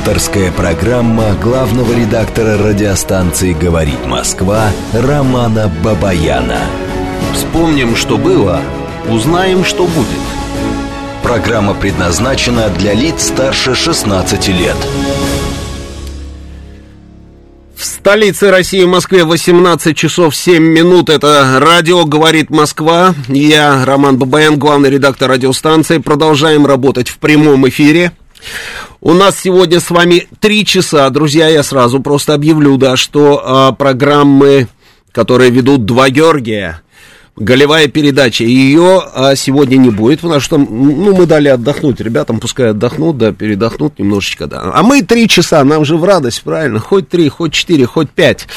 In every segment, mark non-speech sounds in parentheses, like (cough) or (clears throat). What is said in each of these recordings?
Авторская программа главного редактора радиостанции «Говорит Москва» Романа Бабаяна. Вспомним, что было, узнаем, что будет. Программа предназначена для лиц старше 16 лет. В столице России, Москве, 18 часов 7 минут. Это радио «Говорит Москва». Я, Роман Бабаян, главный редактор радиостанции. Продолжаем работать в прямом эфире. У нас сегодня с вами три часа, друзья, я сразу просто объявлю, да, что а, программы, которые ведут два Георгия, голевая передача, ее а, сегодня не будет, потому что, ну, мы дали отдохнуть ребятам, пускай отдохнут, да, передохнут немножечко, да. А мы три часа, нам же в радость, правильно, хоть три, хоть четыре, хоть пять.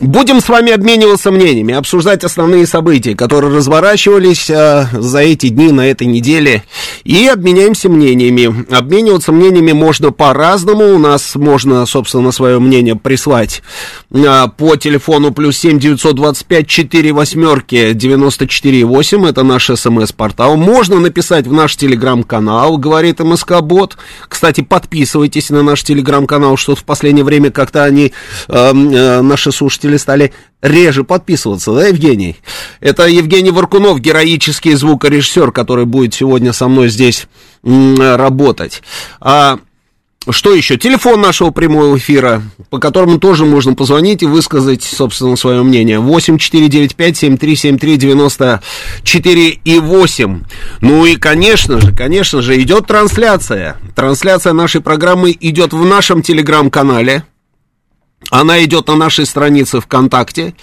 Будем с вами обмениваться мнениями, обсуждать основные события, которые разворачивались а, за эти дни, на этой неделе, и обменяемся мнениями. Обмениваться мнениями можно по-разному, у нас можно, собственно, свое мнение прислать а, по телефону плюс семь девятьсот двадцать пять четыре восьмерки девяносто четыре восемь, это наш смс-портал. Можно написать в наш телеграм-канал, говорит МСК Бот. Кстати, подписывайтесь на наш телеграм-канал, что в последнее время как-то они, э, э, наши слушатели, слушатели стали реже подписываться, да, Евгений? Это Евгений Варкунов, героический звукорежиссер, который будет сегодня со мной здесь работать. А что еще? Телефон нашего прямого эфира, по которому тоже можно позвонить и высказать, собственно, свое мнение. 8495-7373-94 и 8. Ну и, конечно же, конечно же, идет трансляция. Трансляция нашей программы идет в нашем телеграм-канале. Она идет на нашей странице ВКонтакте.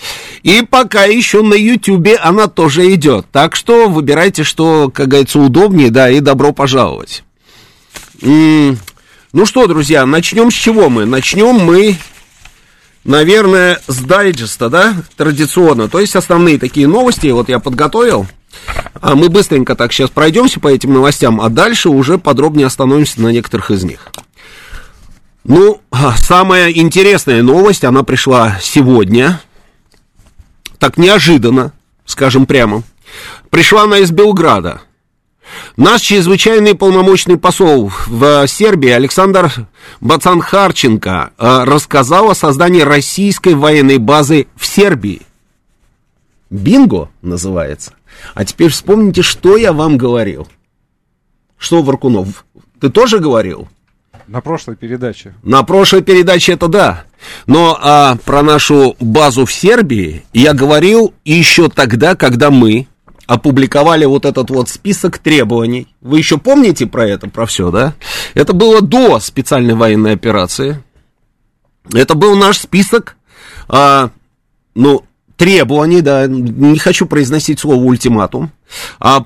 И пока еще на Ютубе она тоже идет. Так что выбирайте, что, как говорится, удобнее, да, и добро пожаловать. М-м- ну что, друзья, начнем с чего мы? Начнем мы, наверное, с дайджеста, да, традиционно. То есть основные такие новости, вот я подготовил. А мы быстренько так сейчас пройдемся по этим новостям, а дальше уже подробнее остановимся на некоторых из них. Ну, самая интересная новость, она пришла сегодня, так неожиданно, скажем прямо. Пришла она из Белграда. Наш чрезвычайный полномочный посол в Сербии Александр Бацанхарченко э, рассказал о создании российской военной базы в Сербии. Бинго называется. А теперь вспомните, что я вам говорил. Что, Варкунов, ты тоже говорил? На прошлой передаче. На прошлой передаче это да. Но а, про нашу базу в Сербии я говорил еще тогда, когда мы опубликовали вот этот вот список требований. Вы еще помните про это, про все, да? Это было до специальной военной операции. Это был наш список, а, ну, требований, да, не хочу произносить слово ультиматум, а,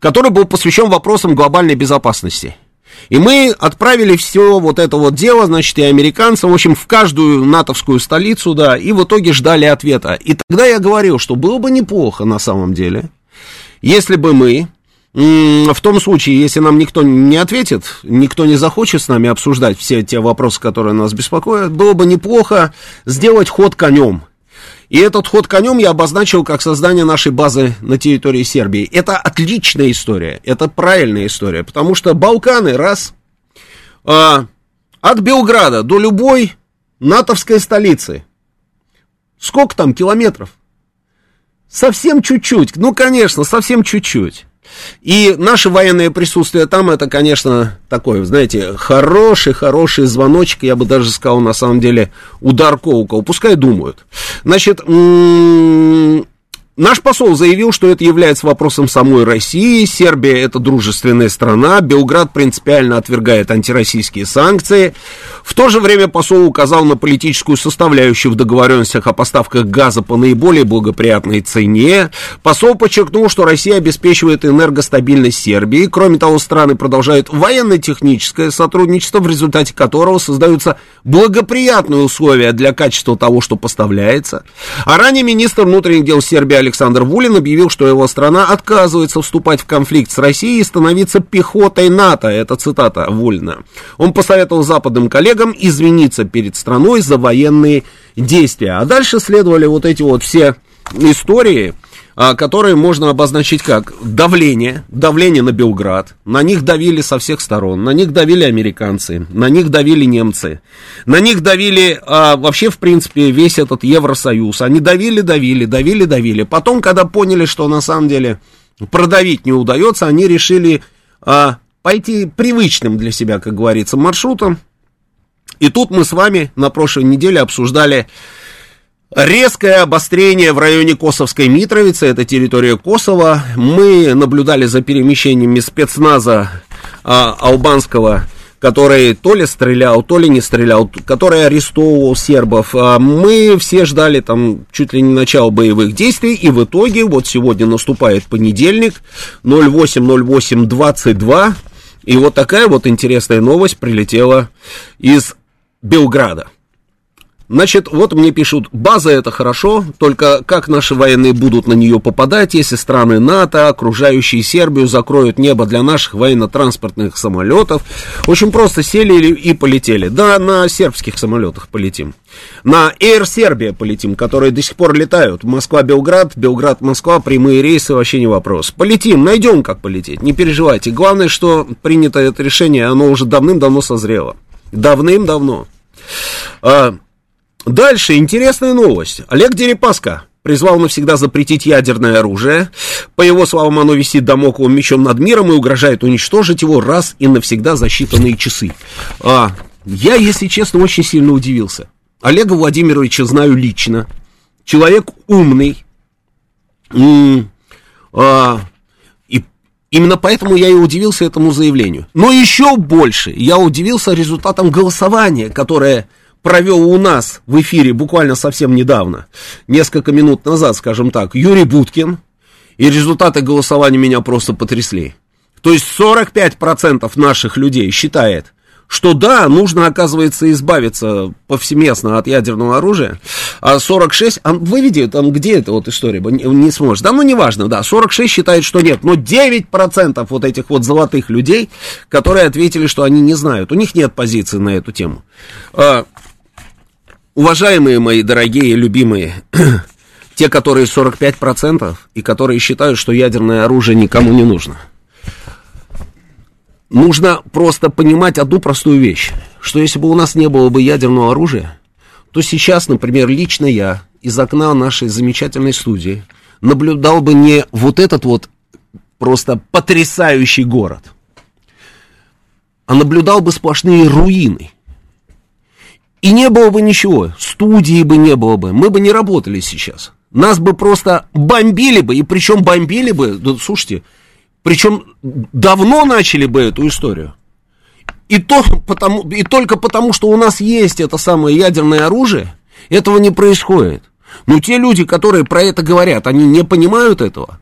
который был посвящен вопросам глобальной безопасности. И мы отправили все вот это вот дело, значит, и американцам, в общем, в каждую натовскую столицу, да, и в итоге ждали ответа. И тогда я говорил, что было бы неплохо на самом деле, если бы мы, в том случае, если нам никто не ответит, никто не захочет с нами обсуждать все те вопросы, которые нас беспокоят, было бы неплохо сделать ход конем – и этот ход конем я обозначил как создание нашей базы на территории Сербии. Это отличная история, это правильная история, потому что Балканы, раз, а, от Белграда до любой натовской столицы, сколько там километров? Совсем чуть-чуть, ну, конечно, совсем чуть-чуть. И наше военное присутствие там, это, конечно, такой, знаете, хороший-хороший звоночек, я бы даже сказал, на самом деле, удар колокол. Пускай думают. Значит, Наш посол заявил, что это является вопросом самой России. Сербия это дружественная страна. Белград принципиально отвергает антироссийские санкции. В то же время посол указал на политическую составляющую в договоренностях о поставках газа по наиболее благоприятной цене. Посол подчеркнул, что Россия обеспечивает энергостабильность Сербии. Кроме того, страны продолжают военно-техническое сотрудничество, в результате которого создаются благоприятные условия для качества того, что поставляется. А ранее министр внутренних дел Сербии Александр Вулин объявил, что его страна отказывается вступать в конфликт с Россией и становиться пехотой НАТО. Это цитата Вулина. Он посоветовал западным коллегам извиниться перед страной за военные действия. А дальше следовали вот эти вот все истории, а, которые можно обозначить как давление, давление на Белград. На них давили со всех сторон, на них давили американцы, на них давили немцы, на них давили а, вообще, в принципе, весь этот Евросоюз. Они давили, давили, давили, давили. Потом, когда поняли, что на самом деле продавить не удается, они решили а, пойти привычным для себя, как говорится, маршрутом. И тут мы с вами на прошлой неделе обсуждали Резкое обострение в районе Косовской Митровицы, это территория Косово. Мы наблюдали за перемещениями спецназа а, албанского, который то ли стрелял, то ли не стрелял, который арестовывал сербов. А мы все ждали там чуть ли не начала боевых действий, и в итоге вот сегодня наступает понедельник, 08.08.22, и вот такая вот интересная новость прилетела из Белграда. Значит, вот мне пишут, база это хорошо, только как наши военные будут на нее попадать, если страны НАТО, окружающие Сербию, закроют небо для наших военно-транспортных самолетов? Очень просто сели и полетели. Да, на сербских самолетах полетим. На Air Serbia полетим, которые до сих пор летают. Москва-Белград, Белград-Москва, прямые рейсы, вообще не вопрос. Полетим, найдем, как полететь, не переживайте. Главное, что принято это решение, оно уже давным-давно созрело. Давным-давно. А, Дальше интересная новость. Олег Дерипаска призвал навсегда запретить ядерное оружие. По его словам, оно висит домоклым мечом над миром и угрожает уничтожить его раз и навсегда за считанные часы. А, я, если честно, очень сильно удивился. Олега Владимировича знаю лично. Человек умный. М- а, именно поэтому я и удивился этому заявлению. Но еще больше я удивился результатам голосования, которое провел у нас в эфире буквально совсем недавно, несколько минут назад, скажем так, Юрий Буткин, и результаты голосования меня просто потрясли. То есть 45% наших людей считает, что да, нужно, оказывается, избавиться повсеместно от ядерного оружия, а 46, а выведи, там, где эта вот история, не, не сможешь, да, ну, неважно, да, 46 считает, что нет, но 9% вот этих вот золотых людей, которые ответили, что они не знают, у них нет позиции на эту тему. А, уважаемые мои дорогие, любимые, (clears throat) те, которые 45% и которые считают, что ядерное оружие никому не нужно. Нужно просто понимать одну простую вещь, что если бы у нас не было бы ядерного оружия, то сейчас, например, лично я из окна нашей замечательной студии наблюдал бы не вот этот вот просто потрясающий город, а наблюдал бы сплошные руины – и не было бы ничего, студии бы не было бы, мы бы не работали сейчас. Нас бы просто бомбили бы, и причем бомбили бы, да, слушайте, причем давно начали бы эту историю. И, то, потому, и только потому, что у нас есть это самое ядерное оружие, этого не происходит. Но те люди, которые про это говорят, они не понимают этого.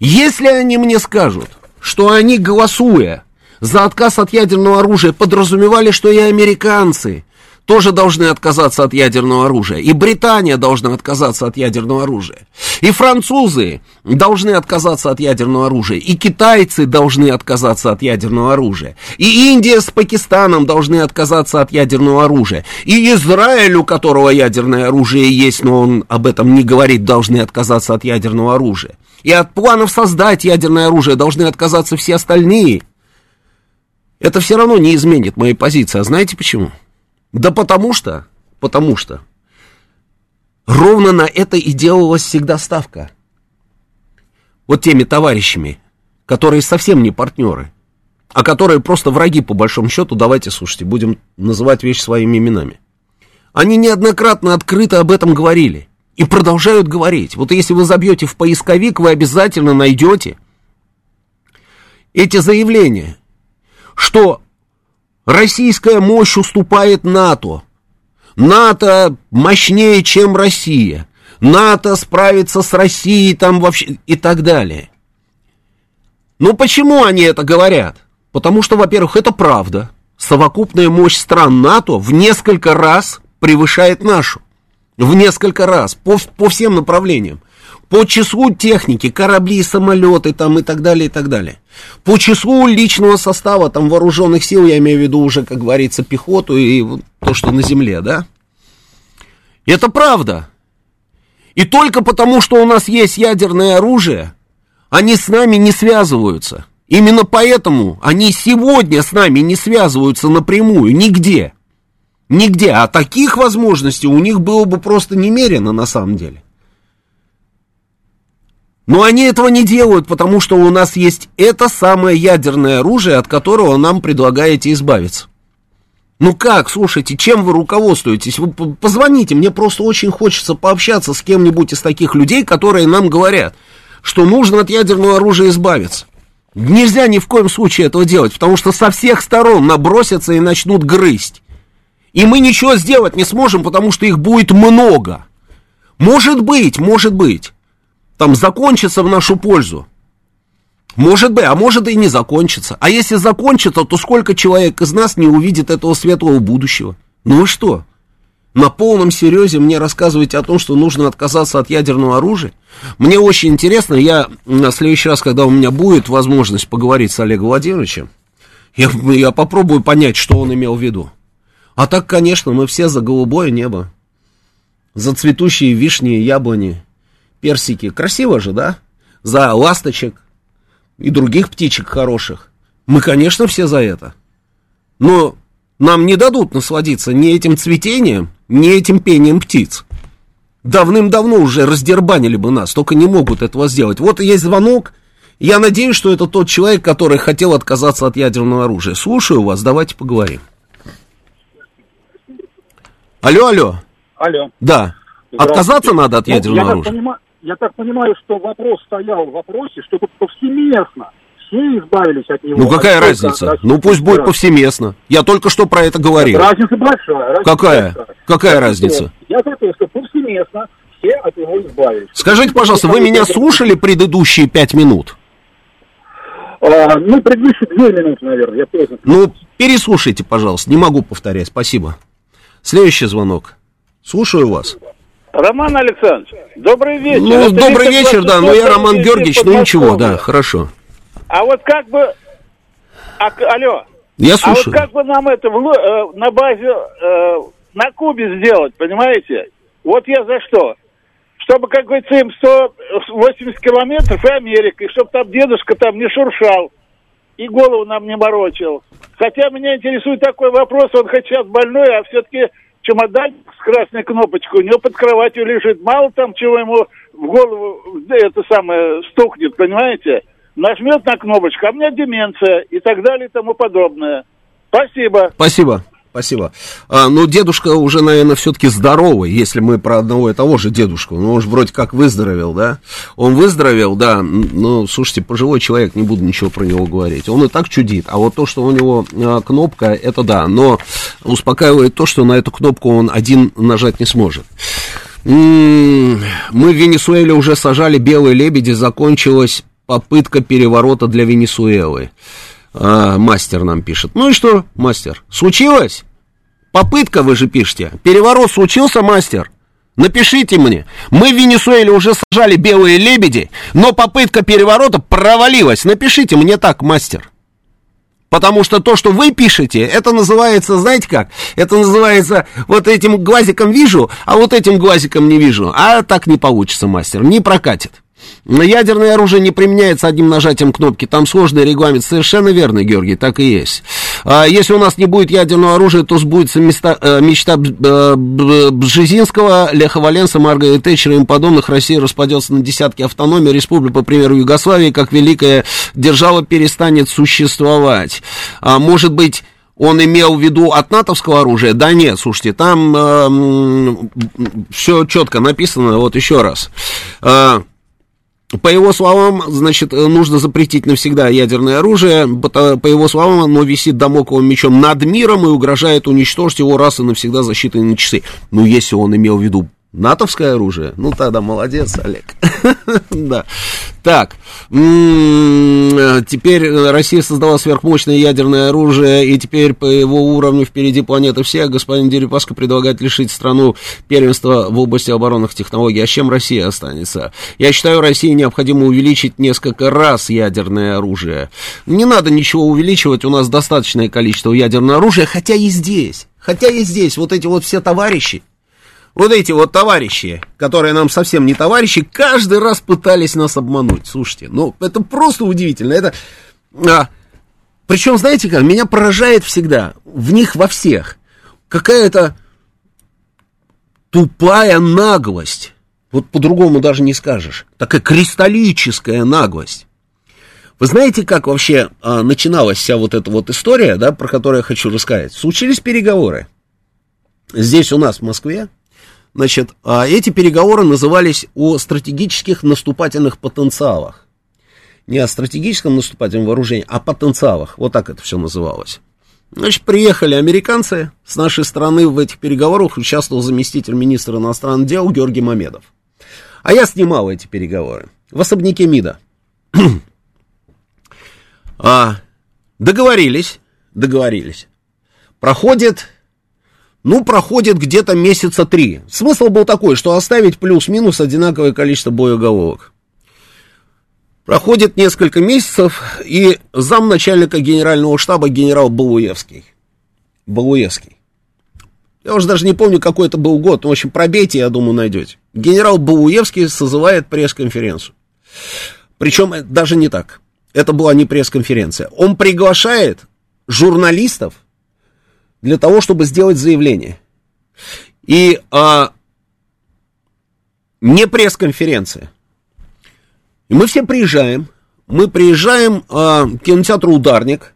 Если они мне скажут, что они, голосуя за отказ от ядерного оружия, подразумевали, что и американцы, тоже должны отказаться от ядерного оружия. И Британия должна отказаться от ядерного оружия. И французы должны отказаться от ядерного оружия. И китайцы должны отказаться от ядерного оружия. И Индия с Пакистаном должны отказаться от ядерного оружия. И Израиль, у которого ядерное оружие есть, но он об этом не говорит, должны отказаться от ядерного оружия. И от планов создать ядерное оружие должны отказаться все остальные. Это все равно не изменит моей позиции. А знаете почему? Да потому что, потому что ровно на это и делалась всегда ставка. Вот теми товарищами, которые совсем не партнеры, а которые просто враги по большому счету, давайте, слушайте, будем называть вещи своими именами. Они неоднократно открыто об этом говорили и продолжают говорить. Вот если вы забьете в поисковик, вы обязательно найдете эти заявления, что Российская мощь уступает НАТО. НАТО мощнее, чем Россия. НАТО справится с Россией там вообще и так далее. Ну почему они это говорят? Потому что, во-первых, это правда. Совокупная мощь стран НАТО в несколько раз превышает нашу. В несколько раз. По, по всем направлениям по числу техники, корабли, самолеты там и так далее, и так далее. По числу личного состава там вооруженных сил, я имею в виду уже, как говорится, пехоту и то, что на земле, да? Это правда. И только потому, что у нас есть ядерное оружие, они с нами не связываются. Именно поэтому они сегодня с нами не связываются напрямую, нигде. Нигде. А таких возможностей у них было бы просто немерено на самом деле. Но они этого не делают, потому что у нас есть это самое ядерное оружие, от которого нам предлагаете избавиться. Ну как, слушайте, чем вы руководствуетесь? Вы позвоните, мне просто очень хочется пообщаться с кем-нибудь из таких людей, которые нам говорят, что нужно от ядерного оружия избавиться. Нельзя ни в коем случае этого делать, потому что со всех сторон набросятся и начнут грызть. И мы ничего сделать не сможем, потому что их будет много. Может быть, может быть, там закончится в нашу пользу. Может быть, а может и не закончится. А если закончится, то сколько человек из нас не увидит этого светлого будущего? Ну и что? На полном серьезе мне рассказываете о том, что нужно отказаться от ядерного оружия? Мне очень интересно, я на следующий раз, когда у меня будет возможность поговорить с Олегом Владимировичем, я, я попробую понять, что он имел в виду. А так, конечно, мы все за голубое небо. За цветущие вишни, яблони, персики. Красиво же, да? За ласточек, и других птичек хороших. Мы, конечно, все за это. Но нам не дадут насладиться ни этим цветением, ни этим пением птиц. Давным-давно уже раздербанили бы нас, только не могут этого сделать. Вот есть звонок. Я надеюсь, что это тот человек, который хотел отказаться от ядерного оружия. Слушаю вас, давайте поговорим. Алло, алло. Алло. Да. Отказаться надо от ну, ядерного я оружия? Понимаю, я так понимаю, что вопрос стоял в вопросе, что тут повсеместно все избавились от него. Ну какая разница? Ну пусть будет повсеместно. Я только что про это говорил. Разница большая. Разница какая? Большая. Какая разница? Я говорю, что повсеместно все от него избавились. Скажите, пожалуйста, вы меня слушали предыдущие пять минут? А, ну, предыдущие две минуты, наверное, я поздно. Ну, переслушайте, пожалуйста, не могу повторять, спасибо. Следующий звонок. Слушаю вас. Роман Александрович, добрый вечер. Ну, Это добрый вечер, да, но я Роман Георгиевич, ну ничего, да, хорошо. А вот как бы... А, алло. Я слушаю. А вот как бы нам это в, э, на базе э, на Кубе сделать, понимаете? Вот я за что? Чтобы, как говорится, им 180 километров и Америка, и чтобы там дедушка там не шуршал и голову нам не морочил. Хотя меня интересует такой вопрос, он хоть сейчас больной, а все-таки чемодан с красной кнопочкой у него под кроватью лежит. Мало там чего ему в голову это самое стукнет, понимаете? Нажмет на кнопочку, а у меня деменция и так далее и тому подобное. Спасибо. Спасибо. Спасибо. А, ну, дедушка уже, наверное, все-таки здоровый, если мы про одного и того же дедушку. Ну, он же вроде как выздоровел, да? Он выздоровел, да. Ну, слушайте, пожилой человек, не буду ничего про него говорить. Он и так чудит. А вот то, что у него а, кнопка, это да. Но успокаивает то, что на эту кнопку он один нажать не сможет. М-м, мы в Венесуэле уже сажали белые лебеди, закончилась попытка переворота для Венесуэлы. А, мастер нам пишет. Ну и что, мастер? Случилось? Попытка, вы же пишете. Переворот случился, мастер? Напишите мне. Мы в Венесуэле уже сажали белые лебеди, но попытка переворота провалилась. Напишите мне так, мастер. Потому что то, что вы пишете, это называется, знаете как? Это называется, вот этим глазиком вижу, а вот этим глазиком не вижу. А так не получится, мастер, не прокатит. Ядерное оружие не применяется одним нажатием кнопки. Там сложный регламент. Совершенно верно, Георгий, так и есть. А если у нас не будет ядерного оружия, то сбудется места, э, мечта Бжезинского, Леха Валенса, Маргаret Тэтчера и им подобных. Россия распадется на десятки автономий. Республик, по примеру Югославии, как великая держава, перестанет существовать. А может быть он имел в виду от натовского оружия? Да нет, слушайте, там э, все четко написано, вот еще раз. Э, по его словам, значит, нужно запретить навсегда ядерное оружие. По его словам, оно висит домоковым мечом над миром и угрожает уничтожить его раз и навсегда за считанные часы. Ну, если он имел в виду натовское оружие, ну тогда молодец, Олег. (laughs) да. Так, теперь Россия создала сверхмощное ядерное оружие, и теперь по его уровню впереди планеты всех. Господин Дерипаска предлагает лишить страну первенства в области оборонных технологий. А с чем Россия останется? Я считаю, России необходимо увеличить несколько раз ядерное оружие. Не надо ничего увеличивать, у нас достаточное количество ядерного оружия, хотя и здесь, хотя и здесь вот эти вот все товарищи, вот эти вот товарищи, которые нам совсем не товарищи, каждый раз пытались нас обмануть. Слушайте, ну это просто удивительно. Это, а, причем, знаете как, меня поражает всегда, в них во всех, какая-то тупая наглость. Вот по-другому даже не скажешь. Такая кристаллическая наглость. Вы знаете, как вообще а, начиналась вся вот эта вот история, да, про которую я хочу рассказать? Случились переговоры. Здесь у нас, в Москве, значит, а, эти переговоры назывались о стратегических наступательных потенциалах. Не о стратегическом наступательном вооружении, а о потенциалах. Вот так это все называлось. Значит, приехали американцы. С нашей стороны в этих переговорах участвовал заместитель министра иностранных дел Георгий Мамедов. А я снимал эти переговоры в особняке МИДа. (clears throat) а, договорились, договорились. Проходит, ну, проходит где-то месяца три. Смысл был такой, что оставить плюс-минус одинаковое количество боеголовок. Проходит несколько месяцев, и замначальника генерального штаба генерал Балуевский. Балуевский. Я уже даже не помню, какой это был год. В общем, пробейте, я думаю, найдете. Генерал Балуевский созывает пресс-конференцию. Причем даже не так. Это была не пресс-конференция. Он приглашает журналистов для того, чтобы сделать заявление. И а, не пресс-конференция. И мы все приезжаем. Мы приезжаем а, к кинотеатру «Ударник».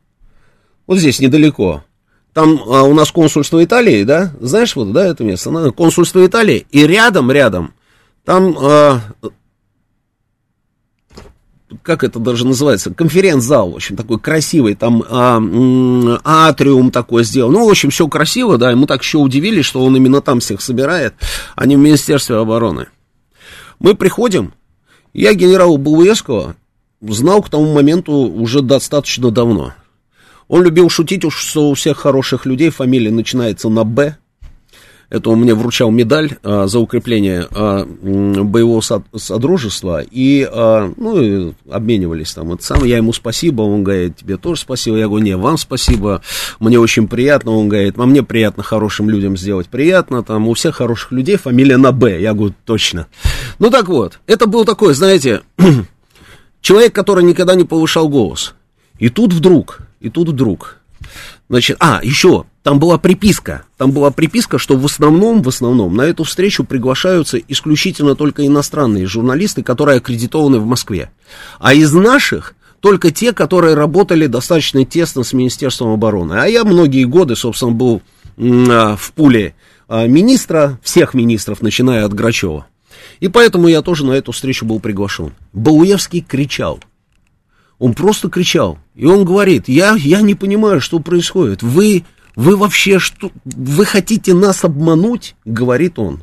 Вот здесь недалеко. Там а, у нас консульство Италии, да? Знаешь, вот, да, это место? Консульство Италии. И рядом, рядом, там, а, как это даже называется, конференц-зал, в общем, такой красивый, там а, атриум такой сделан. Ну, в общем, все красиво, да, ему так еще удивились, что он именно там всех собирает, а не в Министерстве обороны. Мы приходим, я генерала Булуевского знал к тому моменту уже достаточно давно. Он любил шутить, что у всех хороших людей фамилия начинается на «Б». Это он мне вручал медаль а, за укрепление а, боевого со- содружества, и, а, ну, и обменивались там. Это сам, я ему спасибо, он говорит, тебе тоже спасибо. Я говорю, не, вам спасибо, мне очень приятно. Он говорит, а мне приятно хорошим людям сделать приятно, там, у всех хороших людей фамилия на «Б». Я говорю, точно. Ну, так вот, это был такой, знаете, (clears throat) человек, который никогда не повышал голос. И тут вдруг, и тут вдруг, значит, а, еще, там была приписка, там была приписка, что в основном, в основном на эту встречу приглашаются исключительно только иностранные журналисты, которые аккредитованы в Москве. А из наших только те, которые работали достаточно тесно с Министерством обороны. А я многие годы, собственно, был а, в пуле а, министра, всех министров, начиная от Грачева. И поэтому я тоже на эту встречу был приглашен. Бауевский кричал. Он просто кричал. И он говорит, я, я не понимаю, что происходит. Вы вы вообще что? Вы хотите нас обмануть? Говорит он.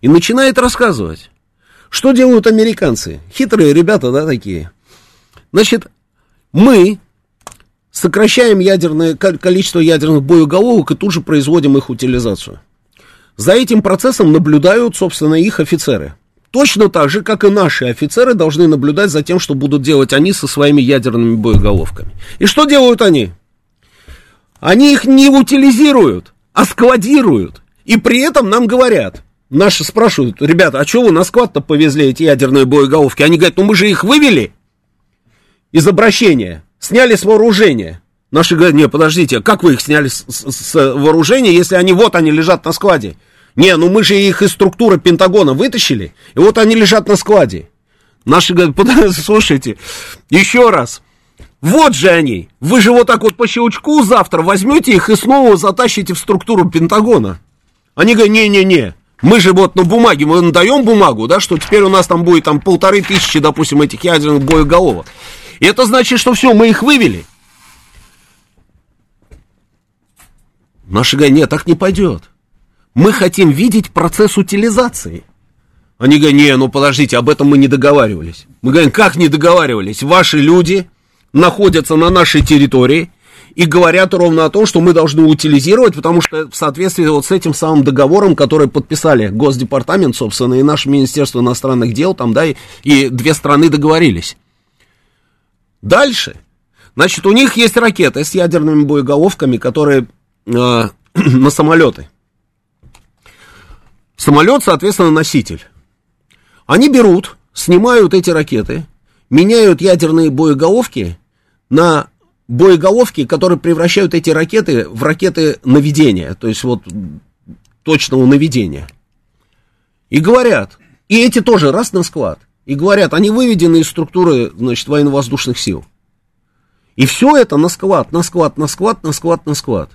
И начинает рассказывать. Что делают американцы? Хитрые ребята, да, такие. Значит, мы сокращаем ядерное, количество ядерных боеголовок и тут же производим их утилизацию. За этим процессом наблюдают, собственно, их офицеры. Точно так же, как и наши офицеры должны наблюдать за тем, что будут делать они со своими ядерными боеголовками. И что делают они? Они их не утилизируют, а складируют. И при этом нам говорят, наши спрашивают, ребята, а что вы на склад-то повезли эти ядерные боеголовки? Они говорят, ну мы же их вывели из обращения, сняли с вооружения. Наши говорят, не, подождите, как вы их сняли с, с, с вооружения, если они вот они лежат на складе? Не, ну мы же их из структуры Пентагона вытащили, и вот они лежат на складе. Наши говорят, (laughs) слушайте, еще раз, вот же они. Вы же вот так вот по щелчку завтра возьмете их и снова затащите в структуру Пентагона. Они говорят, не-не-не, мы же вот на бумаге, мы даем бумагу, да, что теперь у нас там будет там полторы тысячи, допустим, этих ядерных боеголовок. И это значит, что все, мы их вывели. Наши говорят, нет, так не пойдет. Мы хотим видеть процесс утилизации. Они говорят, не, ну подождите, об этом мы не договаривались. Мы говорим, как не договаривались? Ваши люди, находятся на нашей территории и говорят ровно о том, что мы должны утилизировать, потому что в соответствии вот с этим самым договором, который подписали Госдепартамент, собственно, и наше Министерство иностранных дел, там, да, и, и две страны договорились. Дальше, значит, у них есть ракеты с ядерными боеголовками, которые э, (clears throat) на самолеты. Самолет, соответственно, носитель. Они берут, снимают эти ракеты, меняют ядерные боеголовки на боеголовки, которые превращают эти ракеты в ракеты наведения, то есть вот точного наведения. И говорят, и эти тоже раз на склад, и говорят, они выведены из структуры, значит, военно-воздушных сил. И все это на склад, на склад, на склад, на склад, на склад.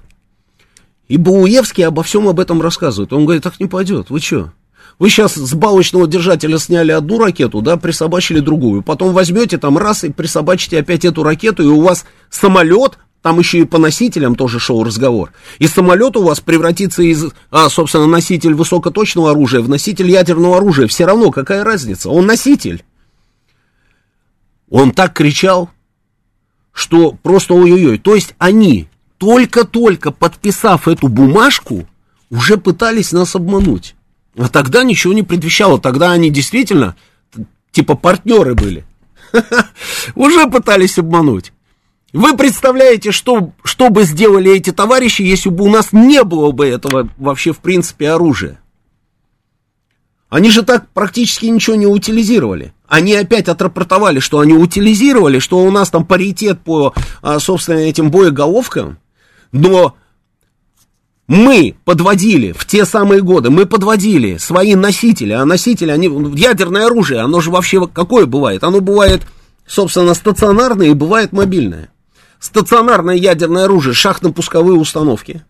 И Бауевский обо всем об этом рассказывает. Он говорит, так не пойдет, вы что? Вы сейчас с балочного держателя сняли одну ракету, да, присобачили другую. Потом возьмете там раз и присобачите опять эту ракету, и у вас самолет, там еще и по носителям тоже шел разговор. И самолет у вас превратится из, а, собственно, носитель высокоточного оружия в носитель ядерного оружия. Все равно, какая разница? Он носитель. Он так кричал, что просто ой-ой-ой. То есть они, только-только подписав эту бумажку, уже пытались нас обмануть. А тогда ничего не предвещало. Тогда они действительно, типа, партнеры были. (laughs) Уже пытались обмануть. Вы представляете, что, что бы сделали эти товарищи, если бы у нас не было бы этого вообще, в принципе, оружия? Они же так практически ничего не утилизировали. Они опять отрапортовали, что они утилизировали, что у нас там паритет по, а, собственно, этим боеголовкам, но мы подводили в те самые годы, мы подводили свои носители, а носители, они, ядерное оружие, оно же вообще какое бывает? Оно бывает, собственно, стационарное и бывает мобильное. Стационарное ядерное оружие, шахтно-пусковые установки.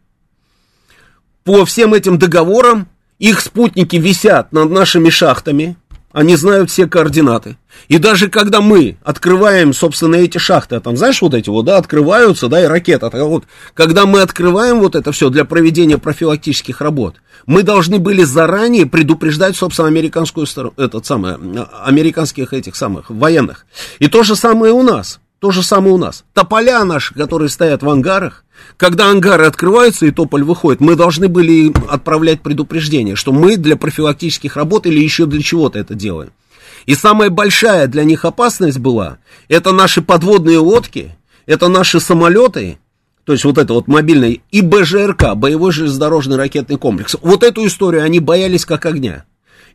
По всем этим договорам их спутники висят над нашими шахтами, они знают все координаты. И даже когда мы открываем, собственно, эти шахты, а там, знаешь, вот эти вот, да, открываются, да, и ракета, вот, когда мы открываем вот это все для проведения профилактических работ, мы должны были заранее предупреждать, собственно, американскую сторону, этот самый, американских этих самых военных. И то же самое у нас. То же самое у нас. Тополя наши, которые стоят в ангарах, когда ангары открываются и тополь выходит, мы должны были отправлять предупреждение, что мы для профилактических работ или еще для чего-то это делаем. И самая большая для них опасность была, это наши подводные лодки, это наши самолеты, то есть вот это вот мобильный, и БЖРК, боевой железнодорожный ракетный комплекс. Вот эту историю они боялись как огня.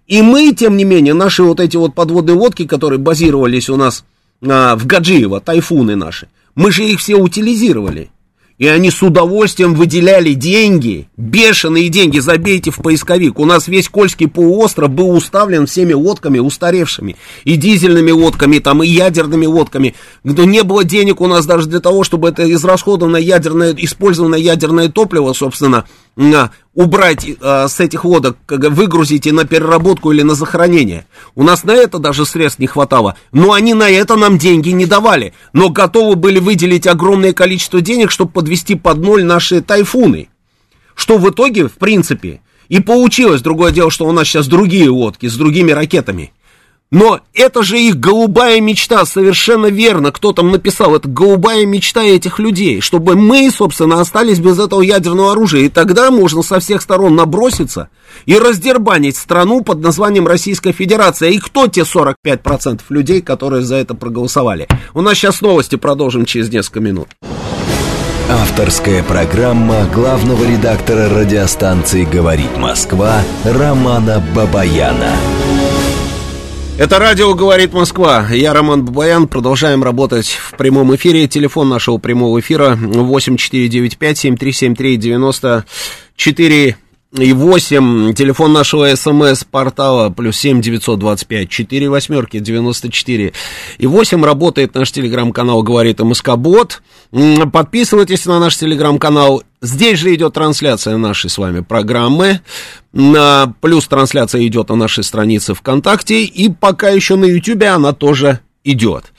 И мы, тем не менее, наши вот эти вот подводные лодки, которые базировались у нас а, в Гаджиево, тайфуны наши, мы же их все утилизировали. И они с удовольствием выделяли деньги, бешеные деньги, забейте в поисковик. У нас весь Кольский полуостров был уставлен всеми лодками устаревшими. И дизельными лодками, там, и ядерными лодками. Но не было денег у нас даже для того, чтобы это израсходованное ядерное, использованное ядерное топливо, собственно, убрать э, с этих лодок, выгрузить и на переработку или на захоронение. У нас на это даже средств не хватало. Но они на это нам деньги не давали. Но готовы были выделить огромное количество денег, чтобы подвести под ноль наши тайфуны. Что в итоге, в принципе, и получилось. Другое дело, что у нас сейчас другие лодки с другими ракетами. Но это же их голубая мечта, совершенно верно. Кто там написал, это голубая мечта этих людей, чтобы мы, собственно, остались без этого ядерного оружия. И тогда можно со всех сторон наброситься и раздербанить страну под названием Российская Федерация. И кто те 45% людей, которые за это проголосовали? У нас сейчас новости, продолжим через несколько минут. Авторская программа главного редактора радиостанции «Говорит Москва» Романа Бабаяна. Это радио «Говорит Москва». Я Роман Бабаян. Продолжаем работать в прямом эфире. Телефон нашего прямого эфира 8495-7373-94 и 8. Телефон нашего смс-портала плюс 7 925 4 восьмерки 94 и 8. Работает наш телеграм-канал «Говорит МСК Бот». Подписывайтесь на наш телеграм-канал. Здесь же идет трансляция нашей с вами программы. Плюс трансляция идет на нашей странице ВКонтакте. И пока еще на Ютубе она тоже идет.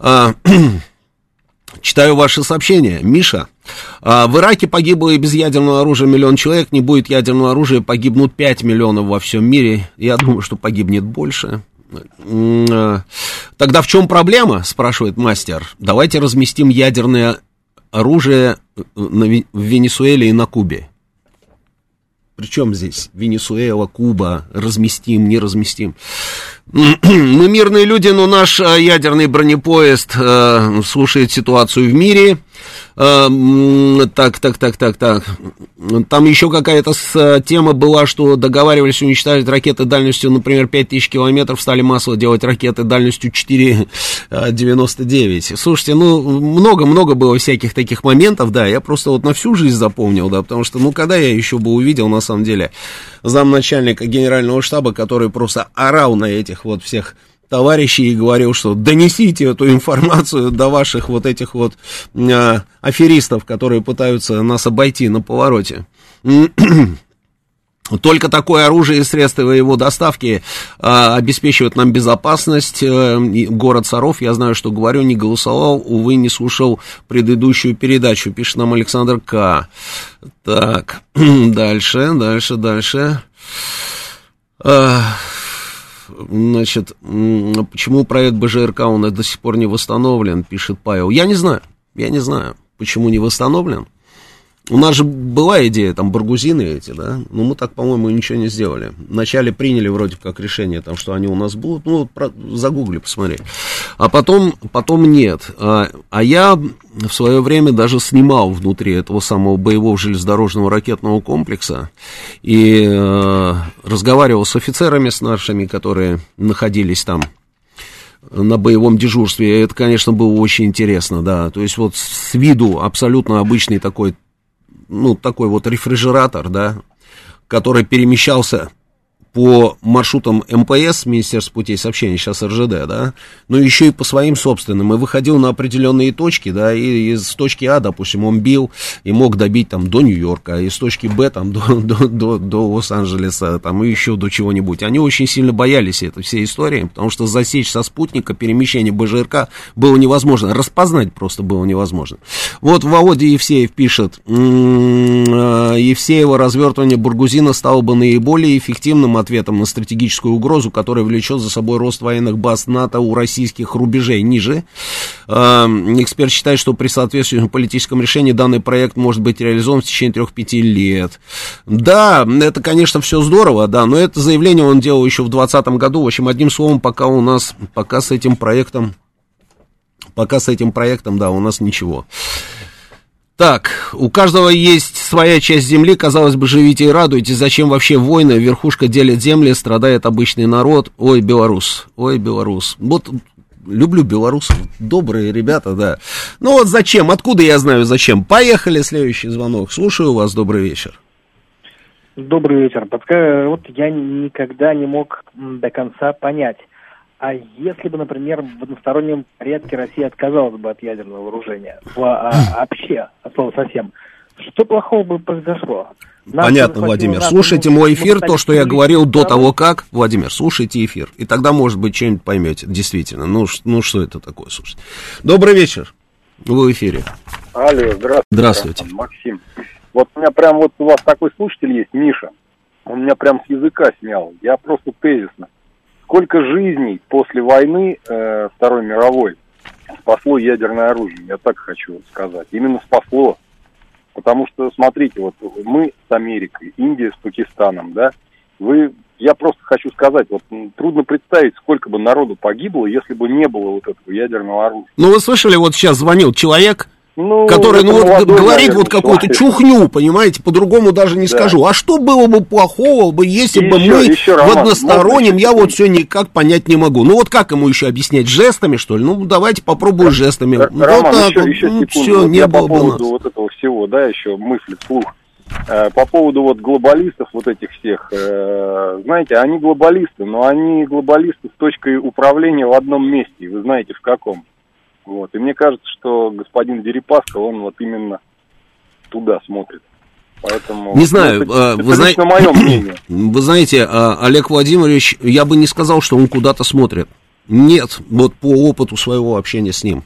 А, (clears throat) читаю ваши сообщения. Миша, а, в Ираке погибло и без ядерного оружия миллион человек. Не будет ядерного оружия, погибнут 5 миллионов во всем мире. Я думаю, что погибнет больше. А, тогда в чем проблема, спрашивает мастер. Давайте разместим ядерное оружие в Венесуэле и на Кубе. Причем здесь Венесуэла, Куба, разместим, не разместим. (clears throat) Мы мирные люди, но наш ядерный бронепоезд э, слушает ситуацию в мире – Э, так, так, так, так, так. Там еще какая-то э, тема была, что договаривались уничтожить ракеты дальностью, например, 5000 километров, стали массово делать ракеты дальностью 4,99. Слушайте, ну, много-много было всяких таких моментов, да, я просто вот на всю жизнь запомнил, да, потому что, ну, когда я еще бы увидел, на самом деле, замначальника генерального штаба, который просто орал на этих вот всех товарищей и говорил, что донесите эту информацию до ваших вот этих вот э, аферистов, которые пытаются нас обойти на повороте. (clears throat) Только такое оружие и средства его доставки а, обеспечивают нам безопасность. А, город Саров, я знаю, что говорю, не голосовал, увы, не слушал предыдущую передачу, пишет нам Александр К. Так, (clears throat) дальше, дальше, дальше. Значит, почему проект БЖРК нас до сих пор не восстановлен, пишет Павел. Я не знаю, я не знаю, почему не восстановлен. У нас же была идея, там, баргузины эти, да, но мы так, по-моему, ничего не сделали. Вначале приняли вроде как решение, там, что они у нас будут, ну, про, загугли, посмотри. А потом, потом нет. А, а я в свое время даже снимал внутри этого самого боевого железнодорожного ракетного комплекса и э, разговаривал с офицерами, с нашими, которые находились там на боевом дежурстве. Это, конечно, было очень интересно, да. То есть вот с виду абсолютно обычный такой ну, такой вот рефрижератор, да, который перемещался по маршрутам МПС, Министерство путей сообщений, сейчас РЖД, да, но еще и по своим собственным, и выходил на определенные точки, да, и из точки А, допустим, он бил и мог добить там до Нью-Йорка, из точки Б там до, (laughs) до, до, до Лос-Анджелеса, там и еще до чего-нибудь. Они очень сильно боялись этой всей истории, потому что засечь со спутника перемещение БЖРК было невозможно, распознать просто было невозможно. Вот Володя Евсеев пишет, «М-м, Евсеева развертывание Бургузина стало бы наиболее эффективным ответом на стратегическую угрозу, которая влечет за собой рост военных баз НАТО у российских рубежей ниже. Э, эксперт считает, что при соответствующем политическом решении данный проект может быть реализован в течение 3-5 лет. Да, это, конечно, все здорово, да, но это заявление он делал еще в 2020 году. В общем, одним словом, пока у нас, пока с этим проектом, пока с этим проектом, да, у нас ничего. Так, у каждого есть своя часть земли, казалось бы, живите и радуйтесь, зачем вообще войны, верхушка делит земли, страдает обычный народ, ой, белорус, ой, белорус. Вот люблю белорусов, добрые ребята, да. Ну вот зачем, откуда я знаю зачем? Поехали, следующий звонок, слушаю вас, добрый вечер. Добрый вечер. Вот я никогда не мог до конца понять, а если бы, например, в одностороннем порядке Россия отказалась бы от ядерного вооружения, (clears throat) вообще, от слова совсем, что плохого бы произошло? Нам Понятно, Владимир. Слушайте мой эфир, то, что я говорил до того, как. Владимир, слушайте эфир. И тогда, может быть, что-нибудь поймете. Действительно. Ну, ну что это такое, слушайте. Добрый вечер. Вы в эфире. Алло, здравствуйте. Здравствуйте. Максим. Вот у меня прям вот у вас такой слушатель есть, Миша. Он меня прям с языка снял. Я просто тезисно Сколько жизней после войны э, Второй мировой спасло ядерное оружие, я так хочу сказать. Именно спасло. Потому что, смотрите, вот мы с Америкой, Индия с Пакистаном, да, вы, я просто хочу сказать, вот трудно представить, сколько бы народу погибло, если бы не было вот этого ядерного оружия. Ну, вы слышали, вот сейчас звонил человек, ну, который, ну, вот, говорит наверное, вот какую-то чухню, понимаете, по-другому даже не да. скажу. А что было бы плохого бы, если и бы еще, мы еще, Роман, в одностороннем, я вот все никак понять не могу. Ну, вот как ему еще объяснять, жестами, что ли? Ну, давайте попробую Р- жестами. Р- вот Роман, так, еще, еще ну, секунду. все, вот не было по поводу вот этого всего, да, еще мысли вслух. Э, по поводу вот глобалистов вот этих всех, э, знаете, они глобалисты, но они глобалисты с точкой управления в одном месте, вы знаете в каком. Вот. И мне кажется, что господин Дерипаска, он вот именно туда смотрит. Поэтому, не знаю, ну, это, вы, это знаете, мое мнение. (clears throat) вы знаете, а, Олег Владимирович, я бы не сказал, что он куда-то смотрит. Нет, вот по опыту своего общения с ним.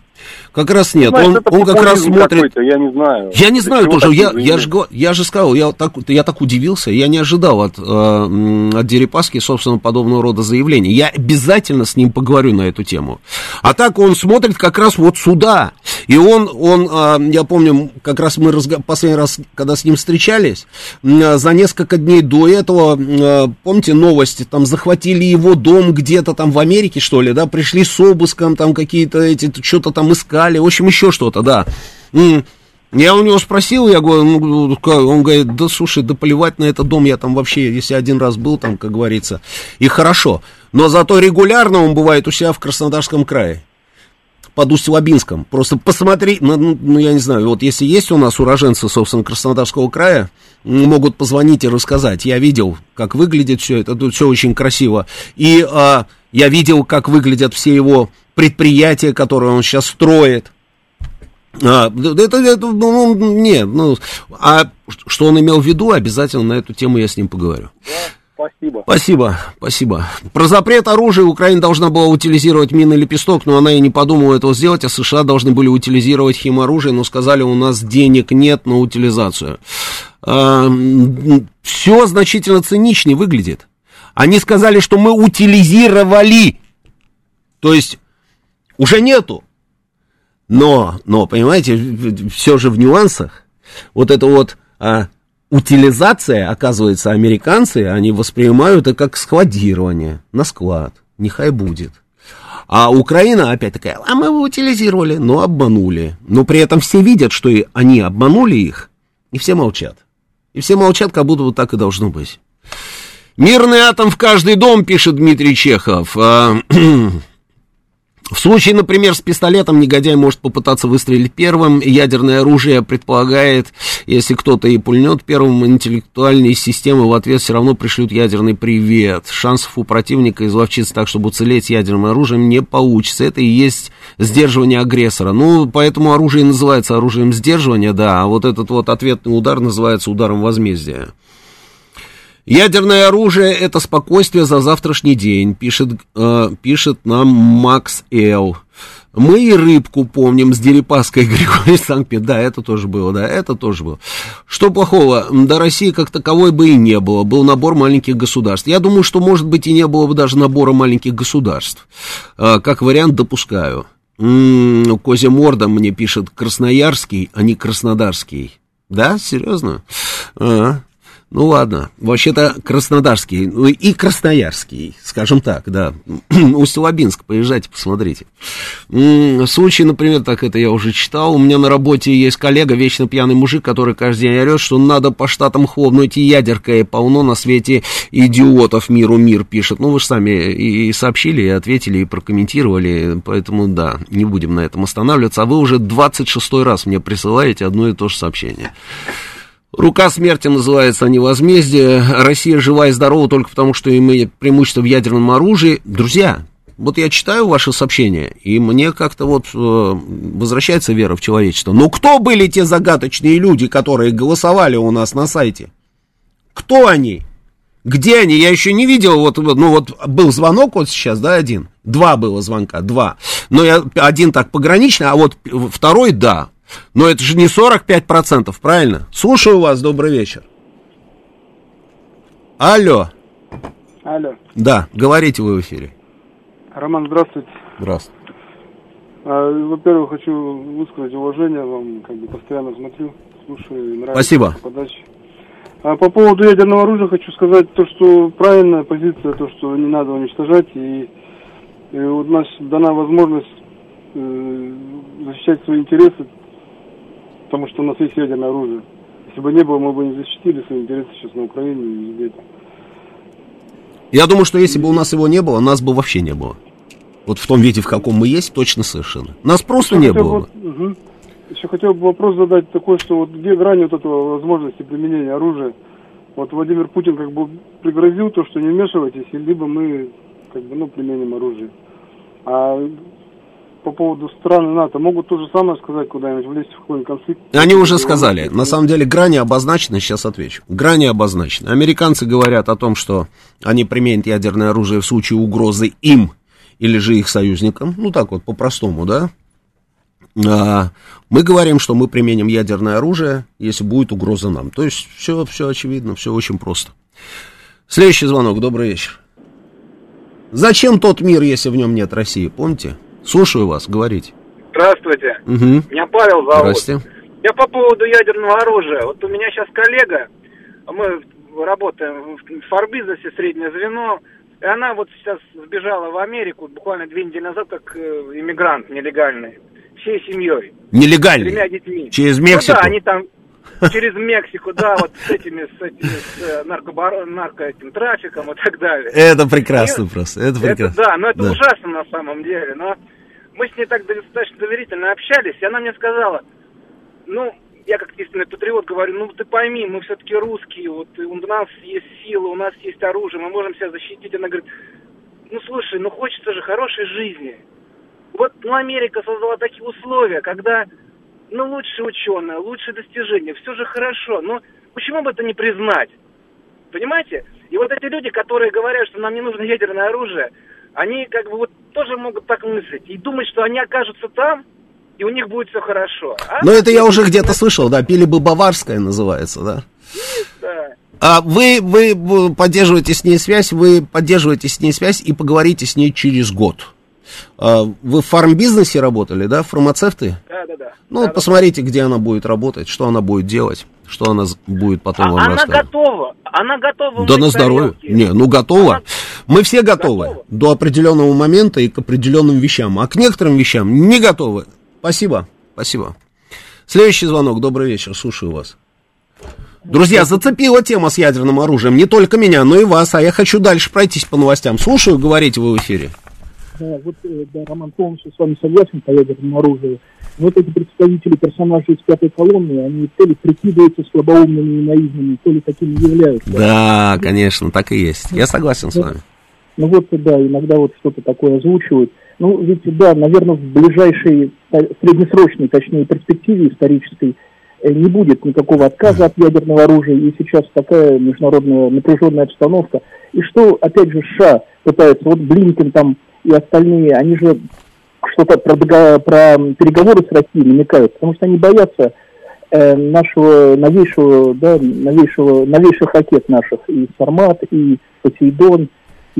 Как раз нет, Знаешь, он, он как раз смотрит... Я не знаю. Я не знаю тоже, я, я, же, я же сказал, я так, я так удивился, я не ожидал от, э, от Дерипаски, собственно, подобного рода заявлений. Я обязательно с ним поговорю на эту тему. А так он смотрит как раз вот сюда. И он, он э, я помню, как раз мы разго... последний раз, когда с ним встречались, э, за несколько дней до этого, э, помните новости, там захватили его дом где-то там в Америке, что ли, да, пришли с обыском, там какие-то эти, что-то там искали, в общем, еще что-то, да. Я у него спросил, я говорю, ну, как? он говорит, да слушай, да плевать на этот дом, я там вообще, если один раз был там, как говорится, и хорошо. Но зато регулярно он бывает у себя в Краснодарском крае под Усть-Лабинском. Просто посмотри, ну, ну, ну, я не знаю, вот если есть у нас уроженцы, собственно, Краснодарского края, могут позвонить и рассказать. Я видел, как выглядит все это, тут все очень красиво. И а, я видел, как выглядят все его предприятия, которые он сейчас строит. А, это, это, ну, ну, нет, ну, а что он имел в виду, обязательно на эту тему я с ним поговорю. Спасибо. Спасибо, спасибо. Про запрет оружия Украина должна была утилизировать мины лепесток, но она и не подумала этого сделать, а США должны были утилизировать химоружие, но сказали, у нас денег нет на утилизацию. все значительно циничнее выглядит. Они сказали, что мы утилизировали. То есть уже нету. Но, но, понимаете, все же в нюансах. Вот это вот а, утилизация, оказывается, американцы, они воспринимают это как складирование на склад. Нехай будет. А Украина опять такая, а мы его утилизировали, но обманули. Но при этом все видят, что и они обманули их, и все молчат. И все молчат, как будто вот так и должно быть. Мирный атом в каждый дом, пишет Дмитрий Чехов. (clears throat) В случае, например, с пистолетом негодяй может попытаться выстрелить первым. Ядерное оружие предполагает, если кто-то и пульнет первым, интеллектуальные системы в ответ все равно пришлют ядерный привет. Шансов у противника изловчиться так, чтобы уцелеть ядерным оружием, не получится. Это и есть сдерживание агрессора. Ну, поэтому оружие называется оружием сдерживания, да, а вот этот вот ответный удар называется ударом возмездия. Ядерное оружие – это спокойствие за завтрашний день, пишет, э, пишет нам Макс Эл. Мы и рыбку помним с Дерипаской Григорий Санкт-Петербург. Да, это тоже было, да, это тоже было. Что плохого? До России как таковой бы и не было. Был набор маленьких государств. Я думаю, что, может быть, и не было бы даже набора маленьких государств. Э, как вариант, допускаю. М-м, Козя Морда мне пишет Красноярский, а не Краснодарский. Да, серьезно? А, ну ладно, вообще-то Краснодарский, ну и Красноярский, скажем так, да. (clears throat) Усть-Лабинск, поезжайте, посмотрите. В случае, например, так это я уже читал, у меня на работе есть коллега, вечно пьяный мужик, который каждый день орет, что надо по штатам хлопнуть и ядеркой, полно на свете идиотов, миру мир пишет. Ну, вы же сами и сообщили, и ответили, и прокомментировали, поэтому, да, не будем на этом останавливаться. А вы уже 26 раз мне присылаете одно и то же сообщение. Рука смерти называется, а не возмездие. Россия жива и здорова только потому, что имеет преимущество в ядерном оружии. Друзья, вот я читаю ваши сообщения, и мне как-то вот э, возвращается вера в человечество. Но кто были те загадочные люди, которые голосовали у нас на сайте? Кто они? Где они? Я еще не видел, вот, ну вот был звонок вот сейчас, да, один. Два было звонка, два. Но я один так пограничный, а вот второй, да. Но это же не 45%, правильно? Слушаю вас, добрый вечер. Алло. Алло. Да, говорите вы в эфире. Роман, здравствуйте. Здравствуйте. А, во-первых, хочу высказать уважение вам, как бы постоянно смотрю, слушаю, нравится Спасибо. подача. А по поводу ядерного оружия хочу сказать то, что правильная позиция, то, что не надо уничтожать, и, и у нас дана возможность э, защищать свои интересы, потому что у нас есть ядерное оружие. Если бы не было, мы бы не защитили свои интересы сейчас на Украине и везде. Я думаю, что если бы у нас его не было, нас бы вообще не было. Вот в том виде, в каком мы есть, точно совершенно. Нас просто Еще не было бы- бы. мгм. Еще хотел бы вопрос задать такой, что вот где грань вот этого возможности применения оружия? Вот Владимир Путин как бы пригрозил то, что не вмешивайтесь, и либо мы как бы, ну, применим оружие. А по поводу стран НАТО могут то же самое сказать куда-нибудь, влезть в какой-нибудь конфликт? Они уже сказали. На самом деле грани обозначены, сейчас отвечу. Грани обозначены. Американцы говорят о том, что они применят ядерное оружие в случае угрозы им или же их союзникам. Ну так вот, по-простому, да? А, мы говорим, что мы применим ядерное оружие, если будет угроза нам. То есть все, все очевидно, все очень просто. Следующий звонок. Добрый вечер. Зачем тот мир, если в нем нет России? Помните? Слушаю вас, говорите. Здравствуйте. Угу. Меня Павел зовут. Здрасте. Я по поводу ядерного оружия. Вот у меня сейчас коллега, мы работаем в фарбизнесе, среднее звено, и она вот сейчас сбежала в Америку буквально две недели назад, как э, иммигрант нелегальный. Всей семьей. Нелегальный. Тремя детьми. Через Ну Мексику. да, они там через Мексику, да, вот с этими, с этими, с э, наркобаро- нарко этим трафиком и так далее. Это прекрасно И- просто. Это Это прекрасно. да, но это Да. ужасно на самом деле. Но мы с ней так достаточно доверительно общались, и она мне сказала, ну, я как истинный патриот говорю, ну ты пойми, мы все-таки русские, вот у нас есть сила, у нас есть оружие, мы можем себя защитить. Она говорит, ну слушай, ну хочется же хорошей жизни. Вот ну, Америка создала такие условия, когда ну лучшие ученые, лучшие достижения, все же хорошо. Ну почему бы это не признать? Понимаете? И вот эти люди, которые говорят, что нам не нужно ядерное оружие, они как бы вот тоже могут так мыслить и думать, что они окажутся там, и у них будет все хорошо. А? Ну, это я уже где-то слышал, да, пили бы баварское называется, да. Да. А вы, вы поддерживаете с ней связь, вы поддерживаете с ней связь и поговорите с ней через год. А, Вы в фармбизнесе работали, да, фармацевты? Да, да, да. Ну, вот посмотрите, где она будет работать, что она будет делать, что она будет потом А вам она готова. Она готова. Да на здоровье. тарелки. Не, ну готово. Она- Мы все готовы до определенного момента и к определенным вещам, а к некоторым вещам не готовы. Спасибо, спасибо. Следующий звонок. Добрый вечер, слушаю вас. Друзья, зацепила тема с ядерным оружием не только меня, но и вас, а я хочу дальше пройтись по новостям. Слушаю, говорите вы в эфире. Да, вот, э, да, Роман полностью с вами согласен по ядерному оружию. Вот эти представители персонажей из пятой колонны, они то ли прикидываются слабоумными и наивными, то ли такими являются. Да, конечно, так и есть. Я согласен с вами. Ну вот, да, иногда вот что-то такое озвучивают. Ну, ведь, да, наверное, в ближайшей, среднесрочной, точнее, перспективе исторической э, не будет никакого отказа от ядерного оружия, и сейчас такая международная напряженная обстановка. И что, опять же, США пытаются, вот Блинкен там и остальные, они же что-то про, про переговоры с Россией намекают, потому что они боятся э, нашего новейшего, да, новейшего, новейших ракет наших, и Сармат, и Посейдон,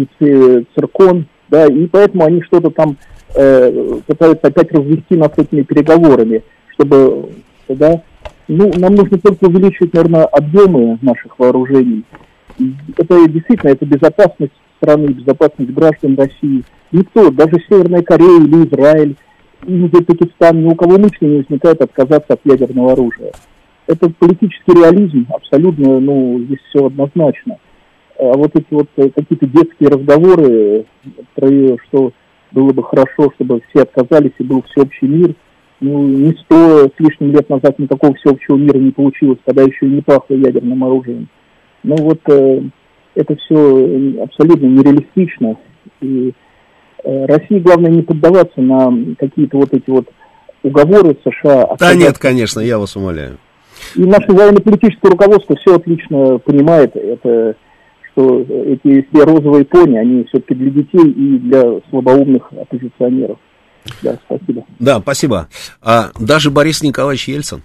и Циркон, да, и поэтому они что-то там э, пытаются опять развести нас этими переговорами, чтобы, да, ну, нам нужно только увеличивать, наверное, объемы наших вооружений. Это действительно, это безопасность страны, безопасность граждан России. Никто, даже Северная Корея или Израиль, Индия, Пакистан, ни у кого мысли не возникает отказаться от ядерного оружия. Это политический реализм, абсолютно, ну, здесь все однозначно. А вот эти вот э, какие-то детские разговоры, про что было бы хорошо, чтобы все отказались и был всеобщий мир, ну, не сто с лишним лет назад никакого всеобщего мира не получилось, когда еще и не пахло ядерным оружием. Ну вот э, это все абсолютно нереалистично. И э, России главное не поддаваться на какие-то вот эти вот уговоры США. Да отказаться нет, конечно, я вас умоляю. и наше военно-политическое руководство все отлично понимает, это, что эти все розовые пони, они все-таки для детей и для слабоумных оппозиционеров. Да, спасибо. Да, спасибо. А даже Борис Николаевич Ельцин,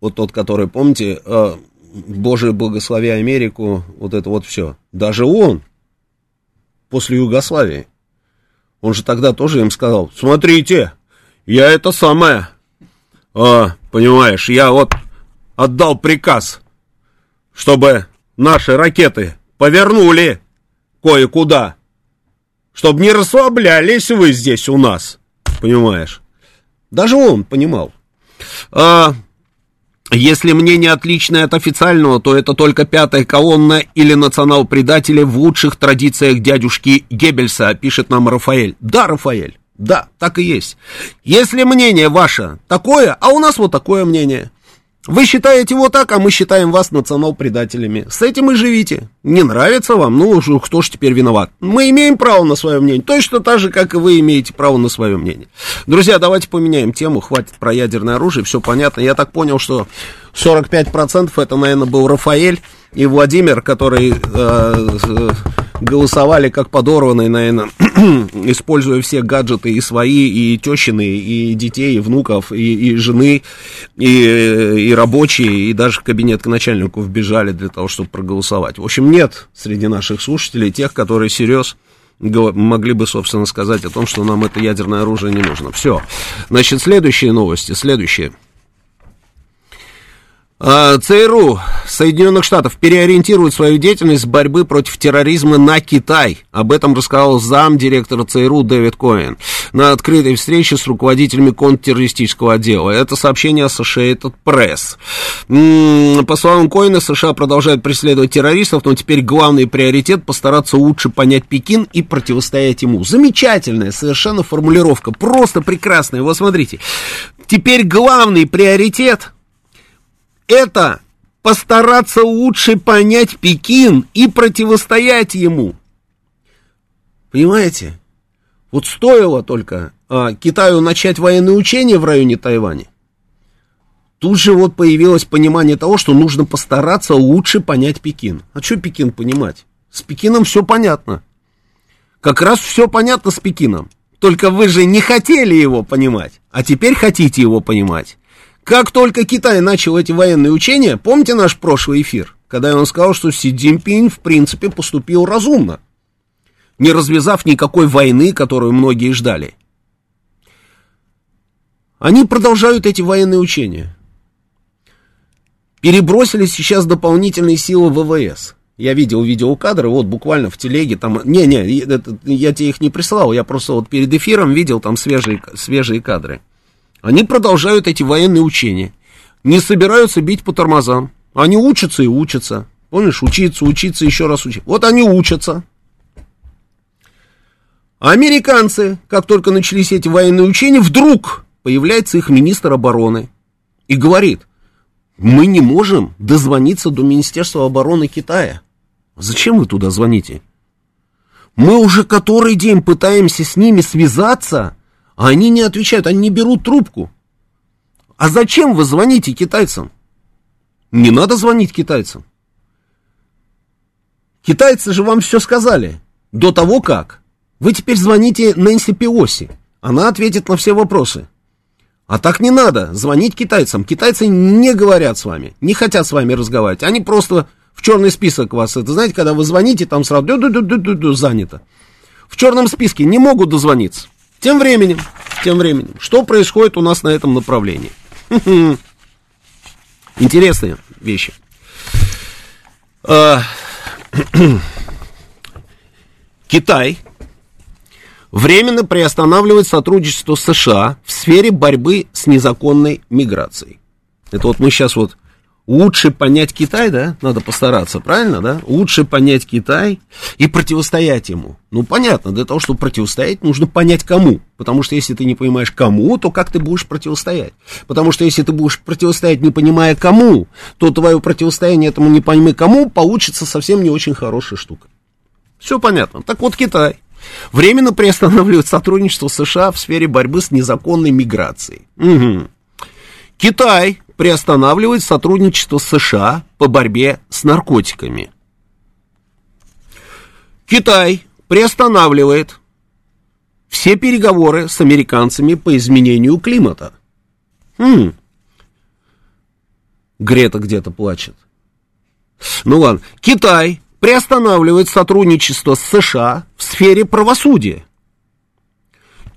вот тот, который, помните, э, Боже, благослови Америку, вот это вот все. Даже он, после Югославии, он же тогда тоже им сказал, смотрите, я это самое, а, понимаешь, я вот отдал приказ, чтобы наши ракеты повернули кое-куда, чтобы не расслаблялись вы здесь у нас, понимаешь? Даже он понимал. А, если мнение отличное от официального, то это только пятая колонна или национал-предатели в лучших традициях дядюшки Геббельса, пишет нам Рафаэль. Да, Рафаэль, да, так и есть. Если мнение ваше такое, а у нас вот такое мнение. Вы считаете вот так, а мы считаем вас национал-предателями. С этим и живите. Не нравится вам? Ну, кто ж теперь виноват? Мы имеем право на свое мнение. Точно так же, как и вы имеете право на свое мнение. Друзья, давайте поменяем тему. Хватит про ядерное оружие, все понятно. Я так понял, что 45% это, наверное, был Рафаэль и Владимир, которые э, голосовали как подорванные, наверное, (clears throat) используя все гаджеты и свои, и тещины, и детей, и внуков, и, и жены, и, и рабочие, и даже в кабинет к начальнику вбежали для того, чтобы проголосовать. В общем, нет среди наших слушателей тех, которые серьез могли бы, собственно, сказать о том, что нам это ядерное оружие не нужно. Все. Значит, следующие новости, следующие. А, ЦРУ Соединенных Штатов переориентирует свою деятельность борьбы против терроризма на Китай. Об этом рассказал зам директора ЦРУ Дэвид Коэн на открытой встрече с руководителями контртеррористического отдела. Это сообщение Associated Press. По словам Коэна, США продолжают преследовать террористов, но теперь главный приоритет постараться лучше понять Пекин и противостоять ему. Замечательная совершенно формулировка, просто прекрасная. Вот смотрите, теперь главный приоритет это постараться лучше понять Пекин и противостоять ему. Понимаете? Вот стоило только а, Китаю начать военные учения в районе Тайваня. Тут же вот появилось понимание того, что нужно постараться лучше понять Пекин. А что Пекин понимать? С Пекином все понятно. Как раз все понятно с Пекином. Только вы же не хотели его понимать, а теперь хотите его понимать. Как только Китай начал эти военные учения, помните наш прошлый эфир, когда он сказал, что Си Цзиньпинь в принципе поступил разумно, не развязав никакой войны, которую многие ждали. Они продолжают эти военные учения. Перебросили сейчас дополнительные силы ВВС. Я видел видеокадры, вот буквально в телеге, там, не-не, я тебе их не прислал, я просто вот перед эфиром видел там свежие, свежие кадры. Они продолжают эти военные учения. Не собираются бить по тормозам. Они учатся и учатся. Помнишь, учиться, учиться, еще раз учиться. Вот они учатся. Американцы, как только начались эти военные учения, вдруг появляется их министр обороны и говорит, мы не можем дозвониться до Министерства обороны Китая. Зачем вы туда звоните? Мы уже который день пытаемся с ними связаться, а они не отвечают, они не берут трубку. А зачем вы звоните китайцам? Не надо звонить китайцам. Китайцы же вам все сказали до того как. Вы теперь звоните Нэнси Пиоси. Она ответит на все вопросы. А так не надо звонить китайцам. Китайцы не говорят с вами, не хотят с вами разговаривать. Они просто в черный список вас. Это знаете, когда вы звоните, там сразу ду -ду -ду -ду -ду занято. В черном списке не могут дозвониться. Тем временем, тем временем, что происходит у нас на этом направлении? (laughs) Интересные вещи. А, (clears throat) Китай временно приостанавливает сотрудничество США в сфере борьбы с незаконной миграцией. Это вот мы сейчас вот лучше понять Китай, да, надо постараться, правильно, да? Лучше понять Китай и противостоять ему. Ну, понятно, для того, чтобы противостоять, нужно понять кому. Потому что если ты не понимаешь кому, то как ты будешь противостоять? Потому что если ты будешь противостоять, не понимая кому, то твое противостояние этому не пойми кому получится совсем не очень хорошая штука. Все понятно. Так вот, Китай временно приостанавливает сотрудничество США в сфере борьбы с незаконной миграцией. Угу. Китай приостанавливает сотрудничество США по борьбе с наркотиками. Китай приостанавливает все переговоры с американцами по изменению климата. Хм. Грета где-то плачет. Ну ладно. Китай приостанавливает сотрудничество с США в сфере правосудия.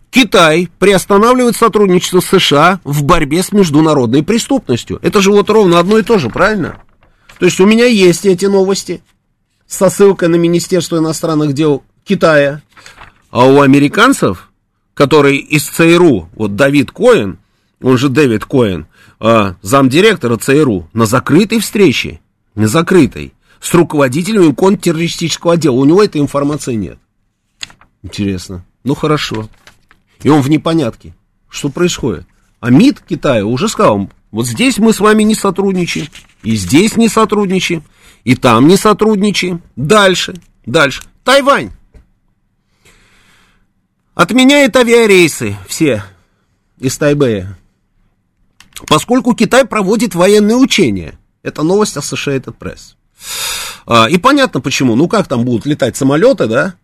Китай приостанавливает сотрудничество США в борьбе с международной преступностью. Это же вот ровно одно и то же, правильно? То есть у меня есть эти новости со ссылкой на Министерство иностранных дел Китая, а у американцев, который из ЦРУ, вот Давид Коэн, он же Дэвид Коэн, а, замдиректора ЦРУ, на закрытой встрече, на закрытой, с руководителями контртеррористического отдела, у него этой информации нет. Интересно. Ну хорошо и он в непонятке. Что происходит? А МИД Китая уже сказал, вот здесь мы с вами не сотрудничаем, и здесь не сотрудничаем, и там не сотрудничаем. Дальше, дальше. Тайвань. Отменяет авиарейсы все из Тайбэя. Поскольку Китай проводит военные учения. Это новость Associated Press. А, и понятно почему. Ну как там будут летать самолеты, да?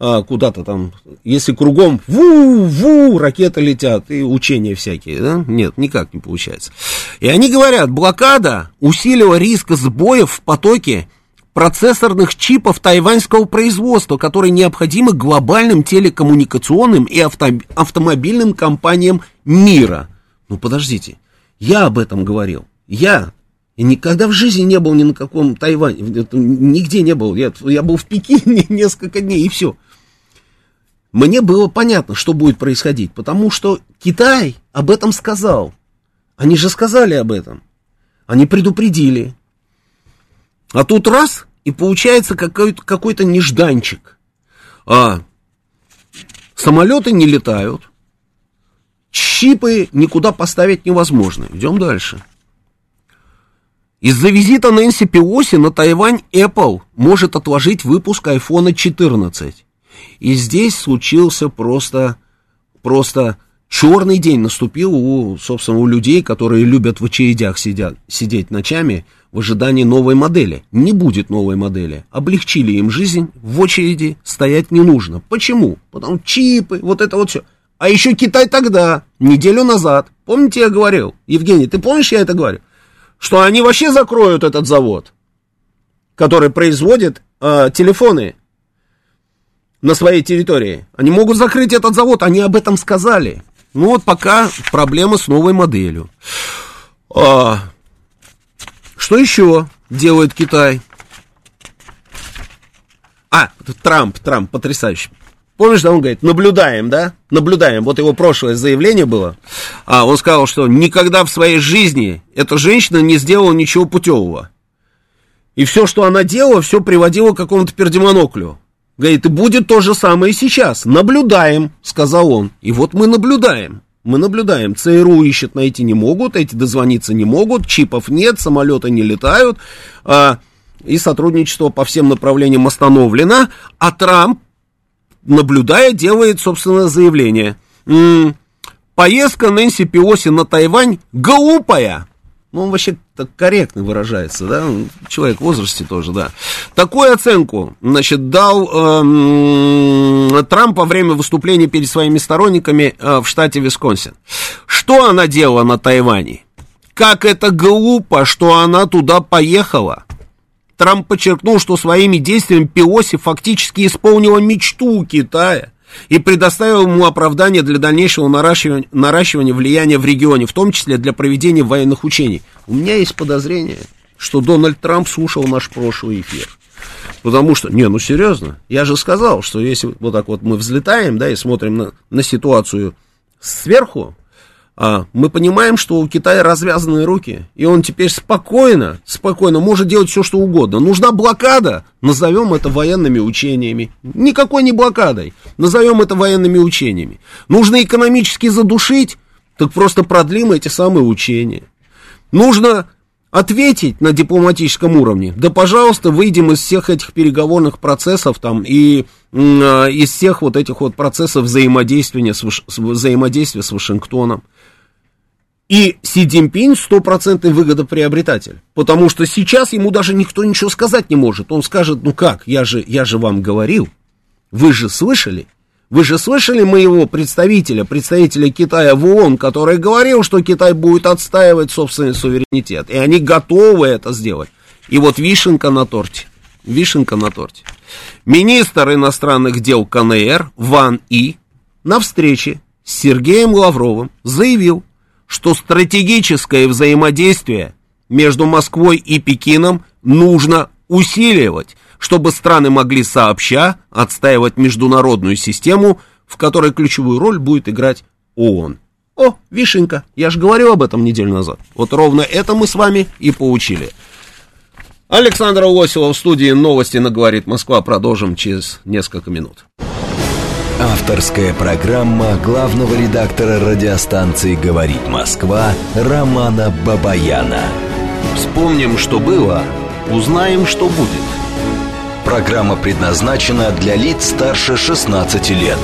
А, куда-то там, если кругом ву-ву, ракеты летят и учения всякие, да? Нет, никак не получается. И они говорят, блокада усилила риск сбоев в потоке процессорных чипов тайваньского производства, которые необходимы глобальным телекоммуникационным и авто, автомобильным компаниям мира. Ну, подождите, я об этом говорил. Я, И никогда в жизни не был ни на каком Тайване, нигде не был. Я, я был в Пекине (laughs) несколько дней, и все. Мне было понятно, что будет происходить, потому что Китай об этом сказал. Они же сказали об этом. Они предупредили. А тут раз, и получается какой-то, какой-то нежданчик. А, самолеты не летают, чипы никуда поставить невозможно. Идем дальше. Из-за визита Нэнси Пиоси на Тайвань Apple может отложить выпуск iPhone 14. И здесь случился просто, просто черный день наступил у, собственно, у людей, которые любят в очередях сидят, сидеть ночами в ожидании новой модели. Не будет новой модели. Облегчили им жизнь, в очереди стоять не нужно. Почему? Потому чипы, вот это вот все. А еще Китай тогда, неделю назад, помните, я говорил, Евгений, ты помнишь, я это говорю? что они вообще закроют этот завод, который производит э, телефоны на своей территории. Они могут закрыть этот завод, они об этом сказали. Ну вот пока проблема с новой моделью. А, что еще делает Китай? А, Трамп, Трамп, потрясающий. Помнишь, да, он говорит, наблюдаем, да? Наблюдаем. Вот его прошлое заявление было. А, он сказал, что никогда в своей жизни эта женщина не сделала ничего путевого. И все, что она делала, все приводило к какому-то пердемоноклю. Говорит, и будет то же самое сейчас. Наблюдаем, сказал он. И вот мы наблюдаем. Мы наблюдаем. ЦРУ ищет, найти не могут, эти дозвониться не могут, чипов нет, самолеты не летают. А, и сотрудничество по всем направлениям остановлено. А Трамп наблюдая, делает, собственно, заявление. М-м, поездка Нэнси Пиоси на Тайвань глупая. Ну, он вообще так корректно выражается, да, человек в возрасте тоже, да. Такую оценку, значит, дал эм, Трамп во время выступления перед своими сторонниками э, в штате Висконсин. Что она делала на Тайване? Как это глупо, что она туда поехала. Трамп подчеркнул, что своими действиями Пиоси фактически исполнила мечту Китая и предоставил ему оправдание для дальнейшего наращивания, наращивания влияния в регионе, в том числе для проведения военных учений. У меня есть подозрение, что Дональд Трамп слушал наш прошлый эфир. Потому что, не, ну серьезно, я же сказал, что если вот так вот мы взлетаем, да, и смотрим на, на ситуацию сверху, а, мы понимаем, что у Китая развязанные руки, и он теперь спокойно, спокойно может делать все, что угодно. Нужна блокада, назовем это военными учениями. Никакой не блокадой, назовем это военными учениями. Нужно экономически задушить, так просто продлим эти самые учения. Нужно ответить на дипломатическом уровне. Да, пожалуйста, выйдем из всех этих переговорных процессов там и э, из всех вот этих вот процессов взаимодействия с, взаимодействия с Вашингтоном. И Си Цзиньпинь стопроцентный выгодоприобретатель. Потому что сейчас ему даже никто ничего сказать не может. Он скажет, ну как, я же, я же вам говорил. Вы же слышали? Вы же слышали моего представителя, представителя Китая в ООН, который говорил, что Китай будет отстаивать собственный суверенитет. И они готовы это сделать. И вот вишенка на торте. Вишенка на торте. Министр иностранных дел КНР Ван И на встрече с Сергеем Лавровым заявил, что стратегическое взаимодействие между Москвой и Пекином нужно усиливать, чтобы страны могли сообща отстаивать международную систему, в которой ключевую роль будет играть ООН. О, вишенка, я же говорил об этом неделю назад. Вот ровно это мы с вами и поучили. Александра Лосева в студии «Новости на говорит Москва». Продолжим через несколько минут. Авторская программа главного редактора радиостанции «Говорит Москва» Романа Бабаяна. Вспомним, что было, узнаем, что будет. Программа предназначена для лиц старше 16 лет.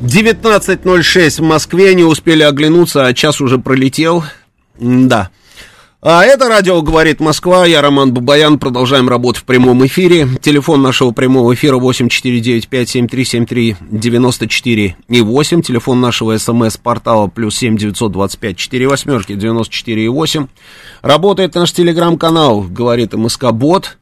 19.06 в Москве, не успели оглянуться, а час уже пролетел. Да. А это радио «Говорит Москва», я Роман Бабаян, продолжаем работу в прямом эфире. Телефон нашего прямого эфира 8495-7373-94 и 8. Телефон нашего смс-портала плюс 7 925 4 восьмерки 94 и 8. Работает наш телеграм-канал «Говорит МСК Бот».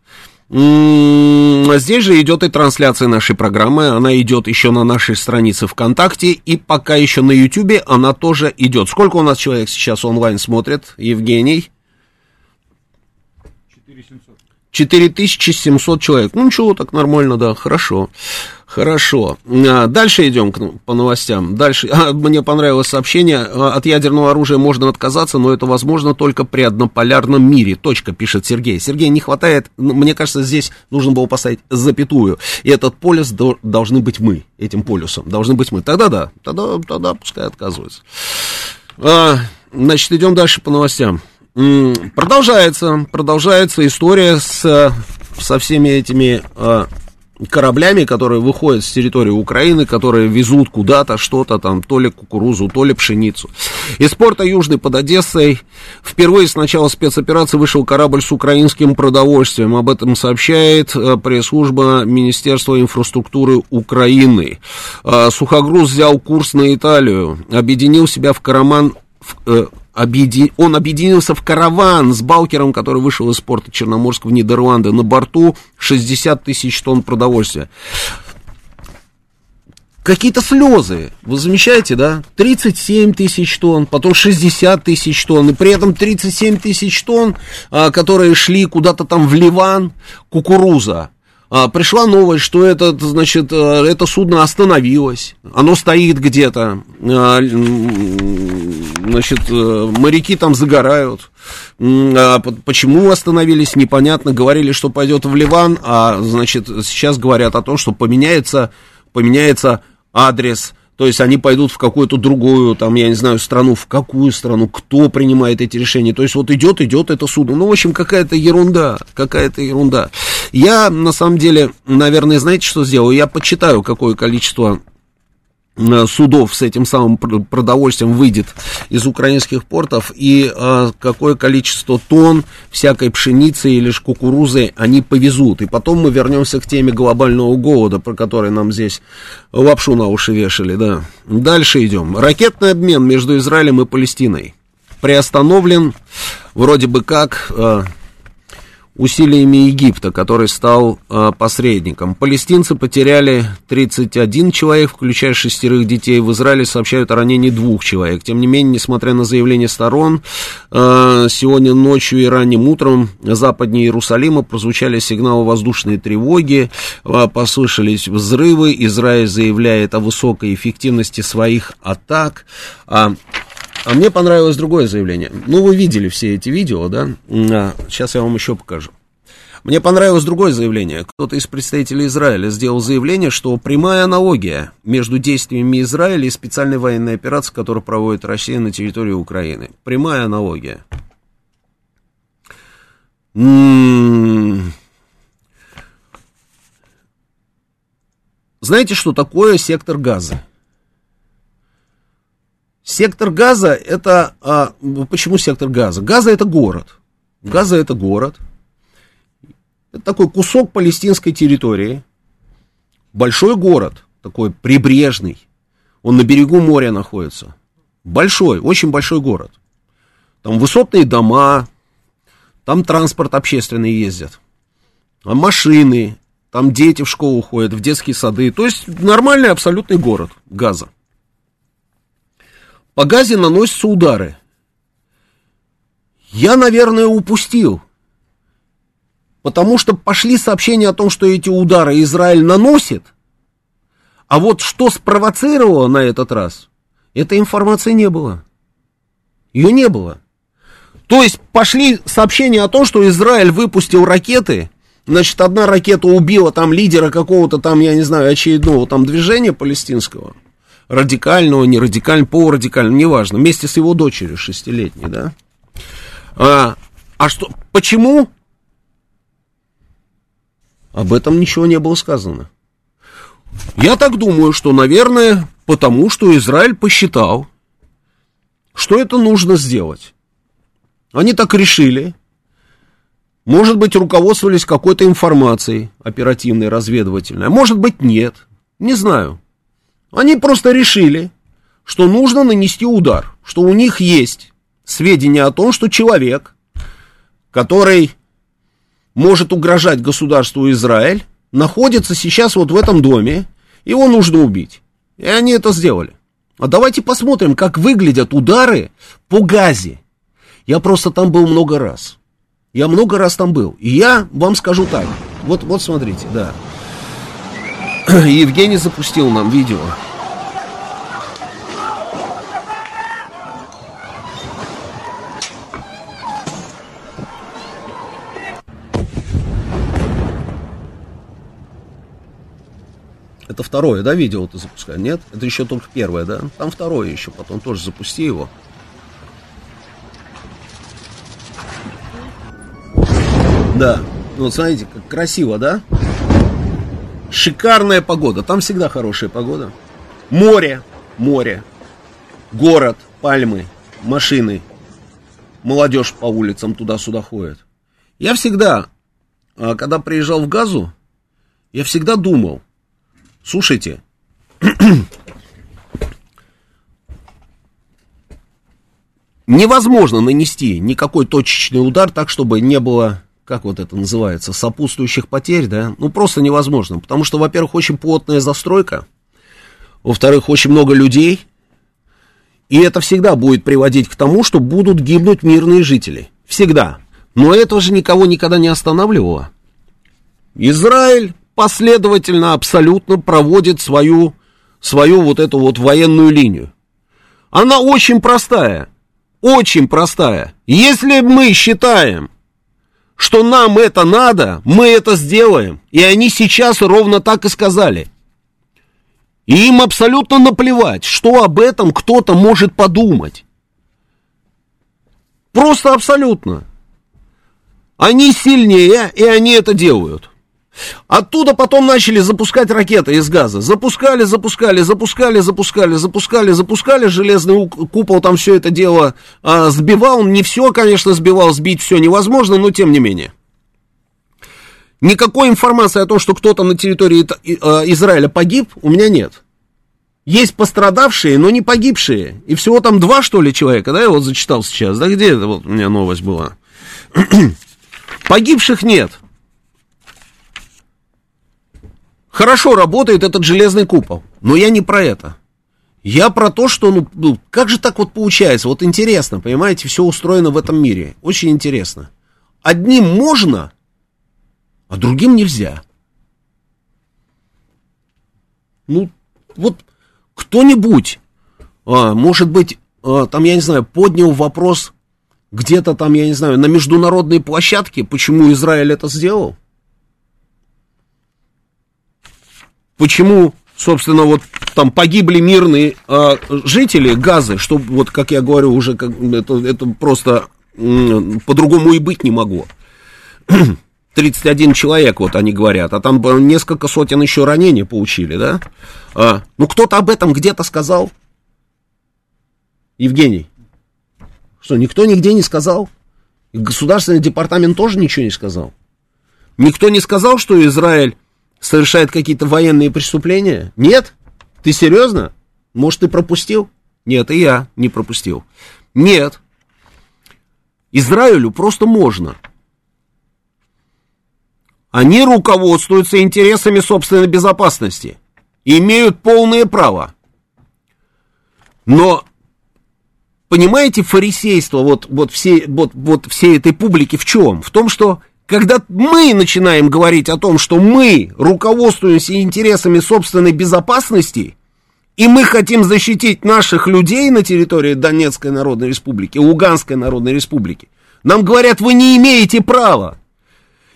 М-м, здесь же идет и трансляция нашей программы, она идет еще на нашей странице ВКонтакте, и пока еще на Ютубе она тоже идет. Сколько у нас человек сейчас онлайн смотрит, Евгений? 4700 человек. Ну, ничего, так нормально, да, хорошо. Хорошо. А, дальше идем к, по новостям. Дальше. (laughs) А, мне понравилось сообщение. А, от ядерного оружия можно отказаться, но это возможно только при однополярном мире. Точка, пишет Сергей. Сергей, не хватает, ну, мне кажется, здесь нужно было поставить запятую. И этот полюс до, должны быть мы, этим полюсом. Должны быть мы. Тогда да, тогда, тогда пускай отказываются. Значит, идем дальше по новостям. Продолжается, продолжается история с, со всеми этими а, кораблями, которые выходят с территории Украины, которые везут куда-то что-то там, то ли кукурузу, то ли пшеницу. Из порта Южный под Одессой впервые с начала спецоперации вышел корабль с украинским продовольствием. Об этом сообщает а, пресс-служба Министерства инфраструктуры Украины. А, сухогруз взял курс на Италию, объединил себя в караман в, э, объедин... он объединился в караван с Балкером, который вышел из порта Черноморск в Нидерланды. На борту 60 тысяч тонн продовольствия. Какие-то слезы, вы замечаете, да? 37 тысяч тонн, потом 60 тысяч тонн, и при этом 37 тысяч тонн, а, которые шли куда-то там в Ливан, кукуруза, а, пришла новость, что это, значит, э, это судно остановилось, оно стоит где-то, а, значит, э, моряки там загорают. А почему остановились, непонятно. Говорили, что пойдет в Ливан, а, значит, сейчас говорят о том, что поменяется, поменяется адрес то есть они пойдут в какую-то другую, там, я не знаю, страну, в какую страну, кто принимает эти решения. То есть вот идет, идет это судно. Ну, в общем, какая-то ерунда, какая-то ерунда. Я, на самом деле, наверное, знаете, что сделаю? Я почитаю, какое количество судов с этим самым продовольствием выйдет из украинских портов и а, какое количество тонн всякой пшеницы или ж кукурузы они повезут. И потом мы вернемся к теме глобального голода, про который нам здесь лапшу на уши вешали, да. Дальше идем. Ракетный обмен между Израилем и Палестиной приостановлен вроде бы как а, усилиями Египта, который стал э, посредником. Палестинцы потеряли 31 человек, включая шестерых детей. В Израиле сообщают о ранении двух человек. Тем не менее, несмотря на заявление сторон, э, сегодня ночью и ранним утром западнее Иерусалима прозвучали сигналы воздушной тревоги, э, послышались взрывы. Израиль заявляет о высокой эффективности своих атак. А а мне понравилось другое заявление. Ну, вы видели все эти видео, да? А, сейчас я вам еще покажу. Мне понравилось другое заявление. Кто-то из представителей Израиля сделал заявление, что прямая аналогия между действиями Израиля и специальной военной операцией, которую проводит Россия на территории Украины. Прямая аналогия. М-м-м. Знаете, что такое сектор газа? Сектор газа это... А, почему сектор газа? Газа это город. Газа это город. Это такой кусок палестинской территории. Большой город, такой прибрежный. Он на берегу моря находится. Большой, очень большой город. Там высотные дома, там транспорт общественный ездит, там машины, там дети в школу ходят, в детские сады. То есть нормальный абсолютный город Газа. По газе наносятся удары. Я, наверное, упустил. Потому что пошли сообщения о том, что эти удары Израиль наносит. А вот что спровоцировало на этот раз, этой информации не было. Ее не было. То есть пошли сообщения о том, что Израиль выпустил ракеты, значит, одна ракета убила там лидера какого-то там, я не знаю, очередного там движения палестинского – радикального, не радикального, полурадикального, неважно, вместе с его дочерью шестилетней, да. А, а что, почему? Об этом ничего не было сказано. Я так думаю, что, наверное, потому что Израиль посчитал, что это нужно сделать. Они так решили. Может быть, руководствовались какой-то информацией оперативной, разведывательной. А может быть, нет. Не знаю. Они просто решили, что нужно нанести удар, что у них есть сведения о том, что человек, который может угрожать государству Израиль, находится сейчас вот в этом доме, его нужно убить. И они это сделали. А давайте посмотрим, как выглядят удары по газе. Я просто там был много раз. Я много раз там был. И я вам скажу так. Вот, вот смотрите, да. (clears throat) Евгений запустил нам видео. Это второе, да, видео ты запускаешь? Нет? Это еще только первое, да? Там второе еще, потом тоже запусти его. Да. Ну, вот смотрите, как красиво, да? Шикарная погода. Там всегда хорошая погода. Море, море. Город, пальмы, машины. Молодежь по улицам туда-сюда ходит. Я всегда, а, когда приезжал в Газу, я всегда думал, слушайте, невозможно нанести никакой точечный удар так, чтобы не было как вот это называется, сопутствующих потерь, да, ну просто невозможно, потому что, во-первых, очень плотная застройка, во-вторых, очень много людей, и это всегда будет приводить к тому, что будут гибнуть мирные жители, всегда. Но это же никого никогда не останавливало. Израиль последовательно, абсолютно проводит свою, свою вот эту вот военную линию. Она очень простая, очень простая. Если мы считаем, что нам это надо, мы это сделаем. И они сейчас ровно так и сказали. И им абсолютно наплевать, что об этом кто-то может подумать. Просто абсолютно. Они сильнее, и они это делают. Оттуда потом начали запускать ракеты из газа. Запускали, запускали, запускали, запускали, запускали, запускали. Железный купол там все это дело а, сбивал. Не все, конечно, сбивал, сбить все невозможно, но тем не менее. Никакой информации о том, что кто-то на территории а, Израиля погиб, у меня нет. Есть пострадавшие, но не погибшие. И всего там два, что ли, человека, да, я вот зачитал сейчас. Да где это вот у меня новость была? (clears throat) Погибших нет. Хорошо работает этот железный купол, но я не про это. Я про то, что, ну, ну, как же так вот получается? Вот интересно, понимаете, все устроено в этом мире. Очень интересно. Одним можно, а другим нельзя. Ну, вот кто-нибудь, а, может быть, а, там, я не знаю, поднял вопрос где-то там, я не знаю, на международной площадке, почему Израиль это сделал? Почему, собственно, вот там погибли мирные э, жители Газы, что вот, как я говорю, уже как, это, это просто э, по-другому и быть не могло. (clears throat) 31 человек, вот они говорят, а там несколько сотен еще ранений получили, да? А, ну, кто-то об этом где-то сказал? Евгений, что, никто нигде не сказал? Государственный департамент тоже ничего не сказал? Никто не сказал, что Израиль совершает какие-то военные преступления? Нет? Ты серьезно? Может, ты пропустил? Нет, и я не пропустил. Нет. Израилю просто можно. Они руководствуются интересами собственной безопасности. Имеют полное право. Но, понимаете, фарисейство вот, вот, всей, вот, вот всей этой публики в чем? В том, что когда мы начинаем говорить о том, что мы руководствуемся интересами собственной безопасности, и мы хотим защитить наших людей на территории Донецкой Народной Республики, Луганской Народной Республики, нам говорят, вы не имеете права.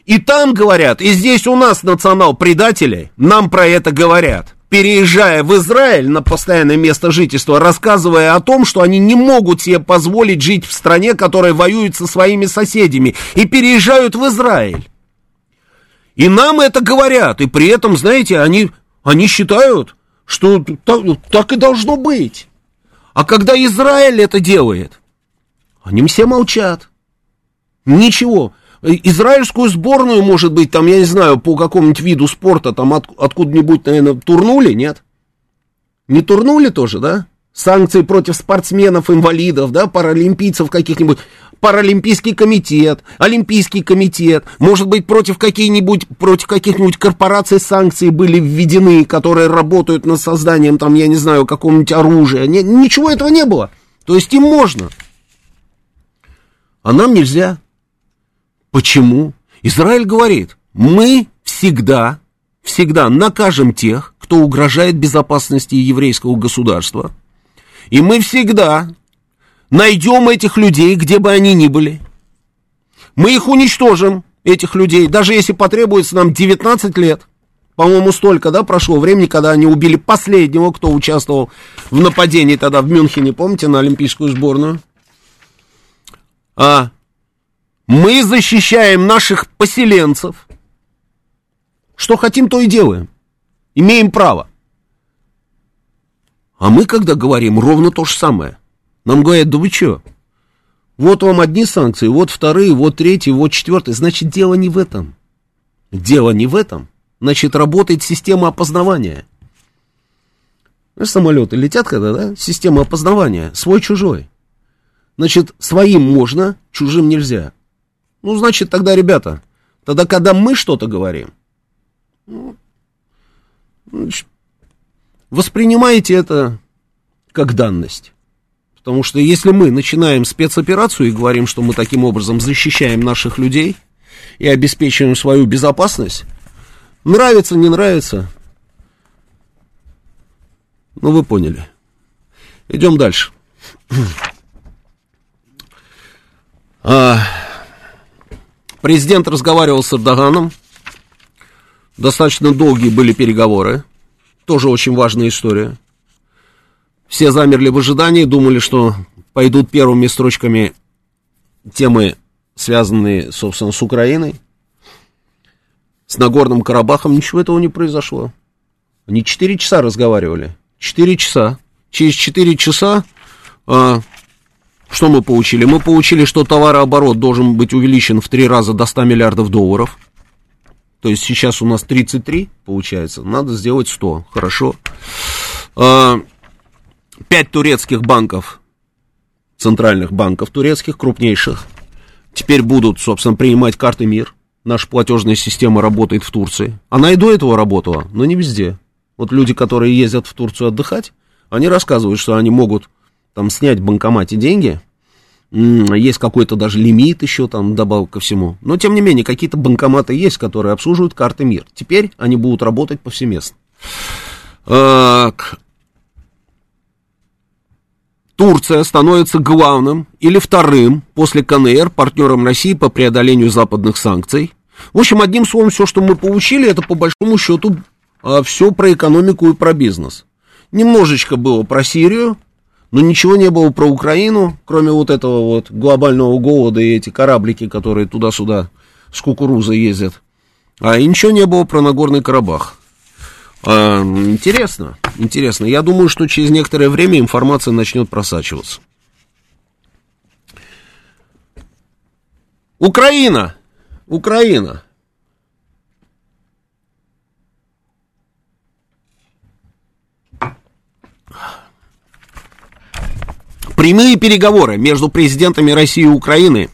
И там говорят, и здесь у нас национал-предатели, нам про это говорят переезжая в Израиль на постоянное место жительства, рассказывая о том, что они не могут себе позволить жить в стране, которая воюет со своими соседями, и переезжают в Израиль. И нам это говорят, и при этом, знаете, они, они считают, что так, так и должно быть. А когда Израиль это делает, они все молчат. Ничего. Израильскую сборную, может быть, там, я не знаю, по какому-нибудь виду спорта, там от, откуда-нибудь, наверное, турнули, нет? Не турнули тоже, да? Санкции против спортсменов, инвалидов, да, паралимпийцев каких-нибудь, паралимпийский комитет, олимпийский комитет, может быть, против каких-нибудь, против каких-нибудь корпораций санкции были введены, которые работают над созданием, там, я не знаю, какого-нибудь оружия. Не, ничего этого не было. То есть им можно. А нам нельзя. Почему? Израиль говорит, мы всегда, всегда накажем тех, кто угрожает безопасности еврейского государства. И мы всегда найдем этих людей, где бы они ни были. Мы их уничтожим, этих людей, даже если потребуется нам 19 лет. По-моему, столько, да, прошло времени, когда они убили последнего, кто участвовал в нападении тогда в Мюнхене, помните, на Олимпийскую сборную? А мы защищаем наших поселенцев. Что хотим, то и делаем. Имеем право. А мы, когда говорим, ровно то же самое. Нам говорят, да вы что? Вот вам одни санкции, вот вторые, вот третьи, вот четвертые. Значит, дело не в этом. Дело не в этом. Значит, работает система опознавания. Знаешь, самолеты летят когда, да? Система опознавания. Свой-чужой. Значит, своим можно, чужим нельзя. Ну, значит, тогда, ребята, тогда, когда мы что-то говорим, ну, значит, воспринимаете это как данность. Потому что если мы начинаем спецоперацию и говорим, что мы таким образом защищаем наших людей и обеспечиваем свою безопасность, нравится, не нравится, ну вы поняли. Идем дальше. (clears throat) А, президент разговаривал с Эрдоганом. Достаточно долгие были переговоры. Тоже очень важная история. Все замерли в ожидании, думали, что пойдут первыми строчками темы, связанные, собственно, с Украиной. С Нагорным Карабахом ничего этого не произошло. Они 4 часа разговаривали. 4 часа. Через 4 часа а, что мы получили? Мы получили, что товарооборот должен быть увеличен в 3 раза до 100 миллиардов долларов. То есть сейчас у нас 33, получается, надо сделать 100, хорошо. А, пять турецких банков, центральных банков турецких, крупнейших, теперь будут, собственно, принимать карты МИР. Наша платежная система работает в Турции. Она и до этого работала, но не везде. Вот люди, которые ездят в Турцию отдыхать, они рассказывают, что они могут там снять в банкомате деньги, есть какой-то даже лимит еще там добавок ко всему. Но, тем не менее, какие-то банкоматы есть, которые обслуживают карты МИР. Теперь они будут работать повсеместно. Так. Турция становится главным или вторым после КНР партнером России по преодолению западных санкций. В общем, одним словом, все, что мы получили, это по большому счету а, все про экономику и про бизнес. Немножечко было про Сирию, но ничего не было про Украину, кроме вот этого вот глобального голода и эти кораблики, которые туда-сюда с кукурузой ездят. А и ничего не было про Нагорный Карабах. А, интересно, интересно. Я думаю, что через некоторое время информация начнет просачиваться. Украина! Украина! Прямые переговоры между президентами России и Украины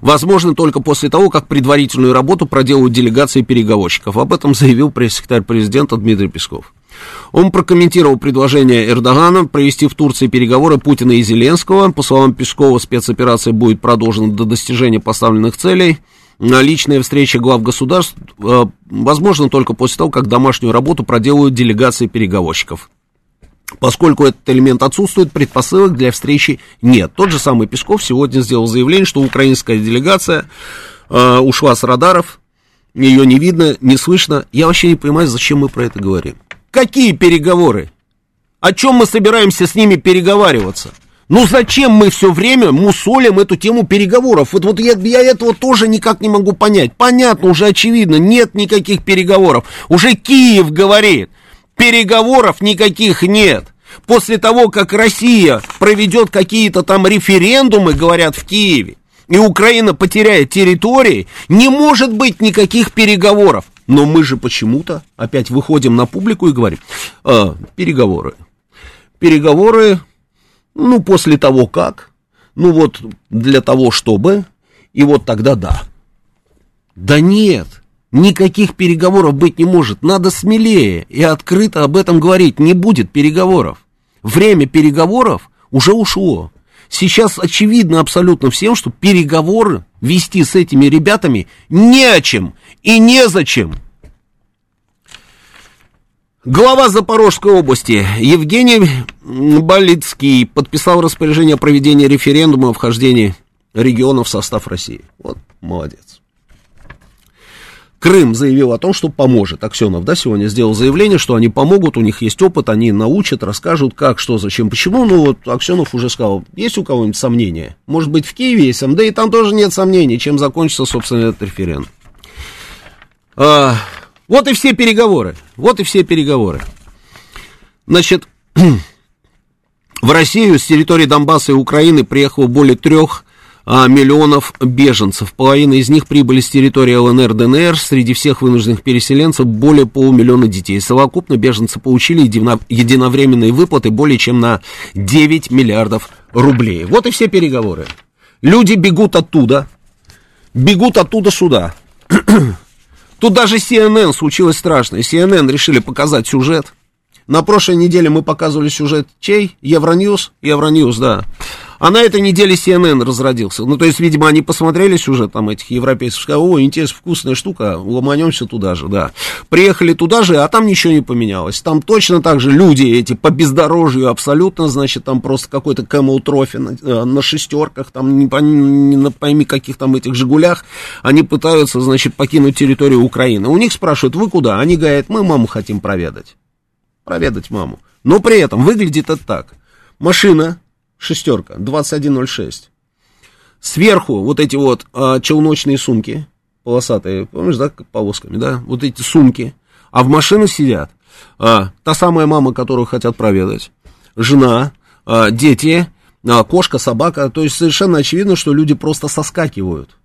возможны только после того, как предварительную работу проделают делегации переговорщиков. Об этом заявил пресс-секретарь президента Дмитрий Песков. Он прокомментировал предложение Эрдогана провести в Турции переговоры Путина и Зеленского. По словам Пескова, спецоперация будет продолжена до достижения поставленных целей. Личная встреча глав государств э, возможно только после того, как домашнюю работу проделают делегации переговорщиков. Поскольку этот элемент отсутствует, предпосылок для встречи нет. Тот же самый Песков сегодня сделал заявление, что украинская делегация э, ушла с радаров, ее не видно, не слышно. Я вообще не понимаю, зачем мы про это говорим. Какие переговоры? О чем мы собираемся с ними переговариваться? Ну зачем мы все время мусолим эту тему переговоров? Вот, вот я, я этого тоже никак не могу понять. Понятно, уже очевидно, нет никаких переговоров. Уже Киев говорит, Переговоров никаких нет. После того, как Россия проведет какие-то там референдумы, говорят, в Киеве, и Украина потеряет территории, не может быть никаких переговоров. Но мы же почему-то опять выходим на публику и говорим, а, переговоры. Переговоры, ну, после того как, ну вот для того, чтобы, и вот тогда да. Да нет, Никаких переговоров быть не может. Надо смелее и открыто об этом говорить. Не будет переговоров. Время переговоров уже ушло. Сейчас очевидно абсолютно всем, что переговоры вести с этими ребятами не о чем и незачем. Глава Запорожской области Евгений Болицкий подписал распоряжение о проведении референдума о вхождении регионов в состав России. Вот, молодец. Крым заявил о том, что поможет. Аксенов, да, сегодня сделал заявление, что они помогут, у них есть опыт, они научат, расскажут, как, что, зачем, почему. Ну, вот Аксенов уже сказал, есть у кого-нибудь сомнения? Может быть, в Киеве есть, да и там тоже нет сомнений, чем закончится, собственно, этот референдум. А, вот и все переговоры, вот и все переговоры. Значит, (clears throat) в Россию с территории Донбасса и Украины приехало более трех а, миллионов беженцев. Половина из них прибыли с территории ЛНР, ДНР. Среди всех вынужденных переселенцев более полумиллиона детей. Совокупно беженцы получили единовременные выплаты более чем на 9 миллиардов рублей. Вот и все переговоры. Люди бегут оттуда, бегут оттуда сюда. (clears throat) Тут даже CNN случилось страшное. CNN решили показать сюжет. На прошлой неделе мы показывали сюжет чей? Евроньюз? Евроньюз, да. А на этой неделе CNN разродился. Ну, то есть, видимо, они посмотрели сюжет там этих европейцев, о, интересно, вкусная штука, ломанемся туда же, да. Приехали туда же, а там ничего не поменялось. Там точно так же люди эти по бездорожью абсолютно, значит, там просто какой-то Camel Trophy на, э, на шестерках, там не, не, не пойми каких там этих «Жигулях», они пытаются, значит, покинуть территорию Украины. У них спрашивают, вы куда? Они говорят, мы маму хотим проведать. Проведать маму. Но при этом выглядит это так. Машина шестерка, 2106. Сверху вот эти вот а, челночные сумки, полосатые, помнишь, да, полосками, да, вот эти сумки, а в машину сидят а, та самая мама, которую хотят проведать, жена, а, дети, а, кошка, собака, то есть совершенно очевидно, что люди просто соскакивают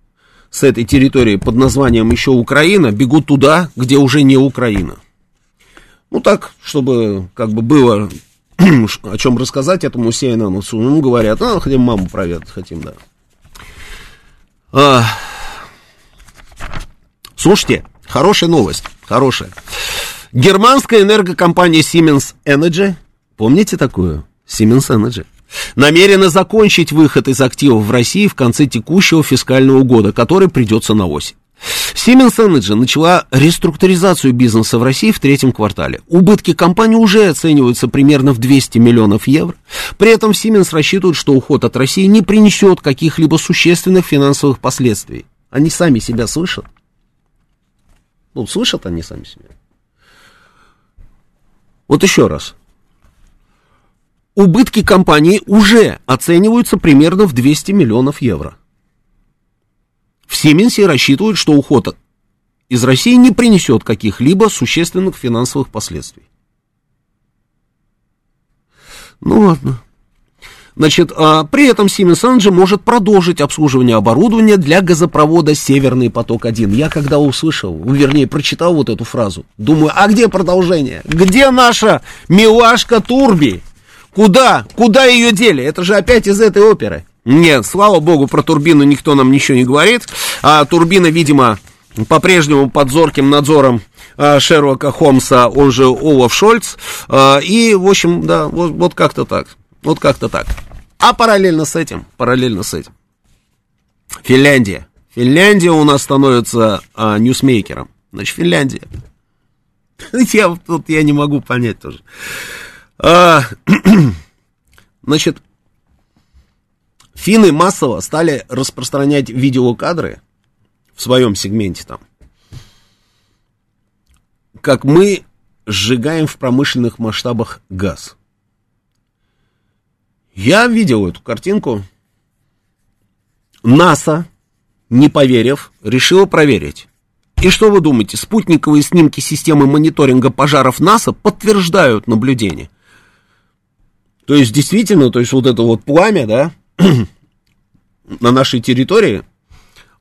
с этой территории под названием еще Украина, бегут туда, где уже не Украина. Ну так, чтобы как бы было (clears throat) о чем рассказать этому CNN. Ну, говорят, а, хотим маму проведать, хотим, да. А, слушайте, хорошая новость, хорошая. Германская энергокомпания Siemens Energy, помните такую? Siemens Energy намерена закончить выход из активов в России в конце текущего фискального года, который придется на осень. Siemens Energy начала реструктуризацию бизнеса в России в третьем квартале. Убытки компании уже оцениваются примерно в 200 миллионов евро. При этом Siemens рассчитывает, что уход от России не принесет каких-либо существенных финансовых последствий. Они сами себя слышат? Ну, слышат они сами себя. Вот еще раз. Убытки компании уже оцениваются примерно в 200 миллионов евро. В Сименсе рассчитывают, что уход из России не принесет каких-либо существенных финансовых последствий. Ну ладно. Значит, а при этом Siemens Energy может продолжить обслуживание оборудования для газопровода «Северный поток-1». Я когда услышал, вернее, прочитал вот эту фразу, думаю, а где продолжение? Где наша милашка Турби? Куда? Куда ее дели? Это же опять из этой оперы. Нет, слава богу, про турбину никто нам ничего не говорит. А турбина, видимо, по-прежнему под зорким надзором а, Шерлока Холмса, он же Олаф Шольц. А, и, в общем, да, вот, вот как-то так. Вот как-то так. А параллельно с этим, параллельно с этим, Финляндия. Финляндия у нас становится а, ньюсмейкером. Значит, Финляндия. (laughs) Я тут я не могу понять тоже. (clears throat) Значит, Финны массово стали распространять видеокадры в своем сегменте там, как мы сжигаем в промышленных масштабах газ. Я видел эту картинку. НАСА, не поверив, решила проверить. И что вы думаете, спутниковые снимки системы мониторинга пожаров НАСА подтверждают наблюдение. То есть, действительно, то есть вот это вот пламя, да, (clears throat) на нашей территории,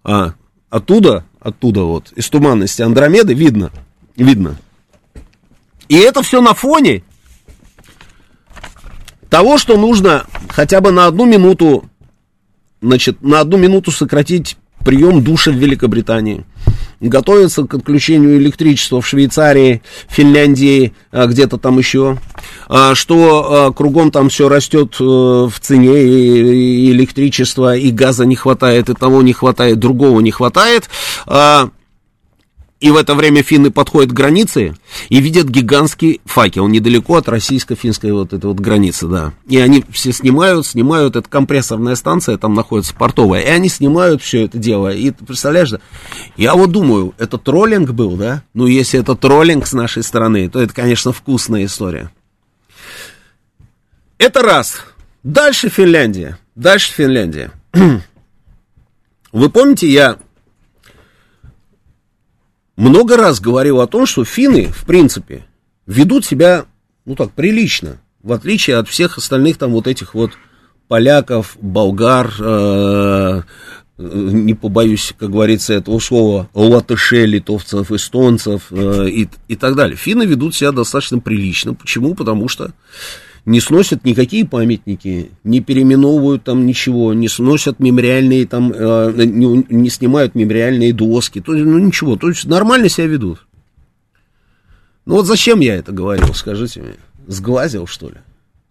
а оттуда, оттуда вот, из туманности Андромеды видно, видно. И это все на фоне того, что нужно хотя бы на одну минуту, значит, на одну минуту сократить прием душа в Великобритании. готовятся к отключению электричества в Швейцарии, Финляндии, а, где-то там еще, а, что а, кругом там все растет э, в цене, и электричества, и газа не хватает, и того не хватает, другого не хватает. И в это время финны подходят к границе и видят гигантский факел недалеко от российско-финской вот этой вот границы, да. И они все снимают, снимают, это компрессорная станция там находится, портовая, и они снимают все это дело. И представляешь, да? Я вот думаю, это троллинг был, да? Ну, если это троллинг с нашей стороны, то это, конечно, вкусная история. Это раз. Дальше Финляндия. Дальше Финляндия. (clears throat) Вы помните, я много раз говорил о том, что финны, в принципе, ведут себя, ну так, прилично, в отличие от всех остальных там вот этих вот поляков, болгар, э, не побоюсь, как говорится, этого слова, латышей, литовцев, эстонцев э, и, и так далее. Финны ведут себя достаточно прилично. Почему? Потому что не сносят никакие памятники, не переименовывают там ничего, не сносят мемориальные там, э, не, не снимают мемориальные доски, то, ну ничего, то есть нормально себя ведут. Ну вот зачем я это говорил, скажите мне? Сглазил, что ли?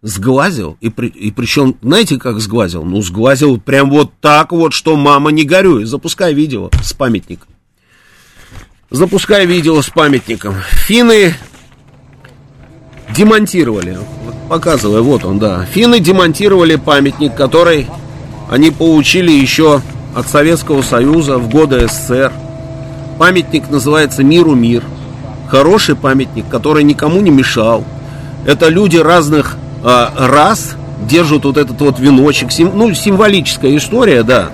Сглазил, и, при, и причем, знаете, как сглазил? Ну, сглазил прям вот так вот, что мама не горюй. Запускай видео с памятником. Запускай видео с памятником. Финны демонтировали. Показываю, вот он, да. Финны демонтировали памятник, который они получили еще от Советского Союза в годы СССР. Памятник называется «Миру мир». Хороший памятник, который никому не мешал. Это люди разных а, рас держат вот этот вот веночек. Сим, ну, символическая история, да.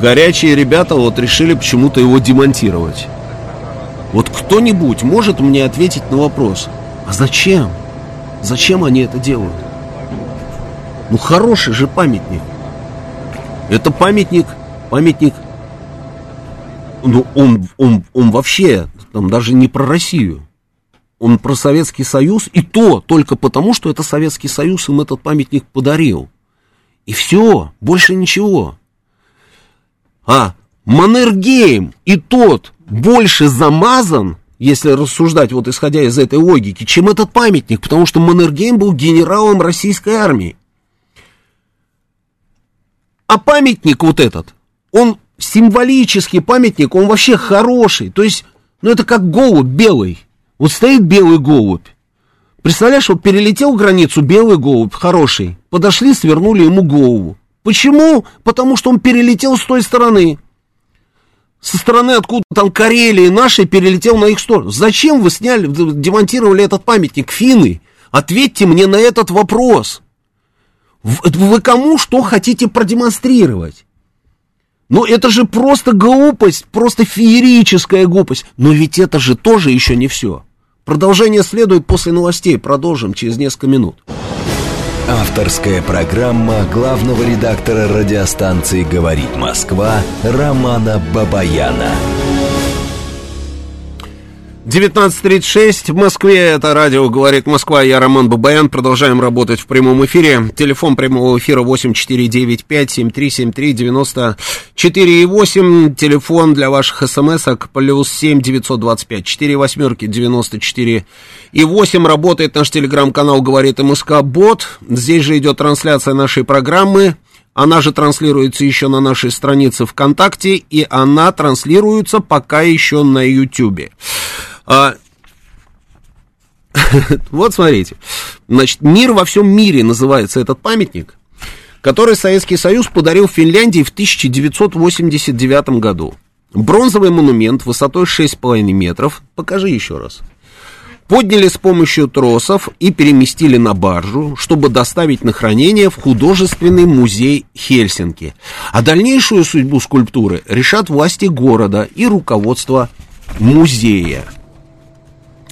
Горячие ребята вот решили почему-то его демонтировать. Вот кто-нибудь может мне ответить на вопрос, а зачем? Зачем они это делают? Ну, хороший же памятник. Это памятник, памятник, ну, он, он, он вообще, там, даже не про Россию. Он про Советский Союз, и то только потому, что это Советский Союз им этот памятник подарил. И все, больше ничего. А Маннергейм и тот больше замазан, если рассуждать вот исходя из этой логики, чем этот памятник, потому что Маннергейм был генералом российской армии. А памятник вот этот, он символический памятник, он вообще хороший. То есть, ну это как голубь белый. Вот стоит белый голубь. Представляешь, вот перелетел границу белый голубь, хороший. Подошли, свернули ему голову. Почему? Потому что он перелетел с той стороны со стороны откуда там Карелии нашей перелетел на их сторону. Зачем вы сняли, демонтировали этот памятник? Финны, ответьте мне на этот вопрос. Вы кому что хотите продемонстрировать? Ну, это же просто глупость, просто феерическая глупость. Но ведь это же тоже еще не все. Продолжение следует после новостей. Продолжим через несколько минут. Авторская программа главного редактора радиостанции «Говорит Москва» Романа Бабаяна. 19.36 в Москве, это радио «Говорит Москва», я Роман Бабаян, продолжаем работать в прямом эфире. Телефон прямого эфира 8495-7373-94,8, телефон для ваших смс-ок плюс 7 925 4 восьмерки 94 и 8. Работает наш телеграм-канал «Говорит МСК Бот», здесь же идет трансляция нашей программы, она же транслируется еще на нашей странице ВКонтакте, и она транслируется пока еще на Ютьюбе. А, (laughs) вот смотрите. Значит, мир во всем мире называется этот памятник, который Советский Союз подарил Финляндии в 1989 году. Бронзовый монумент высотой 6,5 метров. Покажи еще раз. Подняли с помощью тросов и переместили на баржу, чтобы доставить на хранение в художественный музей Хельсинки. А дальнейшую судьбу скульптуры решат власти города и руководство музея.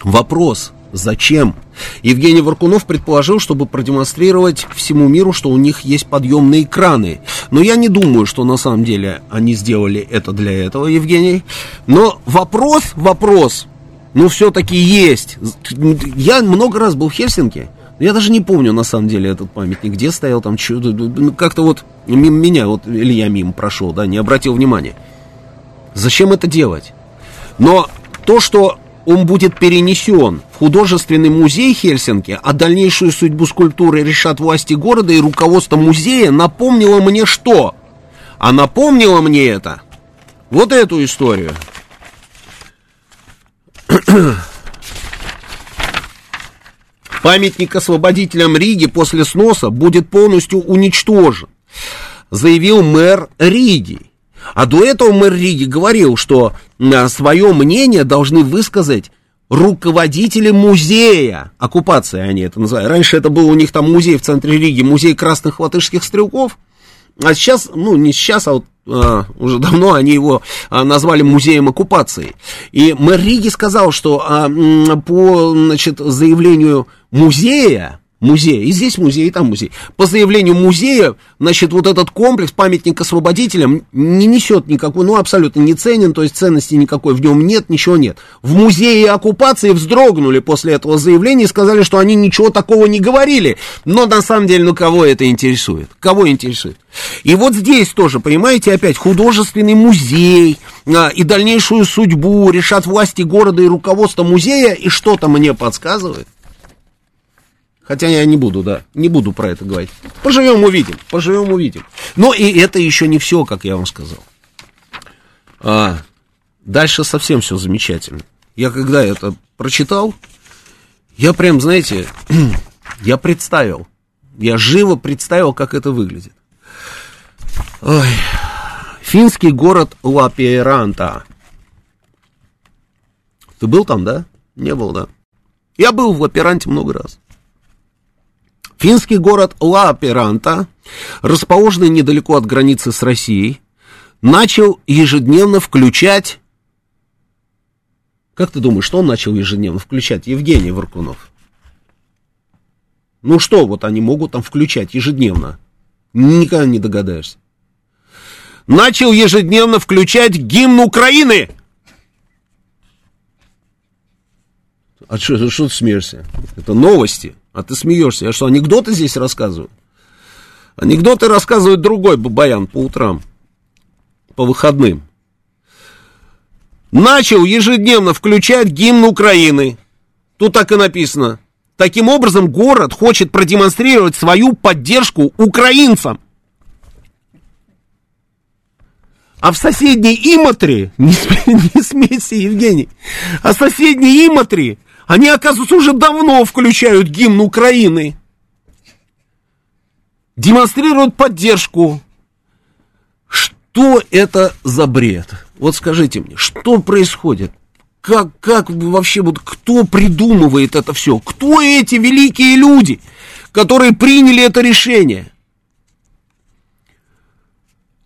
Вопрос, зачем? Евгений Варкунов предположил, чтобы продемонстрировать всему миру, что у них есть подъемные краны. Но я не думаю, что на самом деле они сделали это для этого, Евгений. Но вопрос, вопрос, ну все-таки есть. Я много раз был в Хельсинки. Я даже не помню, на самом деле, этот памятник, где стоял там, чё- ну, как-то вот мимо меня, вот Илья мимо прошел, да, не обратил внимания. Зачем это делать? Но то, что он будет перенесен в художественный музей Хельсинки, а дальнейшую судьбу скульптуры решат власти города и руководство музея, напомнило мне что? А напомнило мне это вот эту историю. (coughs) Памятник освободителям Риги после сноса будет полностью уничтожен, заявил мэр Риги. А до этого мэр Риги говорил, что а, свое мнение должны высказать руководители музея. Оккупация они это называют. Раньше это был у них там музей в центре Риги, музей красных латышских стрелков. А сейчас, ну не сейчас, а вот а, уже давно они его а, назвали музеем оккупации. И мэр Риги сказал, что а, по значит, заявлению музея, музея, и здесь музей, и там музей, по заявлению музея, значит, вот этот комплекс, памятник освободителям, не несет никакой, ну, абсолютно не ценен, то есть ценности никакой в нем нет, ничего нет. В музее оккупации вздрогнули после этого заявления и сказали, что они ничего такого не говорили. Но на самом деле, ну, кого это интересует? Кого интересует? И вот здесь тоже, понимаете, опять художественный музей а, и дальнейшую судьбу решат власти города и руководство музея, и что-то мне подсказывает. Хотя я не буду, да, не буду про это говорить. Поживем, увидим, поживем, увидим. Но и это еще не все, как я вам сказал. А, дальше совсем все замечательно. Я когда это прочитал, я прям, знаете, (clears throat) я представил, я живо представил, как это выглядит. Ой. Финский город Лапиеранта. Ты был там, да? Не был, да? Я был в Лапиранте много раз. Финский город Лааперанта, расположенный недалеко от границы с Россией, начал ежедневно включать... Как ты думаешь, что он начал ежедневно включать? Евгений Варкунов. Ну что вот они могут там включать ежедневно? Никогда не догадаешься. Начал ежедневно включать гимн Украины. А что ты смеешься? Это новости. А ты смеешься. Я что, анекдоты здесь рассказываю? Анекдоты рассказывает другой Бабаян по утрам. По выходным. Начал ежедневно включать гимн Украины. Тут так и написано. Таким образом, город хочет продемонстрировать свою поддержку украинцам. А в соседней Иматре, (laughs) не, смейся, Евгений, а в соседней Иматре они, оказывается, уже давно включают гимн Украины. Демонстрируют поддержку. Что это за бред? Вот скажите мне, что происходит? Как, как вообще, вот кто придумывает это все? Кто эти великие люди, которые приняли это решение?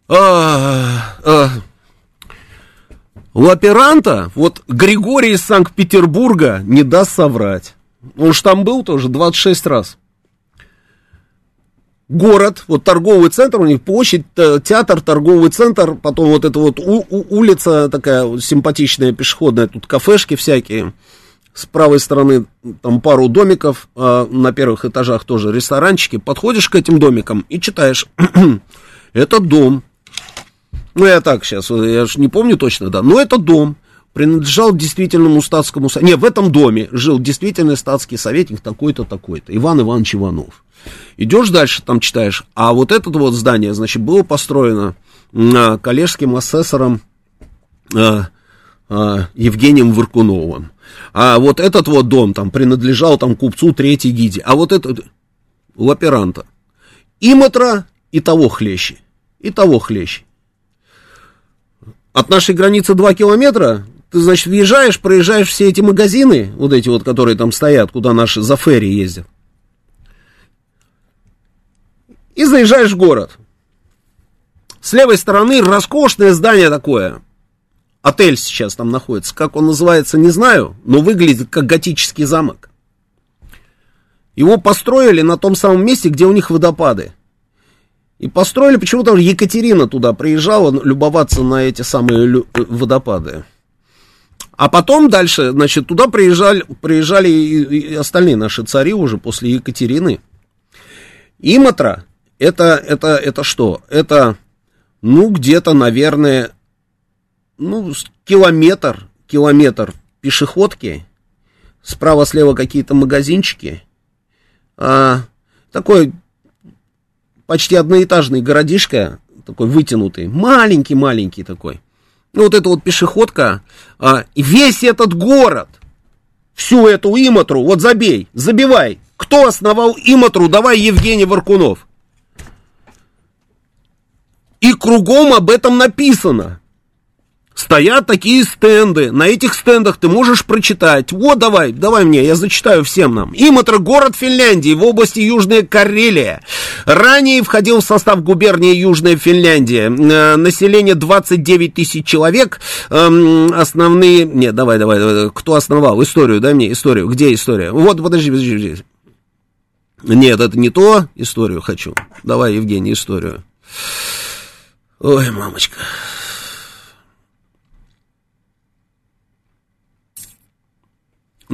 А, а, Лаперанта, вот Григорий из Санкт-Петербурга не даст соврать. Он же там был тоже 26 раз. Город, вот торговый центр, у них площадь, театр, торговый центр, потом вот эта вот у, у, улица такая симпатичная, пешеходная, тут кафешки всякие. С правой стороны там пару домиков, а на первых этажах тоже ресторанчики. Подходишь к этим домикам и читаешь, (clears throat) это дом ну, я так сейчас, я же не помню точно, да, но это дом, принадлежал действительному статскому... Не, в этом доме жил действительный статский советник такой-то, такой-то, Иван Иванович Иванов. Идешь дальше, там читаешь, а вот это вот здание, значит, было построено а, коллежским асессором а, а, Евгением Варкуновым. А вот этот вот дом там принадлежал там купцу Третьей Гиди. А вот этот лаперанта. И матра, и того хлещи. И того хлещи. От нашей границы 2 километра, ты, значит, въезжаешь, проезжаешь все эти магазины, вот эти вот, которые там стоят, куда наши за ферри ездят. И заезжаешь в город. С левой стороны роскошное здание такое. Отель сейчас там находится. Как он называется, не знаю, но выглядит как готический замок. Его построили на том самом месте, где у них водопады. И построили, почему-то Екатерина туда приезжала любоваться на эти самые водопады. А потом дальше, значит, туда приезжали, приезжали и, и остальные наши цари уже после Екатерины. Иматра, это, это, это что? Это, ну, где-то, наверное, ну, километр, километр пешеходки, справа-слева какие-то магазинчики, а, такой почти одноэтажный городишко, такой вытянутый, маленький-маленький такой. Ну, вот эта вот пешеходка, а, и весь этот город, всю эту Иматру, вот забей, забивай. Кто основал Иматру? Давай Евгений Варкунов. И кругом об этом написано. Стоят такие стенды. На этих стендах ты можешь прочитать. Вот, давай, давай мне, я зачитаю всем нам. Иматра – город Финляндии в области Южная Карелия. Ранее входил в состав губернии Южная Финляндия. Э, население 29 тысяч человек. Эм, основные... Нет, давай, давай, давай. Кто основал? Историю, дай мне историю. Где история? Вот, подожди, подожди, подожди. Нет, это не то. Историю хочу. Давай, Евгений, историю. Ой, мамочка.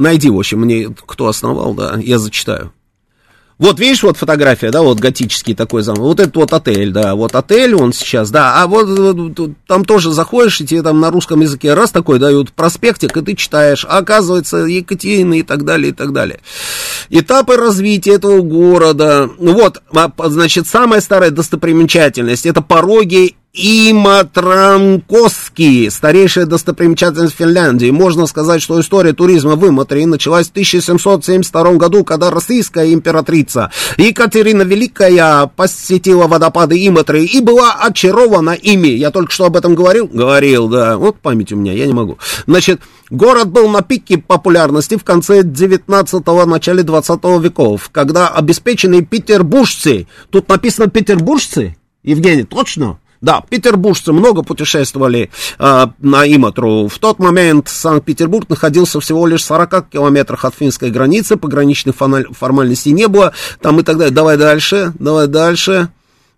Найди, в общем, мне кто основал, да, я зачитаю. Вот видишь, вот фотография, да, вот готический такой замок. Вот этот вот отель, да, вот отель он сейчас, да. А вот, вот там тоже заходишь, и тебе там на русском языке раз такой дают проспектик, и ты читаешь, а оказывается Екатерина и так далее, и так далее. Этапы развития этого города. Вот, а, значит, самая старая достопримечательность, это пороги Иматранкосский, старейшая достопримечательность Финляндии. Можно сказать, что история туризма в Иматре началась в 1772 году, когда российская императрица Екатерина Великая посетила водопады Иматры и была очарована ими. Я только что об этом говорил? Говорил, да. Вот память у меня, я не могу. Значит, город был на пике популярности в конце 19-го, начале 20 веков, когда обеспеченные петербуржцы, тут написано петербуржцы, Евгений, точно? Да, петербуржцы много путешествовали э, на Иматру. В тот момент Санкт-Петербург находился всего лишь в 40 километрах от финской границы, пограничных формальностей не было, там и так далее. Давай дальше, давай дальше.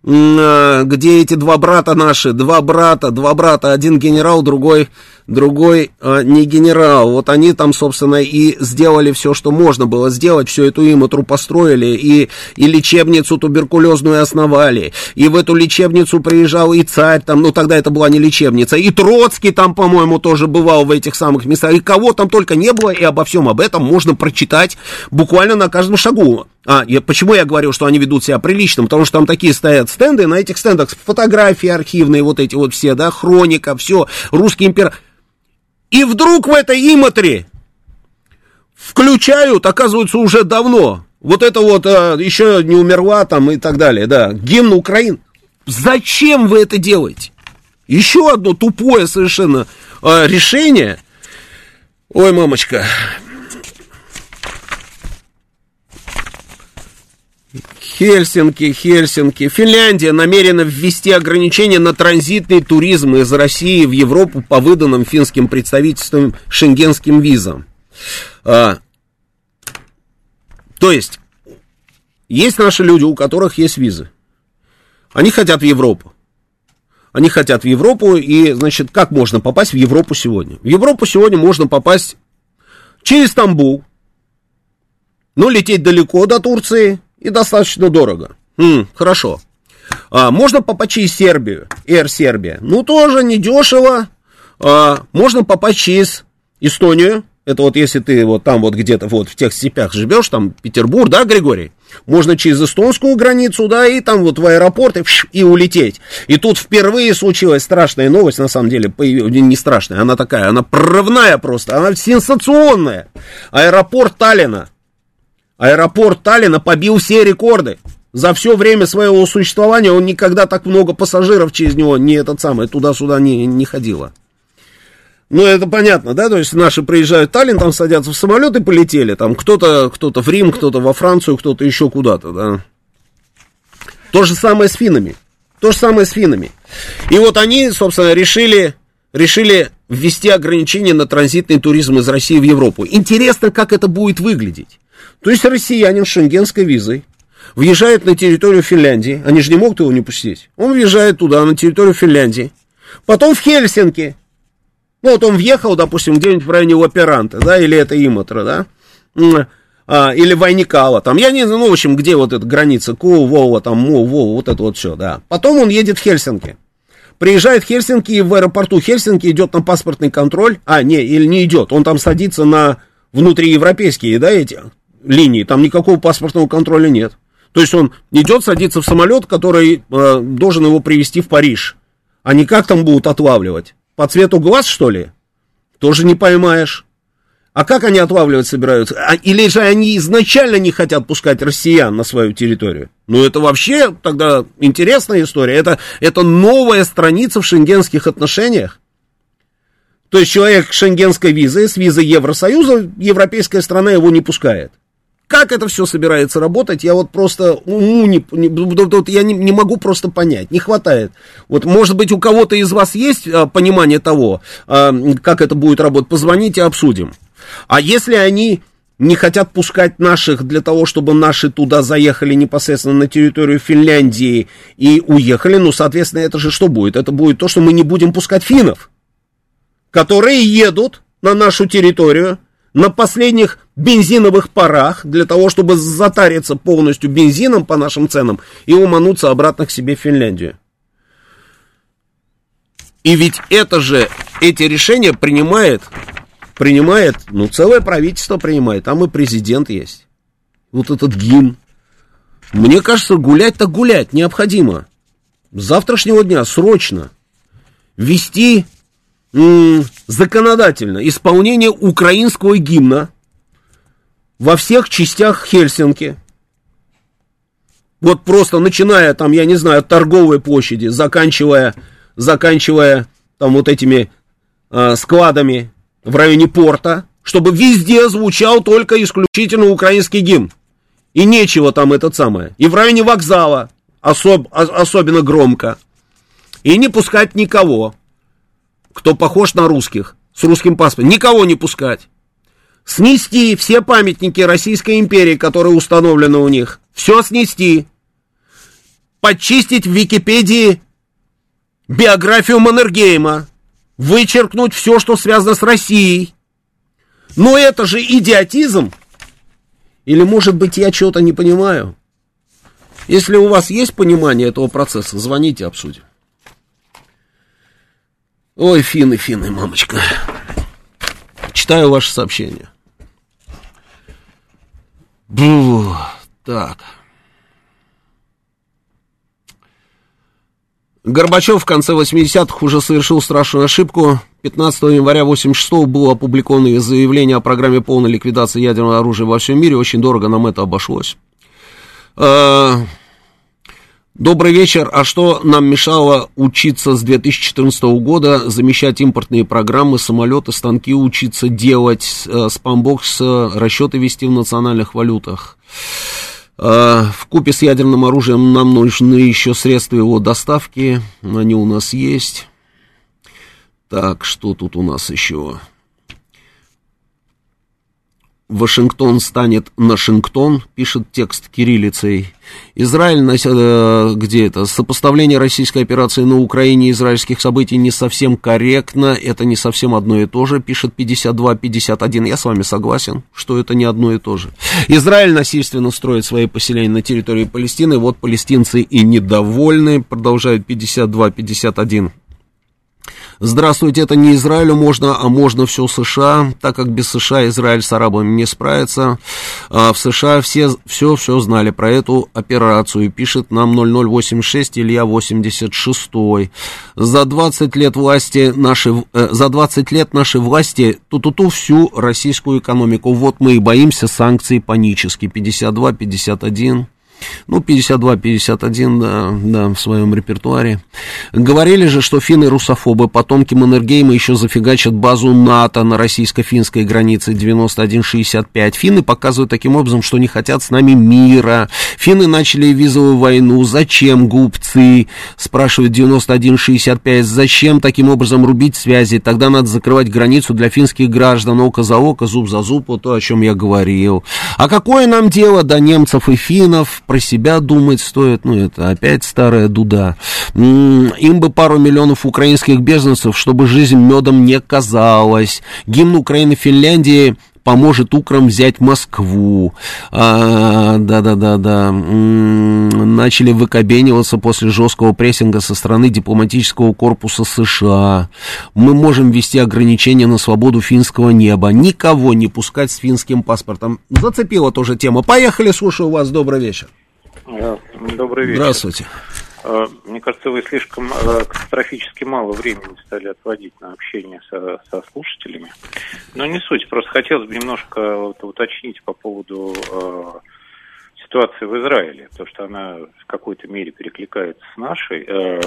А, где эти два брата наши, два брата, два брата, один генерал, другой другой а, не генерал. Вот они там, собственно, и сделали все, что можно было сделать, всю эту иматру построили, и, и лечебницу туберкулезную основали, и в эту лечебницу приезжал и царь, там, ну тогда это была не лечебница, и Троцкий там, по-моему, тоже бывал в этих самых местах, и кого там только не было, и обо всем об этом можно прочитать буквально на каждом шагу. А, я, почему я говорю, что они ведут себя прилично? Потому что там такие стоят стенды, на этих стендах фотографии архивные, вот эти вот все, да, хроника, все, русский император. И вдруг в этой иматре включают, оказывается, уже давно. Вот это вот а, еще не умерла там и так далее, да, гимн Украины. Зачем вы это делаете? Еще одно тупое совершенно а, решение. Ой, мамочка, Хельсинки, Хельсинки. Финляндия намерена ввести ограничения на транзитный туризм из России в Европу по выданным финским представительствам шенгенским визам. А, то есть, есть наши люди, у которых есть визы. Они хотят в Европу. Они хотят в Европу, и, значит, как можно попасть в Европу сегодня? В Европу сегодня можно попасть через Стамбул, но лететь далеко до Турции, и достаточно дорого. М, хорошо. А, можно попасть через Сербию, Air Сербия. Ну, тоже недешево. А, можно попасть через Эстонию. Это вот если ты вот там вот где-то вот в тех степях живешь, там Петербург, да, Григорий? Можно через эстонскую границу, да, и там вот в аэропорт и, и улететь. И тут впервые случилась страшная новость, на самом деле, не страшная, она такая, она прорывная просто, она сенсационная. Аэропорт Таллина Аэропорт Таллина побил все рекорды. За все время своего существования он никогда так много пассажиров через него не этот самый туда-сюда не, не ходило. Ну, это понятно, да, то есть наши приезжают в Таллин, там садятся в самолет и полетели, там кто-то кто в Рим, кто-то во Францию, кто-то еще куда-то, да. То же самое с финами, то же самое с финами. И вот они, собственно, решили, решили ввести ограничения на транзитный туризм из России в Европу. Интересно, как это будет выглядеть. То есть россиянин с шенгенской визой въезжает на территорию Финляндии, они же не могут его не пустить. Он въезжает туда, на территорию Финляндии, потом в Хельсинки, Ну, вот он въехал, допустим, где-нибудь в районе Операнта, да, или это Иматра, да, а, или Вайникала, там, я не знаю, ну, в общем, где вот эта граница, Ку, Вова, там, Му, Вова, вот это вот все, да. Потом он едет в Хельсинки. Приезжает в Хельсинки, и в аэропорту Хельсинки идет на паспортный контроль, а, не, или не идет, он там садится на внутриевропейские, да, эти линии, там никакого паспортного контроля нет. То есть он идет, садится в самолет, который э, должен его привезти в Париж. А не как там будут отлавливать? По цвету глаз, что ли? Тоже не поймаешь. А как они отлавливать собираются? А, или же они изначально не хотят пускать россиян на свою территорию? Ну, это вообще тогда интересная история. Это, это новая страница в шенгенских отношениях. То есть человек с шенгенской визой, с визой Евросоюза, европейская страна его не пускает. Как это все собирается работать, я вот просто уму не, не, вот я не, не могу просто понять, не хватает. Вот, может быть, у кого-то из вас есть а, понимание того, а, как это будет работать, позвоните, обсудим. А если они не хотят пускать наших для того, чтобы наши туда заехали непосредственно на территорию Финляндии и уехали, ну, соответственно, это же что будет? Это будет то, что мы не будем пускать финнов, которые едут на нашу территорию, на последних бензиновых парах для того, чтобы затариться полностью бензином по нашим ценам и умануться обратно к себе в Финляндию. И ведь это же, эти решения принимает, принимает, ну, целое правительство принимает, там и президент есть. Вот этот гимн. Мне кажется, гулять-то гулять необходимо. С завтрашнего дня срочно ввести законодательно исполнение украинского гимна во всех частях Хельсинки. Вот просто начиная там, я не знаю, от торговой площади, заканчивая, заканчивая там вот этими э, складами в районе порта, чтобы везде звучал только исключительно украинский гимн. И нечего там это самое. И в районе вокзала особ, особенно громко. И не пускать никого кто похож на русских, с русским паспортом, никого не пускать. Снести все памятники Российской империи, которые установлены у них. Все снести. Подчистить в Википедии биографию Маннергейма. Вычеркнуть все, что связано с Россией. Но это же идиотизм. Или, может быть, я чего-то не понимаю. Если у вас есть понимание этого процесса, звоните, обсудим. Ой, финны, финны, мамочка. Читаю ваше сообщение. Бу, так. Горбачев в конце 80-х уже совершил страшную ошибку. 15 января 86 было опубликовано заявление о программе полной ликвидации ядерного оружия во всем мире. Очень дорого нам это обошлось. Добрый вечер. А что нам мешало учиться с 2014 года, замещать импортные программы, самолеты, станки учиться делать, э, спамбокс, расчеты вести в национальных валютах? Э, в купе с ядерным оружием нам нужны еще средства его доставки. Они у нас есть. Так, что тут у нас еще? Вашингтон станет Нашингтон, пишет текст кириллицей. Израиль, э, где это? Сопоставление российской операции на Украине и израильских событий не совсем корректно, это не совсем одно и то же, пишет 52-51. Я с вами согласен, что это не одно и то же. Израиль насильственно строит свои поселения на территории Палестины, вот палестинцы и недовольны, продолжает 52-51. Здравствуйте, это не Израилю можно, а можно все США, так как без США Израиль с арабами не справится. А в США все все, все знали про эту операцию, пишет нам 0086 Илья 86. За 20 лет власти наши, э, за 20 лет наши власти ту-ту-ту всю российскую экономику. Вот мы и боимся санкций панически. 52-51. Ну, 52-51, да, да, в своем репертуаре. Говорили же, что финны русофобы, потомки Маннергейма еще зафигачат базу НАТО на российско-финской границе 91-65. Финны показывают таким образом, что не хотят с нами мира. Финны начали визовую войну. Зачем, губцы? Спрашивает 91-65. Зачем таким образом рубить связи? Тогда надо закрывать границу для финских граждан. Око за око, зуб за зуб, вот то, о чем я говорил. А какое нам дело до немцев и финнов? Про себя думать стоит, ну, это опять старая дуда. Им бы пару миллионов украинских беженцев, чтобы жизнь медом не казалась. Гимн Украины Финляндии поможет Украм взять Москву. А, да-да-да-да. Начали выкобениваться после жесткого прессинга со стороны дипломатического корпуса США. Мы можем ввести ограничения на свободу финского неба. Никого не пускать с финским паспортом. Зацепила тоже тема. Поехали, слушаю вас. Добрый вечер. Добрый вечер. Здравствуйте. А, мне кажется, вы слишком а, катастрофически мало времени стали отводить на общение со, со слушателями. Но не суть, просто хотелось бы немножко вот, уточнить по поводу э, ситуации в Израиле, потому что она в какой-то мере перекликается с нашей. Э,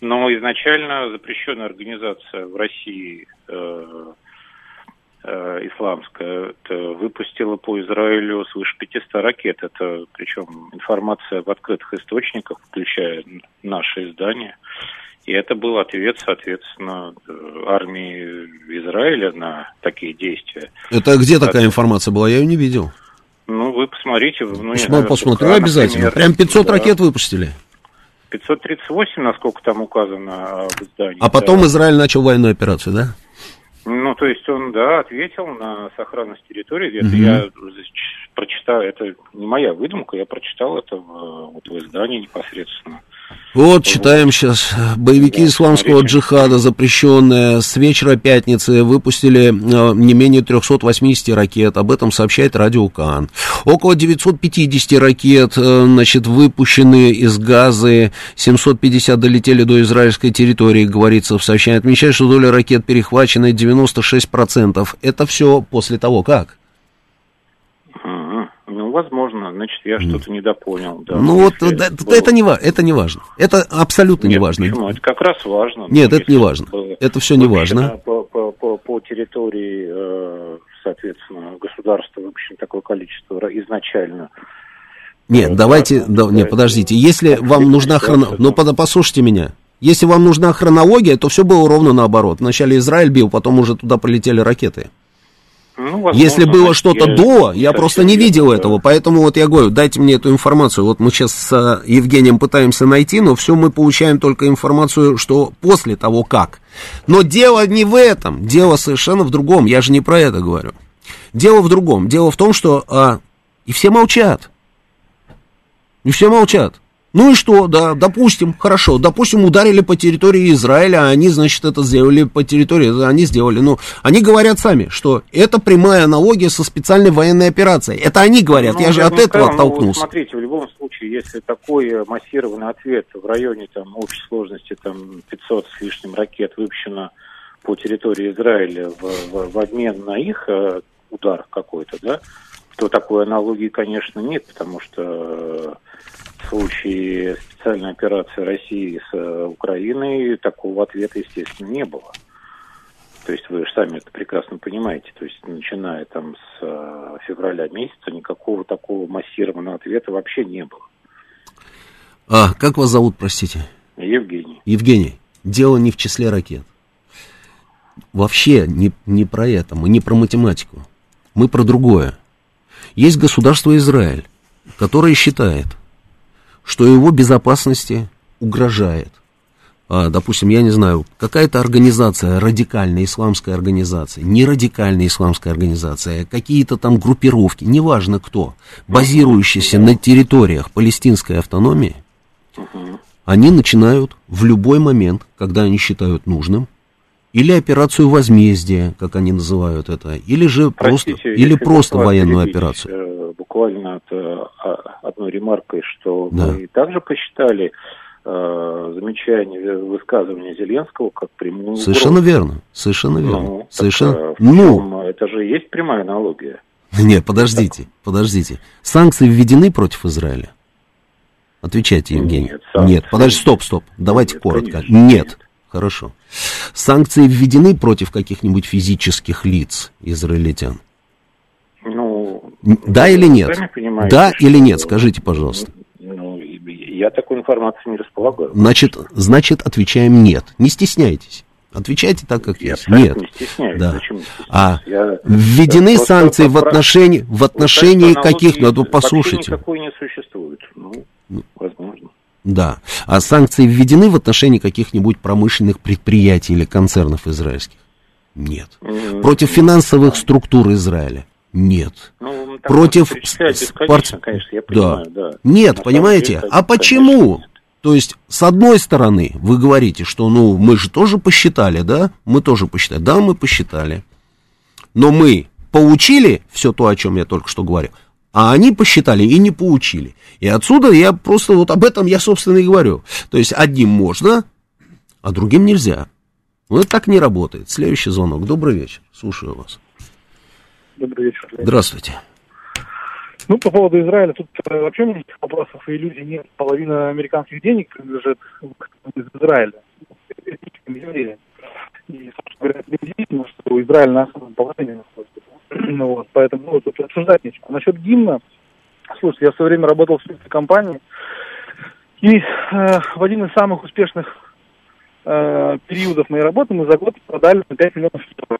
но изначально запрещенная организация в России э, Э, исламская выпустила по Израилю свыше 500 ракет. Это причем информация в открытых источниках, включая наше издание. И это был ответ, соответственно, армии Израиля на такие действия. Это где такая информация была? Я ее не видел. Ну, вы посмотрите. Ну, Посмотрю, я, посмотрю например, обязательно. Прям 500 да. ракет выпустили? 538, насколько там указано в издании. А потом да. Израиль начал военную операцию, да? Ну, то есть он, да, ответил на сохранность территории. Это угу. я прочитал, это не моя выдумка, я прочитал это в, вот в издании непосредственно. Вот, читаем сейчас. Боевики да, исламского смотрите. джихада, запрещенные, с вечера пятницы выпустили э, не менее 380 ракет. Об этом сообщает радио Кан. Около 950 ракет, э, значит, выпущены из Газы. 750 долетели до израильской территории, говорится в сообщении. Отмечает, что доля ракет перехвачена 96%. Это все после того, как? Ну, возможно, значит, я что-то недопонял. Да. Ну, вот да, было... это, не, это не важно. Это абсолютно Нет, не важно. Почему? Это как раз важно. Нет, это не важно. Это все не важно. По, по, по, по территории, э, соответственно, государства выпущено такое количество изначально. Нет, ну, давайте, да, нет, подождите. Если вам нужна хронология, ну, послушайте меня. Если вам нужна хронология, то все было ровно наоборот. Вначале Израиль бил, потом уже туда полетели ракеты. Ну, возможно, Если было что-то до, я просто не видел да. этого, поэтому вот я говорю, дайте мне эту информацию. Вот мы сейчас с Евгением пытаемся найти, но все мы получаем только информацию, что после того как. Но дело не в этом, дело совершенно в другом, я же не про это говорю. Дело в другом, дело в том, что а, и все молчат. И все молчат. Ну и что, да, допустим, хорошо, допустим, ударили по территории Израиля, а они, значит, это сделали по территории, они сделали, ну, они говорят сами, что это прямая аналогия со специальной военной операцией. Это они говорят, ну, я же от этого сказал, оттолкнулся. Ну, смотрите, в любом случае, если такой массированный ответ в районе там общей сложности там 500 с лишним ракет выпущено по территории Израиля в, в, в обмен на их э, удар какой-то, да, то такой аналогии, конечно, нет, потому что в случае специальной операции России с э, Украиной такого ответа, естественно, не было. То есть вы же сами это прекрасно понимаете. То есть начиная там с э, февраля месяца никакого такого массированного ответа вообще не было. А, как вас зовут, простите? Евгений. Евгений, дело не в числе ракет. Вообще не, не про это, мы не про математику. Мы про другое. Есть государство Израиль, которое считает, что его безопасности угрожает. А, допустим, я не знаю, какая-то организация, радикальная исламская организация, не радикальная исламская организация, какие-то там группировки, неважно кто, базирующиеся на территориях палестинской автономии, они начинают в любой момент, когда они считают нужным, или операцию возмездия, как они называют это, или же Простите, просто, или просто военную операцию. Э, буквально э, одной ремаркой, что да. мы также посчитали э, замечание, высказывания Зеленского как прямую Совершенно угрозу. верно, совершенно верно. Ну, совершенно... Так, ну, это же есть прямая аналогия. (laughs) Нет, подождите, так. подождите. Санкции введены против Израиля? Отвечайте, Евгений. Нет, Нет подожди, стоп, стоп. Давайте нет, коротко. Конечно, нет. нет. Хорошо. Санкции введены против каких-нибудь физических лиц израильтян? Ну, да или нет? Да или нет, скажите, пожалуйста. Ну, я такой информации не располагаю. Значит, значит, отвечаем нет. Не стесняйтесь. Отвечайте так, как Я есть. Нет. не стесняюсь. Да. Зачем стесняться? А Я- введены Просто санкции в отношении, в Вот отношении что каких, ну, послушайте. Вообще никакой не существует. Ну, возможно. Да. А санкции введены в отношении каких-нибудь промышленных предприятий или концернов израильских? Нет. Против финансовых структур Израиля? Нет. Ну, Против спорт- конечно, я Да. понимаю, да. Нет, На понимаете? деле, а почему? То есть, с одной стороны, вы говорите, что, ну, мы же тоже посчитали, да? Мы тоже посчитали. Да, мы посчитали. Но мы поучили все то, о чем я только что говорил, а они посчитали и не поучили. И отсюда я просто вот об этом я, собственно, и говорю. То есть, одним можно, а другим нельзя. Ну, это так не работает. Следующий звонок. Добрый вечер. Слушаю вас. Добрый вечер. Здравствуйте. Ну, по поводу Израиля, тут э, вообще никаких вопросов и иллюзий нет. Половина американских денег принадлежит из Израиля. И, собственно говоря, это неудивительно, что Израиль на особом положении находится. (clears throat) Ну, вот, поэтому ну, тут обсуждать нечего. Насчет гимна, слушайте, я в свое время работал в шведской компании, и э, в один из самых успешных э, периодов моей работы мы за год продали на 5 миллионов евро.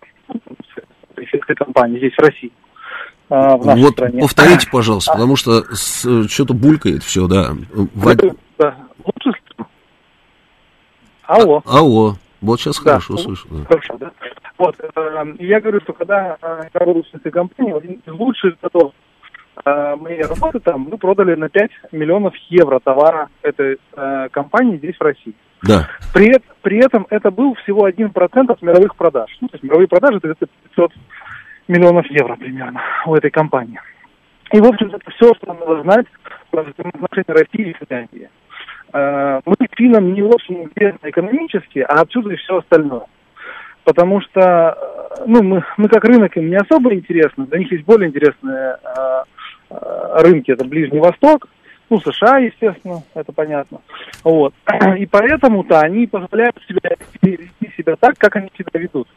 Шведской компании здесь, в России. а, в нашей Вот стране. повторите, (laughs) пожалуйста, потому что с- что-то булькает все, да. В од- Да. Лучше? Алло. Алло, вот сейчас Да. хорошо слышу. да. Хорошо, да? Вот, э, я говорю, что когда э, я работал в этой компании, один из лучших готов э, моей работы там, мы продали на 5 миллионов евро товара этой э, компании здесь, в России. Да. При, при этом это был всего 1% от мировых продаж. Ну, то есть мировые продажи это где-то 500 миллионов евро примерно у этой компании. И, в общем, это все, что надо знать про взаимоотношения России и Финляндии. Э, Мы финнам не очень интересны экономически, а отсюда и все остальное. Потому что, э, ну, мы, мы как рынок им не особо интересны, для них есть более интересные э, рынки, это Ближний Восток, ну, США, естественно, это понятно. Вот. (clears throat) И поэтому-то они позволяют себе вести себя так, как они себя ведут.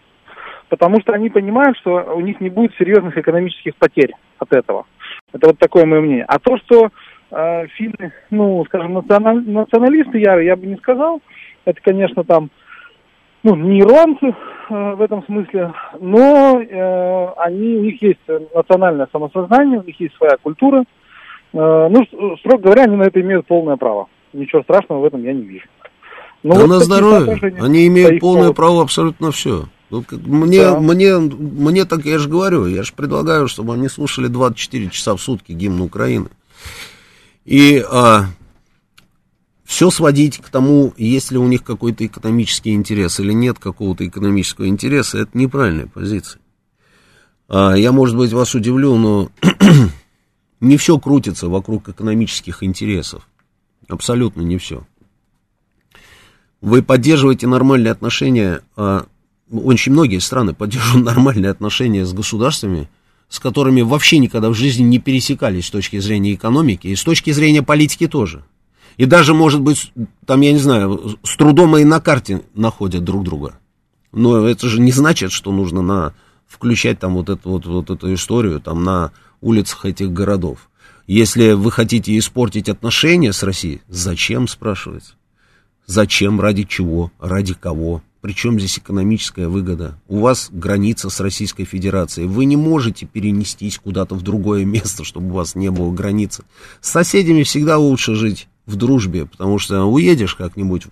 Потому что они понимают, что у них не будет серьезных экономических потерь от этого. Это вот такое мое мнение. А то, что э, финны, ну, скажем, националь- националисты яры, я бы не сказал. Это, конечно, там, ну, не ирландцы э, в этом смысле, но э, они, у них есть национальное самосознание, у них есть своя культура. Э, ну, строго говоря, они на это имеют полное право. Ничего страшного в этом я не вижу. Ну, да вот на здоровье. Они имеют полное поводу. право абсолютно на все. мне, Да. мне, мне так, я же говорю, я же предлагаю, чтобы они слушали 24 часа в сутки гимн Украины. И а, все сводить к тому, есть ли у них какой-то экономический интерес или нет какого-то экономического интереса, это неправильная позиция. А, я, может быть, вас удивлю, но не все крутится вокруг экономических интересов. Абсолютно не все. Вы поддерживаете нормальные отношения, а, очень многие страны поддерживают нормальные отношения с государствами, с которыми вообще никогда в жизни не пересекались с точки зрения экономики и с точки зрения политики тоже. И даже, может быть, там, я не знаю, с трудом и на карте находят друг друга. Но это же не значит, что нужно на, включать там вот эту, вот, вот эту историю там на улицах этих городов. Если вы хотите испортить отношения с Россией, зачем, спрашивается? Зачем, ради чего, ради кого? Причем здесь экономическая выгода? У вас граница с Российской Федерацией. Вы не можете перенестись куда-то в другое место, чтобы у вас не было границы. С соседями всегда лучше жить в дружбе, потому что уедешь как-нибудь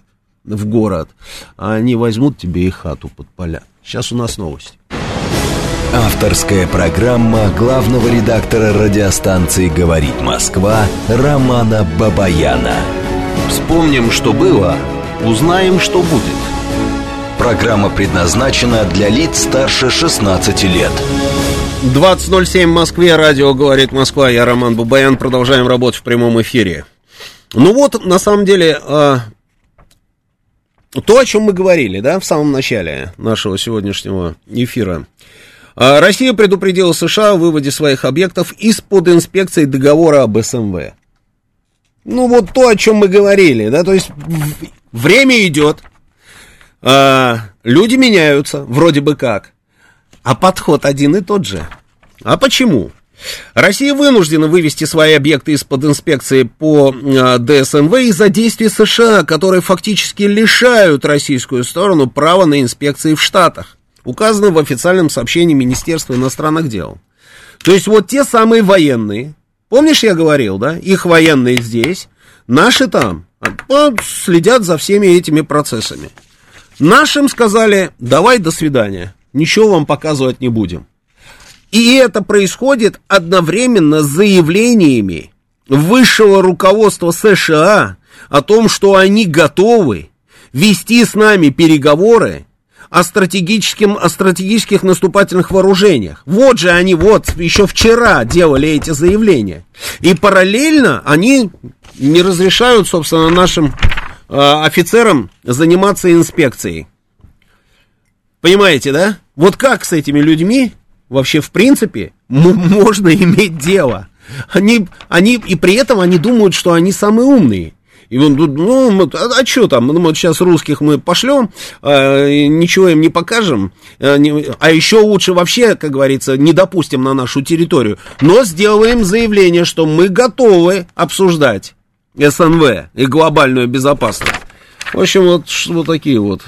в город, а они возьмут тебе и хату под поля. Сейчас у нас новости. Авторская программа главного редактора радиостанции «Говорит Москва» Романа Бабаяна. Вспомним, что было, узнаем, что будет. Программа предназначена для лиц старше 16 лет. 20.07 в Москве, радио «Говорит Москва», я Роман Бабаян, продолжаем работать в прямом эфире. Ну вот, на самом деле, а, то, о чем мы говорили, да, в самом начале нашего сегодняшнего эфира. А, Россия предупредила США о выводе своих объектов из-под инспекции договора об СМВ. Ну вот то, о чем мы говорили, да, то есть время идет, а, люди меняются, вроде бы как, а подход один и тот же. А почему? Россия вынуждена вывести свои объекты из-под инспекции по э, ДСНВ из-за действий США, которые фактически лишают российскую сторону права на инспекции в Штатах. Указано в официальном сообщении Министерства иностранных дел. То есть вот те самые военные, помнишь, я говорил, да, их военные здесь, наши там, следят за всеми этими процессами. Нашим сказали, давай, до свидания, ничего вам показывать не будем. И это происходит одновременно с заявлениями высшего руководства США о том, что они готовы вести с нами переговоры о, стратегическим, о стратегических наступательных вооружениях. Вот же они вот еще вчера делали эти заявления. И параллельно они не разрешают, собственно, нашим э, офицерам заниматься инспекцией. Понимаете, да? Вот как с этими людьми вообще в принципе можно иметь дело. Они, они, и при этом они думают, что они самые умные. И он, ну, мы, а, а что там, ну, вот сейчас русских мы пошлем, а, ничего им не покажем, а, не, а еще лучше вообще, как говорится, не допустим на нашу территорию, но сделаем заявление, что мы готовы обсуждать СНВ и глобальную безопасность. В общем, вот, вот такие вот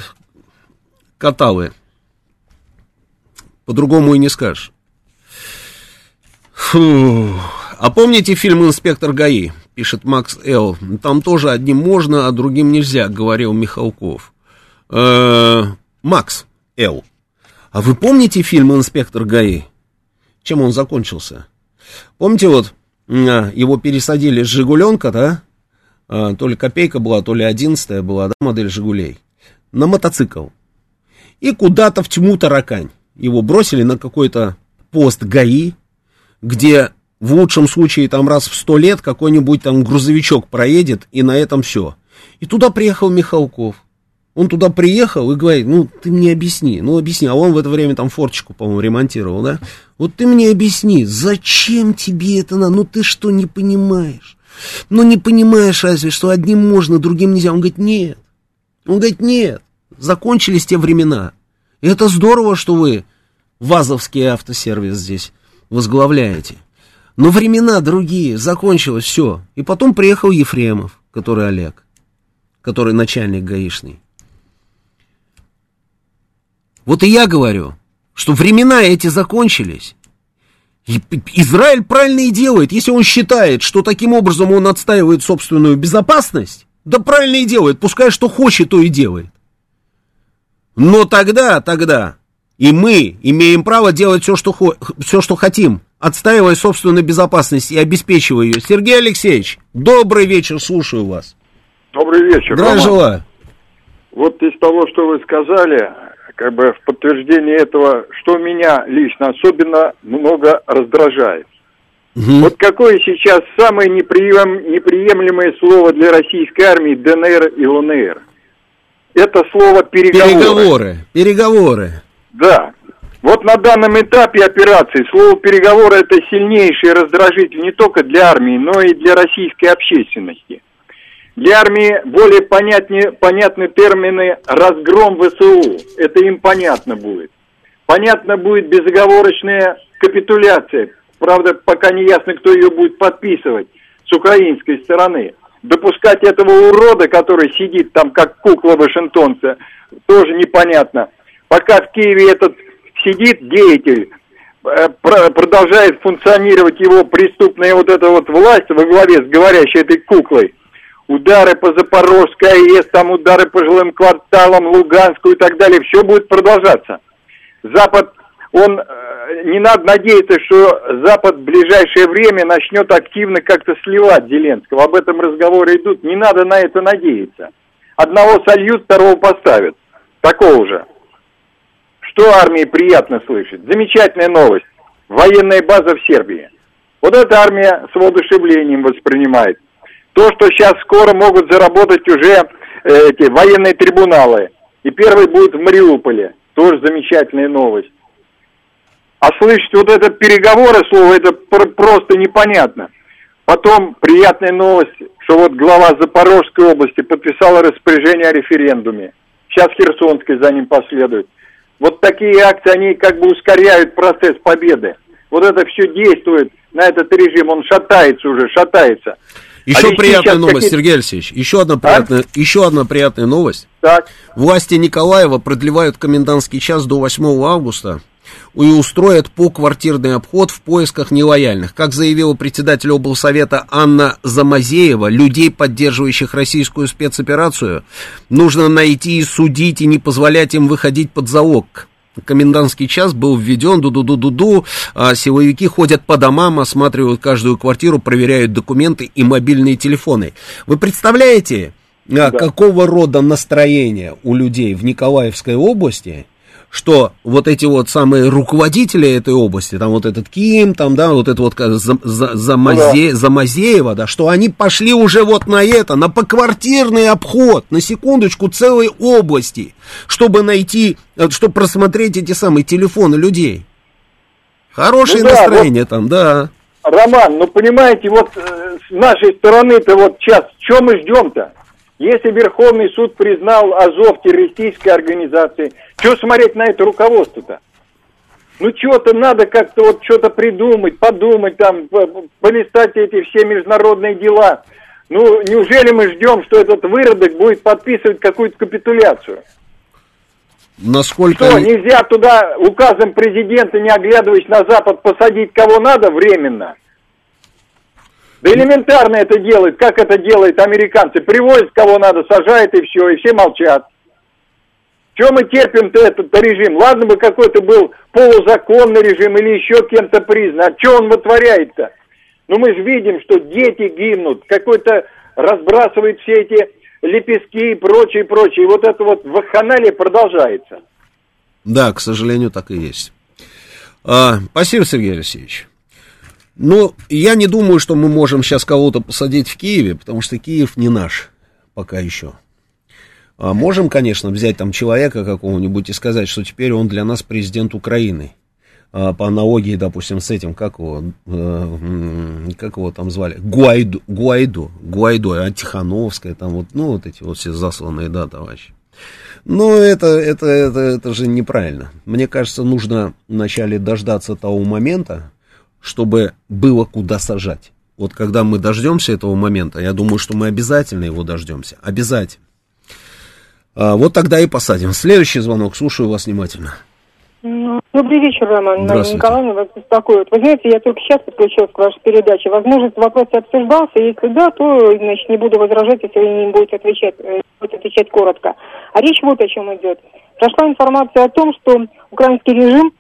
катавы. По-другому и не скажешь. Фу. А помните фильм «Инспектор ГАИ»? Пишет Макс Л. Там тоже одним можно, а другим нельзя, говорил Михалков. Э-э- Макс Л. А вы помните фильм «Инспектор ГАИ»? Чем он закончился? Помните, вот а, его пересадили с «Жигуленка», да? А, то ли копейка была, то ли одиннадцатая была, да, модель «Жигулей». На мотоцикл. И куда-то в тьму таракань его бросили на какой-то пост ГАИ, где в лучшем случае там раз в сто лет какой-нибудь там грузовичок проедет, и на этом все. И туда приехал Михалков. Он туда приехал и говорит, ну, ты мне объясни, ну, объясни. А он в это время там форчику, по-моему, ремонтировал, да? Вот ты мне объясни, зачем тебе это надо? Ну, ты что, не понимаешь? Ну, не понимаешь разве, что одним можно, другим нельзя? Он говорит, нет. Он говорит, нет, закончились те времена. И это здорово, что вы ВАЗовский автосервис здесь возглавляете. Но времена другие, закончилось все. И потом приехал Ефремов, который Олег, который начальник гаишный. Вот и я говорю, что времена эти закончились. Израиль правильно и делает, если он считает, что таким образом он отстаивает собственную безопасность, да правильно и делает, пускай что хочет, то и делает. Но тогда, тогда и мы имеем право делать все, что, все, что хотим, отстаивая собственную безопасность и обеспечивая ее. Сергей Алексеевич, добрый вечер, слушаю вас. Добрый вечер. Здравия желаю. Вот из того, что вы сказали, как бы в подтверждение этого, что меня лично особенно много раздражает. Угу. Вот какое сейчас самое неприем, неприемлемое слово для российской армии ДНР и ЛНР? Это слово переговоры. Переговоры. Переговоры. Да. Вот на данном этапе операции слово переговоры это сильнейший раздражитель не только для армии, но и для российской общественности. Для армии более понятнее, понятны термины «разгром ВСУ». Это им понятно будет. Понятно будет безоговорочная капитуляция. Правда, пока не ясно, кто ее будет подписывать с украинской стороны. Допускать этого урода, который сидит там как кукла вашингтонца, тоже непонятно. Пока в Киеве этот сидит деятель, э, продолжает функционировать его преступная вот эта вот власть во главе с говорящей этой куклой. Удары по Запорожской АЭС, там удары по жилым кварталам, Луганскую и так далее, все будет продолжаться. Запад, он, э, не надо надеяться, что Запад в ближайшее время начнет активно как-то сливать Зеленского. Об этом разговоры идут, не надо на это надеяться. Одного сольют, второго поставят. Такого же. Что армии приятно слышать? Замечательная новость. Военная база в Сербии. Вот эта армия с воодушевлением воспринимает. То, что сейчас скоро могут заработать уже э, эти военные трибуналы. И первый будет в Мариуполе. Тоже замечательная новость. А слышать вот это переговоры слово, это просто непонятно. Потом приятная новость, что вот глава Запорожской области подписала распоряжение о референдуме. Сейчас Херсонской за ним последует. Вот такие акции, они как бы ускоряют процесс победы. вот это все действует на этот режим, он шатается уже, шатается. Еще А ведь приятная новость, Сергей Алексеевич. Еще одна приятная, еще одна приятная новость. Так. Власти Николаева продлевают комендантский час до 8 августа и устроят поквартирный обход в поисках нелояльных. Как заявила председатель облсовета Анна Замазеева, людей, поддерживающих российскую спецоперацию, нужно найти и судить, и не позволять им выходить под залог. Комендантский час был введен, ду-ду-ду-ду-ду, а силовики ходят по домам, осматривают каждую квартиру, проверяют документы и мобильные телефоны. Вы представляете, а, какого рода настроение у людей в Николаевской области, что вот эти вот самые руководители этой области, там вот этот Ким, там, да, вот это вот как за, за, Замазе- Замазеева, да, что они пошли уже вот на это, на поквартирный обход, на секундочку, целой области, чтобы найти, э, чтобы просмотреть эти самые телефоны людей. Хорошее Ну да, настроение там, да. Роман, ну понимаете, вот э, с нашей стороны-то вот сейчас, что мы ждем-то? Если Верховный суд признал Азов террористической организацией, что смотреть на это руководство-то? Ну что-то надо как-то вот что-то придумать, подумать там, полистать эти все международные дела. Ну, неужели мы ждем, что этот выродок будет подписывать какую-то капитуляцию? Насколько... Что, нельзя туда указом президента, не оглядываясь на Запад, посадить кого надо временно? Да элементарно это делают, как это делают американцы. Привозят кого надо, сажают и все, и все молчат. Чем мы терпим-то этот режим? Ладно бы какой-то был полузаконный режим или еще кем-то признан. А что он вытворяет-то? Ну мы же видим, что дети гибнут, какой-то разбрасывает все эти лепестки и прочее, прочее. И вот это вот вакханалия продолжается. Да, к сожалению, так и есть. А, спасибо, Сергей Алексеевич. Ну, я не думаю, что мы можем сейчас кого-то посадить в Киеве, потому что Киев не наш пока еще. А можем, конечно, взять там человека какого-нибудь и сказать, что теперь он для нас президент Украины. А, по аналогии, допустим, с этим, как его, э, как его там звали, Гуайду, Гуайду, Гуайдо, а Тихановская, там вот, ну, вот эти вот все засланные, да, товарищи. Но это, это, это, это же неправильно. Мне кажется, нужно вначале дождаться того момента, чтобы было куда сажать. Вот когда мы дождемся этого момента, я думаю, что мы обязательно его дождемся. Обязательно. А, вот тогда и посадим. Следующий звонок. Слушаю вас внимательно. Ну, Добрый вечер, Роман. Николаевна вас беспокоит. Вы знаете, я только сейчас подключилась к вашей передаче. Возможно, вопрос обсуждался. Если да, то, значит, не буду возражать, если вы не будете отвечать, э, будете отвечать коротко. А речь вот о чем идет. Прошла информация о том, что украинский режим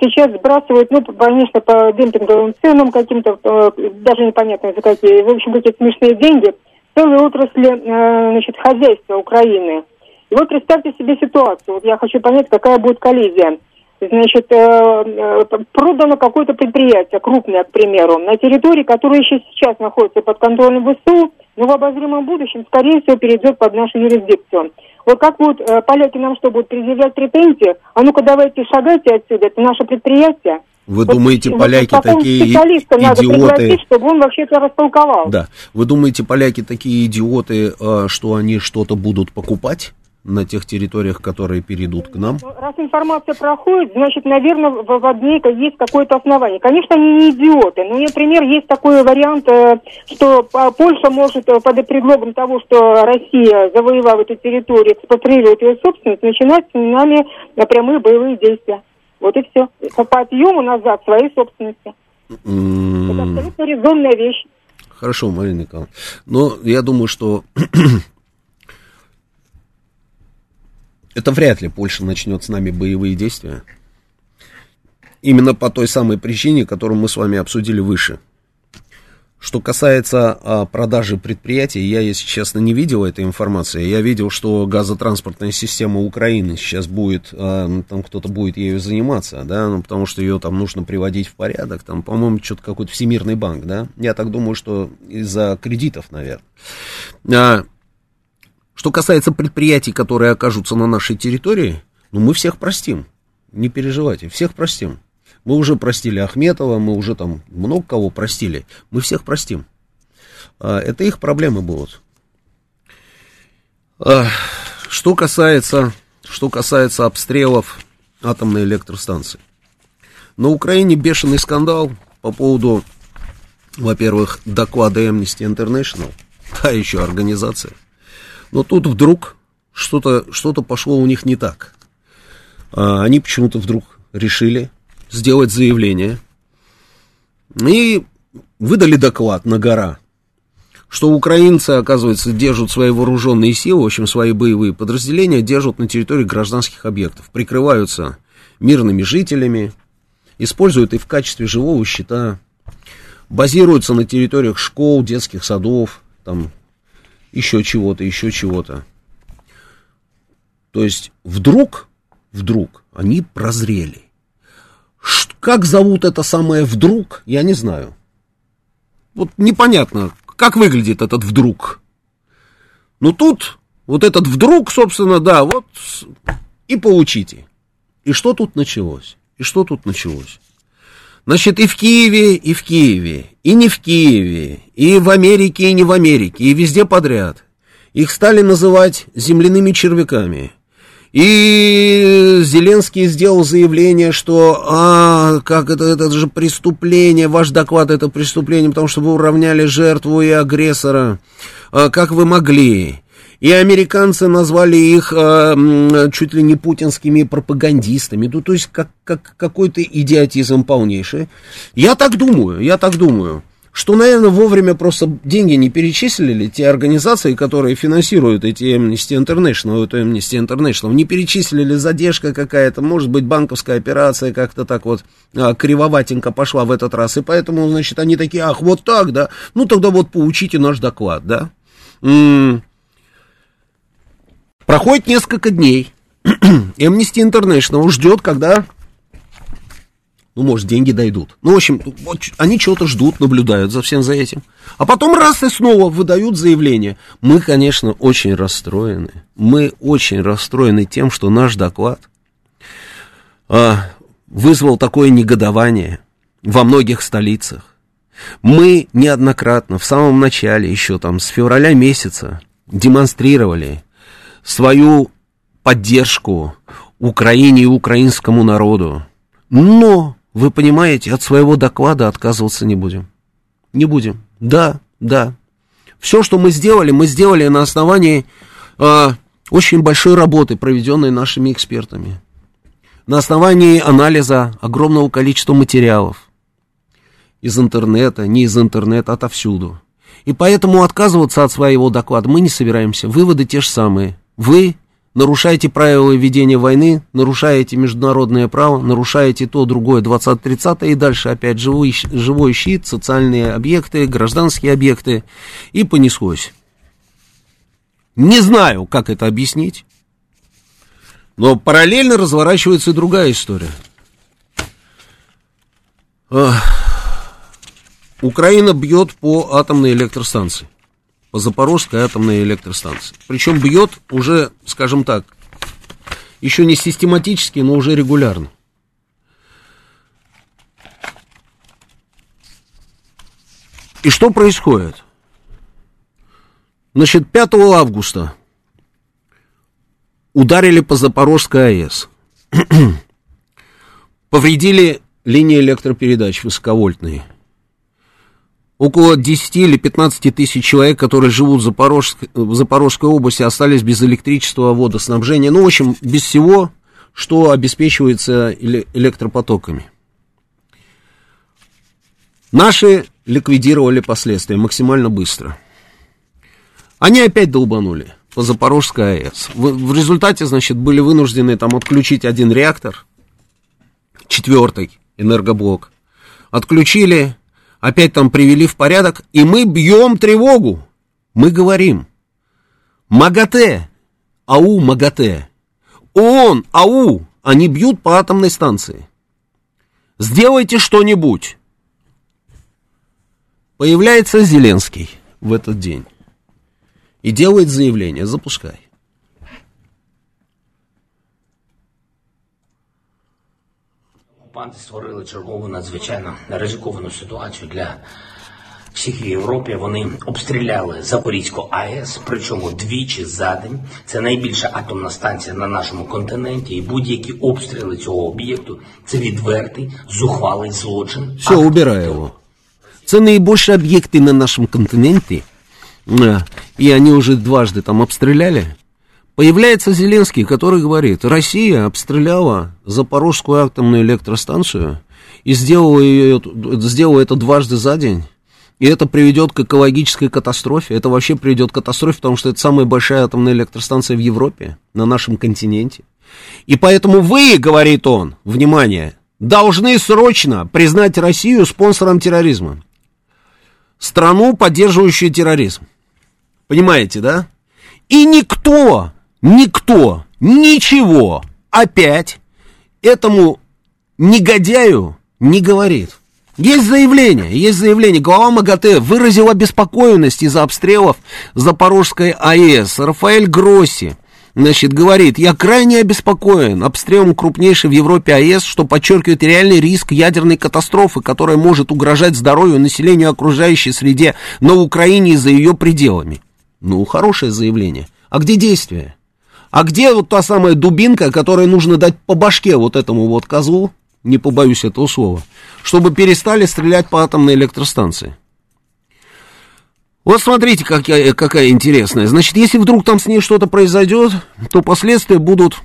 сейчас сбрасывает, ну, конечно, по демпинговым ценам каким-то, э, даже непонятно за какие, в общем, какие-то смешные деньги, целые отрасли, э, значит, хозяйства Украины. И вот представьте себе ситуацию. Вот я хочу понять, какая будет коллизия. Значит, э, э, продано какое-то предприятие, крупное, к примеру, на территории, которая еще сейчас находится под контролем ВСУ, но в обозримом будущем, скорее всего, перейдет под нашу юрисдикцию. Вот как будут э, поляки нам что, будут предъявлять претензии? А ну-ка давайте шагайте отсюда, это наше предприятие. Вы Вот думаете, поляки такие идиоты? чтобы он вообще это растолковал. Да. Вы думаете, поляки такие идиоты, э, что они что-то будут покупать на тех территориях, которые перейдут к нам? Ну, Раз информация проходит, значит, наверное, в, в ней есть какое-то основание. Конечно, они не идиоты, но, например, есть такой вариант, э, что а, Польша может э, под предлогом того, что Россия, завоевав эту территорию, экспроприирует ее собственность, начинать с нами прямые боевые действия. Вот и все. По отъему назад своей собственности. Это М, абсолютно резонная вещь. Хорошо, Марина Николаевна. Но я думаю, что это вряд ли Польша начнет с нами боевые действия. Именно по той самой причине, которую мы с вами обсудили выше. Что касается а, продажи предприятий, я, если честно, не видел этой информации. Я видел, что газотранспортная система Украины сейчас будет, а, ну, там кто-то будет ею заниматься, да, ну, потому что ее там нужно приводить в порядок. Там, по-моему, что-то какой-то Всемирный банк, да. Я так думаю, что из-за кредитов, наверное. А, что касается предприятий, которые окажутся на нашей территории, ну, мы всех простим. Не переживайте, всех простим. Мы уже простили Ахметова, мы уже там много кого простили. Мы всех простим. А, Это их проблемы будут. А, Что касается, что касается обстрелов атомной электростанции. На Украине бешеный скандал по поводу, во-первых, доклада Amnesty International, та еще организация. Но тут вдруг что-то что пошло у них не так. А, они почему-то вдруг решили сделать заявление и выдали доклад на гора, что украинцы, оказывается, держат свои вооруженные силы, в общем, свои боевые подразделения держат на территории гражданских объектов, прикрываются мирными жителями, используют их в качестве живого щита, базируются на территориях школ, детских садов, там еще чего-то, еще чего-то. То есть вдруг, вдруг они прозрели. Как зовут это самое вдруг, я не знаю. Вот непонятно, как выглядит этот вдруг. Ну тут вот этот вдруг, собственно, да, вот и получите. И что тут началось? И что тут началось? Значит, и в Киеве, и в Киеве, и не в Киеве, и в Америке, и не в Америке, и везде подряд. Их стали называть земляными червяками. И Зеленский сделал заявление, что, а, как это, это же преступление, ваш доклад это преступление, потому что вы уравняли жертву и агрессора. А, как вы могли? И американцы назвали их э, чуть ли не путинскими пропагандистами. Ну, то есть, как, как какой-то идиотизм полнейший. Я так думаю, я так думаю что, наверное, вовремя просто деньги не перечислили, те организации, которые финансируют эти Amnesty International, эту Amnesty International, не перечислили задержка какая-то, может быть, банковская операция как-то так вот а, кривоватенько пошла в этот раз, и поэтому, значит, они такие, ах, вот так, да, ну тогда вот поучите наш доклад, да. Проходит несколько дней, (clears throat) Amnesty International ждет, когда ну, может, деньги дойдут. Ну, в общем, они чего-то ждут, наблюдают за всем за этим. А потом раз и снова выдают заявление. Мы, конечно, очень расстроены. Мы очень расстроены тем, что наш доклад а, вызвал такое негодование во многих столицах. Мы неоднократно в самом начале, еще там с февраля месяца, демонстрировали свою поддержку Украине и украинскому народу. Но вы понимаете, от своего доклада отказываться не будем. Не будем. Да, да. Все, что мы сделали, мы сделали на основании э, очень большой работы, проведенной нашими экспертами. На основании анализа огромного количества материалов. Из интернета, не из интернета, отовсюду. И поэтому отказываться от своего доклада мы не собираемся. Выводы те же самые. Вы нарушаете правила ведения войны, нарушаете международное право, нарушаете то, другое, 20-30 и дальше опять живой, живой щит, социальные объекты, гражданские объекты и понеслось. Не знаю, как это объяснить, но параллельно разворачивается и другая история. Украина бьет по атомной электростанции по Запорожской атомной электростанции. Причем бьет уже, скажем так, еще не систематически, но уже регулярно. И что происходит? Значит, 5 августа ударили по Запорожской АЭС. (clears throat) Повредили линии электропередач высоковольтные – около 10 или 15 тысяч человек, которые живут в Запорожской, в Запорожской области, остались без электричества, водоснабжения, ну, в общем, без всего, что обеспечивается электропотоками. Наши ликвидировали последствия максимально быстро. Они опять долбанули по Запорожской АЭС. В, в результате, значит, были вынуждены там отключить один реактор, четвертый энергоблок. Отключили опять там привели в порядок, и мы бьем тревогу. Мы говорим, МАГАТЭ, АУ МАГАТЭ, ООН, АУ, они бьют по атомной станции. Сделайте что-нибудь. Появляется Зеленский в этот день и делает заявление, запускай. Окупанти створили чергову надзвичайно ризиковану ситуацію для всіх в Європі вони обстріляли Запорізьку АЕС, причому двічі за день. Це найбільша атомна станція на нашому континенті, і будь-які обстріли цього об'єкту це відвертий, зухвалий злочин. Все, убирай его. Это наибольшие объекты на нашем континенте, э, и они уже дважды там обстреляли. Появляется Зеленский, который говорит, Россия обстреляла Запорожскую атомную электростанцию и сделала, ее, сделала это дважды за день. И это приведет к экологической катастрофе. Это вообще приведет к катастрофе, потому что это самая большая атомная электростанция в Европе, на нашем континенте. И поэтому вы, говорит он, внимание, должны срочно признать Россию спонсором терроризма. Страну, поддерживающую терроризм. Понимаете, да? И никто, никто, ничего опять этому негодяю не говорит. Есть заявление, есть заявление. Глава МАГАТЭ выразил обеспокоенность из-за обстрелов Запорожской АЭС. Рафаэль Гросси, значит, говорит, я крайне обеспокоен обстрелом крупнейшей в Европе АЭС, что подчеркивает реальный риск ядерной катастрофы, которая может угрожать здоровью населению окружающей среде на Украине и за ее пределами. Ну, хорошее заявление. А где действие? А где вот та самая дубинка, которой нужно дать по башке вот этому вот козлу, не побоюсь этого слова, чтобы перестали стрелять по атомной электростанции? Вот смотрите, какая, какая интересная. Значит, если вдруг там с ней что-то произойдет, то последствия будут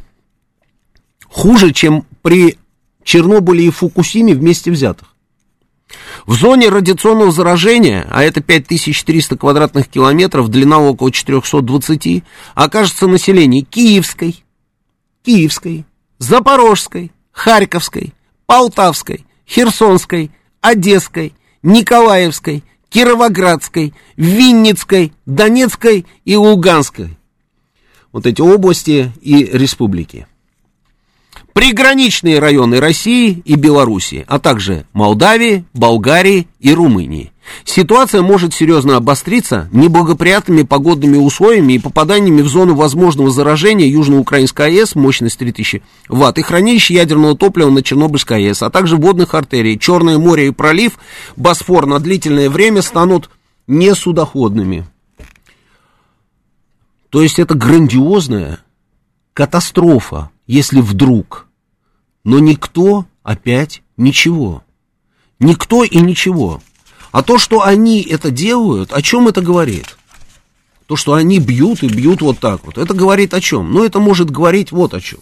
хуже, чем при Чернобыле и Фукусиме вместе взятых. В зоне радиационного заражения, а это 5300 квадратных километров, длина около 420, окажется население Киевской, Киевской, Запорожской, Харьковской, Полтавской, Херсонской, Одесской, Николаевской, Кировоградской, Винницкой, Донецкой и Луганской. Вот эти области и республики. Приграничные районы России и Белоруссии, а также Молдавии, Болгарии и Румынии. Ситуация может серьезно обостриться неблагоприятными погодными условиями и попаданиями в зону возможного заражения Южноукраинской АЭС, мощность 3000 Вт, и хранилище ядерного топлива на Чернобыльской АЭС, а также водных артерий. Черное море и пролив Босфор на длительное время станут несудоходными. То есть это грандиозная катастрофа, если вдруг. Но никто опять ничего. Никто и ничего. А то, что они это делают, о чем это говорит? То, что они бьют и бьют вот так вот, это говорит о чем? Ну, это может говорить вот о чем.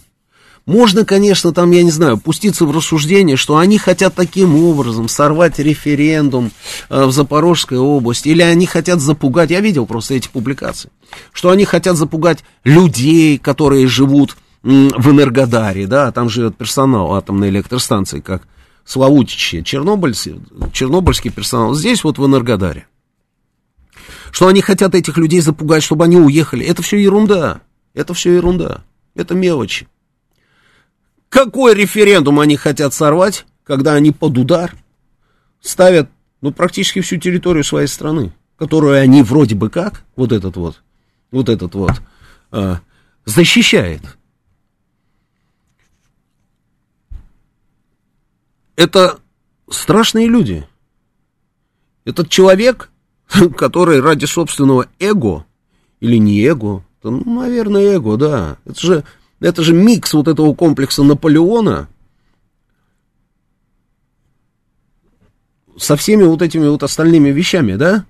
Можно, конечно, там, я не знаю, пуститься в рассуждение, что они хотят таким образом сорвать референдум э, в Запорожской области, или они хотят запугать, я видел просто эти публикации, что они хотят запугать людей, которые живут в Энергодаре, да, там живет персонал атомной электростанции, как Славутичи, чернобыльский, чернобыльский персонал, здесь вот в Энергодаре. Что они хотят этих людей запугать, чтобы они уехали, это все ерунда, это все ерунда, это мелочи. Какой референдум они хотят сорвать, когда они под удар ставят, ну, практически всю территорию своей страны, которую они вроде бы как, вот этот вот, вот этот вот, э, защищает. Это страшные люди. Этот человек, (laughs) который ради собственного эго, или не эго, то, ну, наверное, эго, да, это же это же микс вот этого комплекса Наполеона со всеми вот этими вот остальными вещами, да?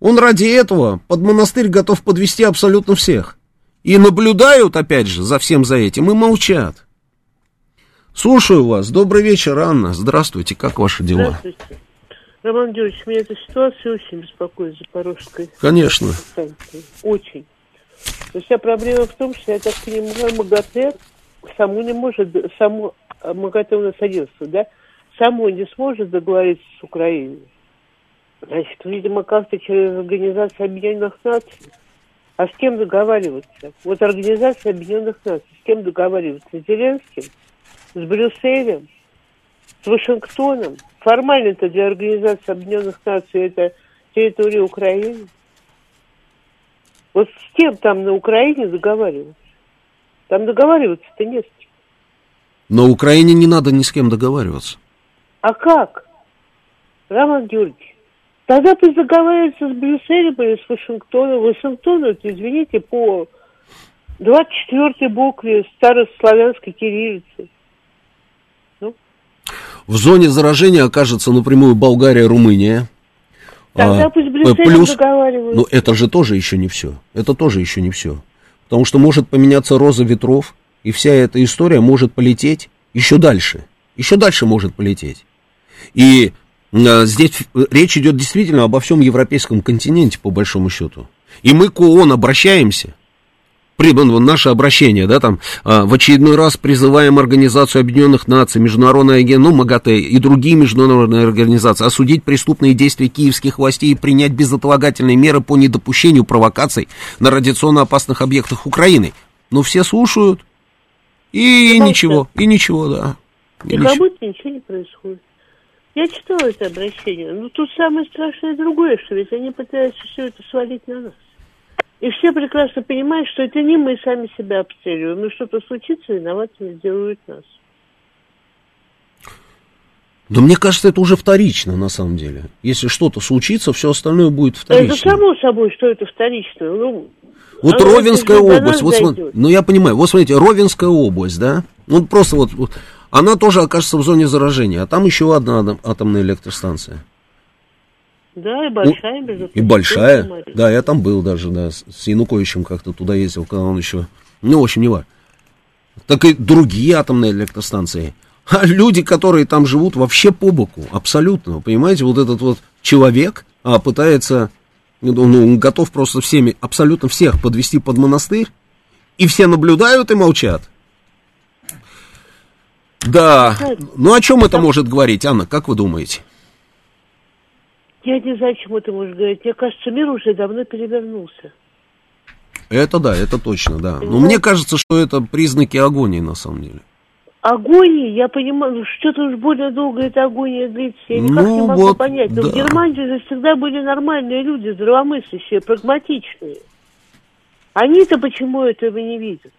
Он ради этого под монастырь готов подвести абсолютно всех. И наблюдают, опять же, за всем за этим и молчат. Слушаю вас. Добрый вечер, Анна. Здравствуйте. Как ваши дела? Здравствуйте. Роман Георгиевич, меня эта ситуация очень беспокоит, Запорожской. Конечно. станции. Очень. То есть вся проблема в том, что, я так понимаю, МАГАТЭ само не может, само, а, МАГАТЭ у нас агентство, да, само не сможет договориться с Украиной. Значит, видимо, как-то через Организацию Объединенных Наций. А с кем договариваться? Вот Организация Объединенных Наций, с кем договариваться? С Зеленским? С Брюсселем? С Вашингтоном? Формально-то для Организации Объединенных Наций это территория Украины. Вот с кем там на Украине договариваться? Там договариваться-то не с кем. На Украине не надо ни с кем договариваться. А как? Роман Георгиевич, Тогда пусть договариваются с Брюсселем или с Вашингтоном. Вашингтон, это, извините, по 24-й букве старославянской кириллицы. В зоне заражения окажется напрямую Болгария, Румыния. Тогда А, пусть Брюсселем плюс, ну это же тоже еще не все. Это тоже еще не все. Потому что может поменяться роза ветров, и вся эта история может полететь еще дальше. Еще дальше может полететь. И э, здесь речь идет действительно обо всем европейском континенте, по большому счету. И мы к ООН обращаемся. Ну, наше обращение, да, там, а, в очередной раз призываем Организацию Объединенных Наций, Международное агентство, ну, МАГАТЭ и другие международные организации осудить преступные действия киевских властей и принять безотлагательные меры по недопущению провокаций на радиационно опасных объектах Украины. Но все слушают, и Да ничего, и ничего, да. И И как будто ничего не происходит. Я читала это обращение, но тут самое страшное другое, что ведь они пытаются все это свалить на нас. И все прекрасно понимают, что это не мы сами себя обстреливаем, и что-то случится, виноватыми сделают нас. Да мне кажется, это уже вторично, на самом деле. Если что-то случится, все остальное будет вторично. Это само собой, что это вторично. Ну, Вот оно Ровенская область, вот, смо- дойдет. ну я понимаю, вот смотрите, Ровенская область, да, ну просто вот, вот, она тоже окажется в зоне заражения, а там еще одна атом- атомная электростанция. Да, и большая, между Ну, И прочим, большая, да, я там был даже, да, с, Януковичем как-то туда ездил, когда он еще, ну, в общем, не важно. Так и другие атомные электростанции. А люди, которые там живут, вообще по боку, абсолютно, понимаете, вот этот вот человек а, пытается, ну, готов просто всеми, абсолютно всех подвести под монастырь, и все наблюдают и молчат. Да, ну о чем это может говорить, Анна, как вы думаете? Я не знаю, чему ты можешь говорить. Мне кажется, мир уже давно перевернулся. Это да, это точно, да. Но мне кажется, что это признаки агонии на самом деле. Агония, я понимаю, ну, что-то уж более долго эта агония длится. Я никак Ну, не могу вот, понять. Но в да. Германии же всегда были нормальные люди, здравомыслящие, прагматичные. Они-то почему этого не видят?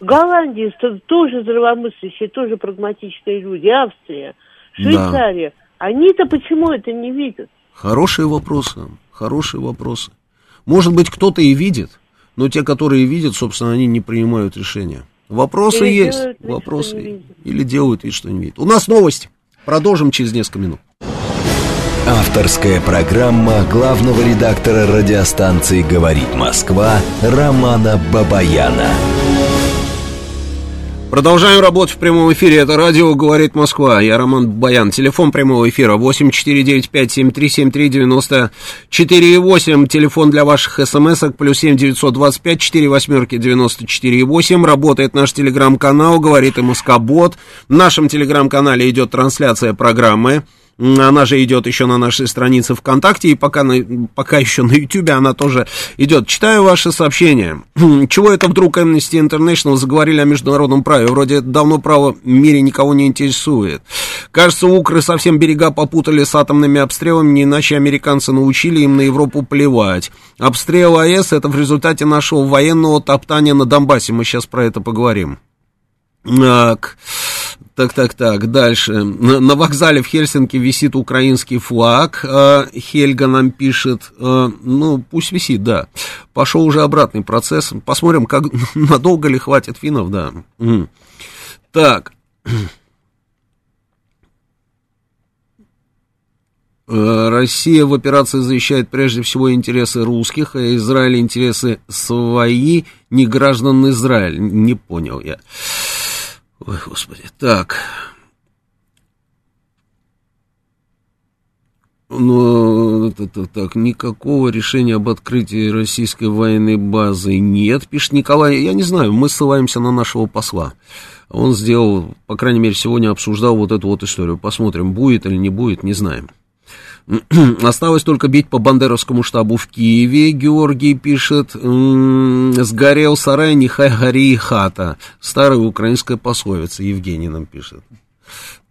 В Голландии ст- тоже здравомыслящие, тоже прагматичные люди. Австрия, Швейцария. Они-то почему это не видят? Хорошие вопросы, хорошие вопросы. Может быть, кто-то и видит, но те, которые видят, собственно, они не принимают решения. Вопросы Или есть, делают вопросы. Или делают вид, что не видят. У нас новости. Продолжим через несколько минут. Авторская программа главного редактора радиостанции «Говорит Москва» Романа Бабаяна. Продолжаем работать в прямом эфире. Это радио «Говорит Москва». Я Роман Баян. Телефон прямого эфира 8495-7373-94,8. Телефон для ваших смс-ок плюс 7 925 4 восьмерки 94,8. Работает наш телеграм-канал «Говорит МСК Бот». В нашем телеграм-канале идет трансляция программы. Она же идет еще на нашей странице ВКонтакте, и пока, на, пока еще на Ютубе она тоже идет. Читаю ваши сообщения. (clears throat) Чего это вдруг Amnesty International заговорили о международном праве? Вроде давно право в мире никого не интересует. Кажется, укры совсем берега попутали с атомными обстрелами, не иначе американцы научили им на Европу плевать. Обстрел АЭС это в результате нашего военного топтания на Донбассе. Мы сейчас про это поговорим. Так, так, так, так, дальше. На, вокзале в Хельсинки висит украинский флаг. Э, Хельга нам пишет, э, ну, пусть висит, да. Пошел уже обратный процесс. Посмотрим, как (laughs) надолго ли хватит финнов, да. Так. Э, Россия в операции защищает прежде всего интересы русских, а Израиль интересы свои, не граждан Израиля. Не понял я. Ой, господи. Так. Ну, так, так, так, никакого решения об открытии российской военной базы нет, пишет Николай. Я не знаю, мы ссылаемся на нашего посла. Он сделал, по крайней мере, сегодня обсуждал вот эту вот историю. Посмотрим, будет или не будет, не знаем. (clears throat) Осталось только бить по Бандеровскому штабу в Киеве. Георгий пишет, сгорел сарай, нехай гори и хата. Старая украинская пословица, Евгений нам пишет.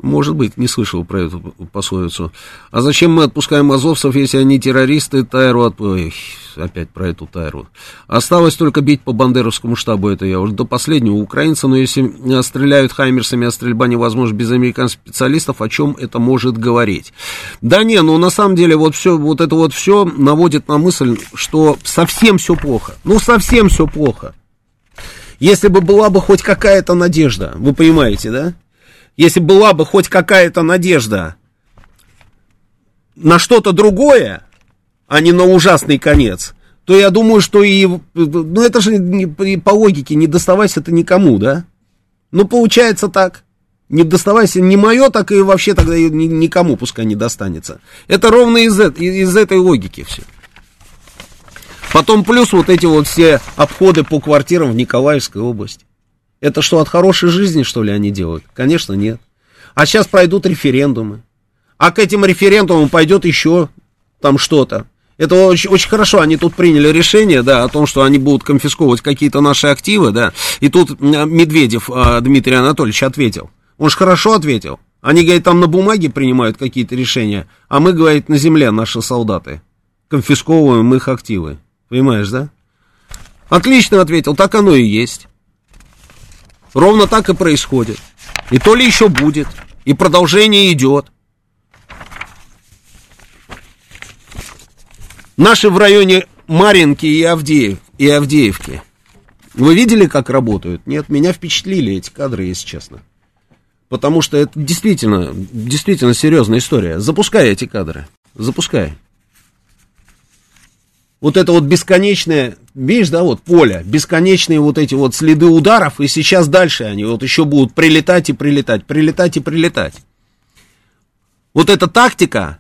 Может быть, не слышал про эту пословицу. А зачем мы отпускаем азовцев, если они террористы, Тайру от... Ой, опять про эту Тайру. Осталось только бить по бандеровскому штабу, это я уже до последнего украинца, но если стреляют хаймерсами, а стрельба невозможна без американских специалистов, о чем это может говорить? Да не, ну на самом деле вот все, вот это вот все наводит на мысль, что совсем все плохо. Ну совсем все плохо. Если бы была бы хоть какая-то надежда, вы понимаете, да? Если была бы хоть какая-то надежда на что-то другое, а не на ужасный конец, то я думаю, что и... Ну, это же не, по логике не доставайся это никому, да? Ну, получается так. Не доставайся не мое, так и вообще тогда никому пускай не достанется. Это ровно из, из этой логики все. Потом плюс вот эти вот все обходы по квартирам в Николаевской области. Это что, от хорошей жизни, что ли, они делают? Конечно, нет. А сейчас пройдут референдумы. А к этим референдумам пойдет еще там что-то. Это очень, очень хорошо, они тут приняли решение, да, о том, что они будут конфисковывать какие-то наши активы, да, и тут Медведев а, Дмитрий Анатольевич ответил. Он же хорошо ответил. Они, говорит, там на бумаге принимают какие-то решения, а мы, говорит, на земле наши солдаты. Конфисковываем их активы. Понимаешь, да? Отлично ответил, так оно и есть. Ровно так и происходит. И то ли еще будет. И продолжение идет. Наши в районе Маринки и, Авдеев, и Авдеевки. Вы видели, как работают? Нет, меня впечатлили эти кадры, если честно. Потому что это действительно, действительно серьезная история. Запускай эти кадры. Запускай вот это вот бесконечное, видишь, да, вот поле, бесконечные вот эти вот следы ударов, и сейчас дальше они вот еще будут прилетать и прилетать, прилетать и прилетать. Вот эта тактика,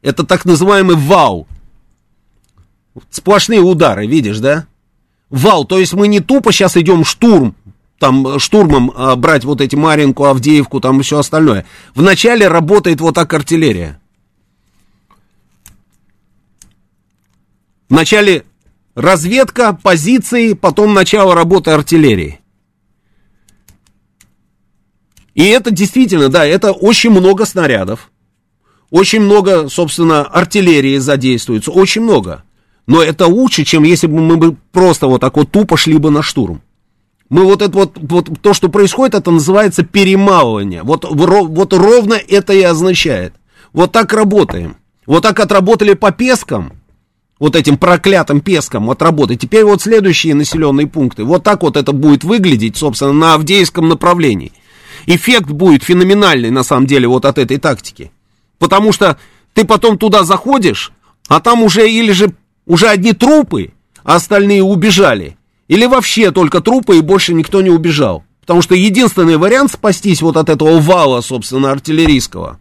это так называемый вау. Сплошные удары, видишь, да? Вау, то есть мы не тупо сейчас идем штурм, там штурмом а, брать вот эти Маринку, Авдеевку, там и все остальное. Вначале работает вот так артиллерия. Вначале разведка, позиции, потом начало работы артиллерии. И это действительно, да, это очень много снарядов. Очень много, собственно, артиллерии задействуется, очень много. Но это лучше, чем если бы мы бы просто вот так вот тупо шли бы на штурм. Мы вот это вот, вот то, что происходит, это называется перемалывание. Вот, вот ровно это и означает. Вот так работаем. Вот так отработали по пескам, вот этим проклятым песком отработать. Теперь вот следующие населенные пункты. Вот так вот это будет выглядеть, собственно, на Авдеевском направлении. Эффект будет феноменальный, на самом деле, вот от этой тактики. Потому что ты потом туда заходишь, а там уже или же уже одни трупы, а остальные убежали. Или вообще только трупы и больше никто не убежал. Потому что единственный вариант спастись вот от этого вала, собственно, артиллерийского,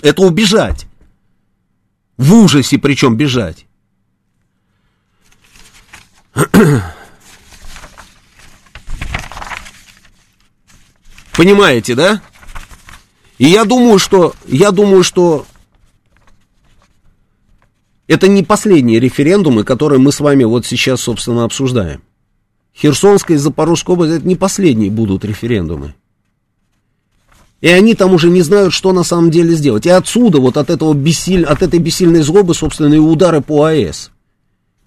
это убежать. В ужасе причем бежать. (clears throat) Понимаете, да? И я думаю, что, я думаю, что это не последние референдумы, которые мы с вами вот сейчас, собственно, обсуждаем. Херсонская и Запорожская область, это не последние будут референдумы. И они там уже не знают, что на самом деле сделать. И отсюда, вот от, этого бессиль... от этой бессильной злобы, собственно, и удары по АЭС.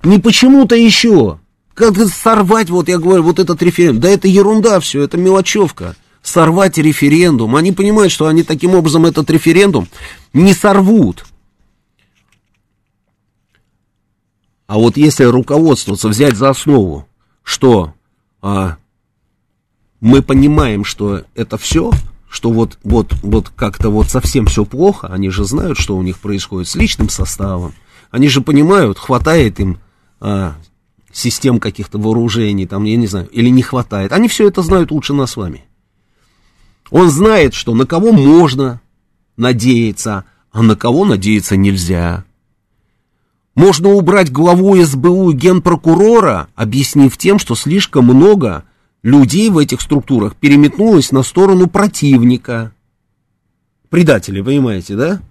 Не почему-то еще. Как сорвать, вот я говорю, вот этот референдум. Да это ерунда все, это мелочевка. Сорвать референдум. Они понимают, что они таким образом этот референдум не сорвут. А вот если руководствоваться, взять за основу, что а, мы понимаем, что это все что вот, вот, вот как-то вот совсем все плохо, они же знают, что у них происходит с личным составом, они же понимают, хватает им а, систем каких-то вооружений, там, я не знаю, или не хватает. Они все это знают лучше нас с вами. Он знает, что на кого можно надеяться, а на кого надеяться нельзя. Можно убрать главу СБУ и генпрокурора, объяснив тем, что слишком много людей в этих структурах переметнулось на сторону противника. Предатели, понимаете, да?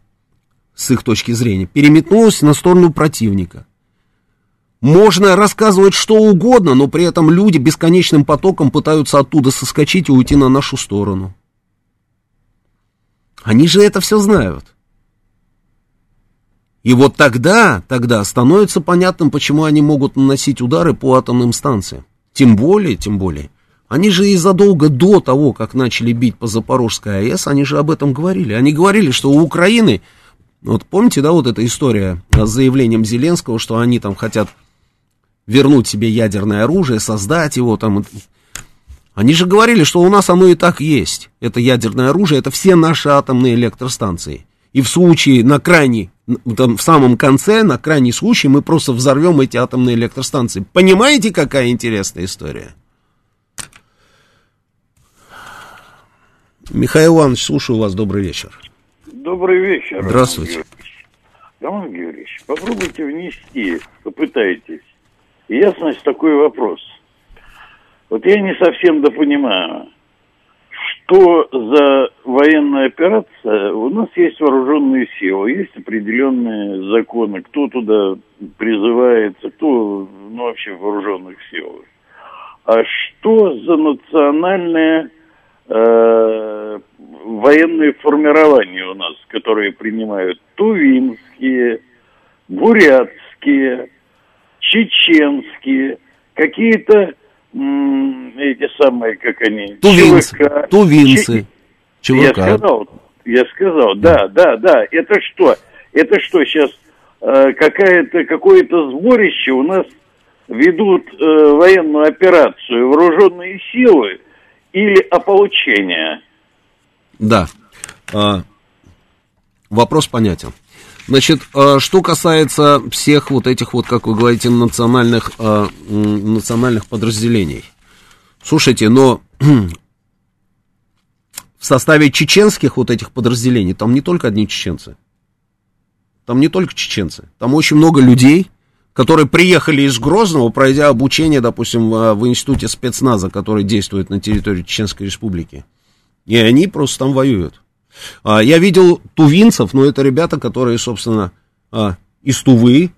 С их точки зрения. Переметнулось на сторону противника. Можно рассказывать что угодно, но при этом люди бесконечным потоком пытаются оттуда соскочить и уйти на нашу сторону. Они же это все знают. И вот тогда, тогда становится понятным, почему они могут наносить удары по атомным станциям. Тем более, тем более, они же и задолго до того, как начали бить по Запорожской АЭС, они же об этом говорили. Они говорили, что у Украины, вот помните, да, вот эта история с заявлением Зеленского, что они там хотят вернуть себе ядерное оружие, создать его там. Они же говорили, что у нас оно и так есть. Это ядерное оружие, это все наши атомные электростанции. И в случае, на крайний, там, в самом конце, на крайний случай, мы просто взорвем эти атомные электростанции. Понимаете, какая интересная история? Михаил Иванович, слушаю вас, добрый вечер. Добрый вечер. Здравствуйте. Роман Георгиевич, попробуйте внести, попытайтесь, ясность такой вопрос. Вот я не совсем допонимаю, что за военная операция, у нас есть вооруженные силы, есть определенные законы, кто туда призывается, кто ну, вообще в вооруженных силах. А что за национальное э, военные формирования у нас, которые принимают тувинские, бурятские, чеченские, какие-то эти самые, как они, Тувинцы, ЧВК. тувинцы, Ч- ЧВК. Я сказал, я сказал, да, да, да. Это что? Это что сейчас э, какая-то какое-то сборище у нас ведут э, военную операцию вооруженные силы или ополчение? Да. А, вопрос понятен. Значит, а, что касается всех вот этих вот, как вы говорите, национальных, а, национальных подразделений. Слушайте, но (clears throat) в составе чеченских вот этих подразделений там не только одни чеченцы. Там не только чеченцы. Там очень много людей, которые приехали из Грозного, пройдя обучение, допустим, в, институте спецназа, который действует на территории Чеченской Республики. И они просто там воюют. А, я видел тувинцев, но это ребята, которые, собственно, а, из Тувы,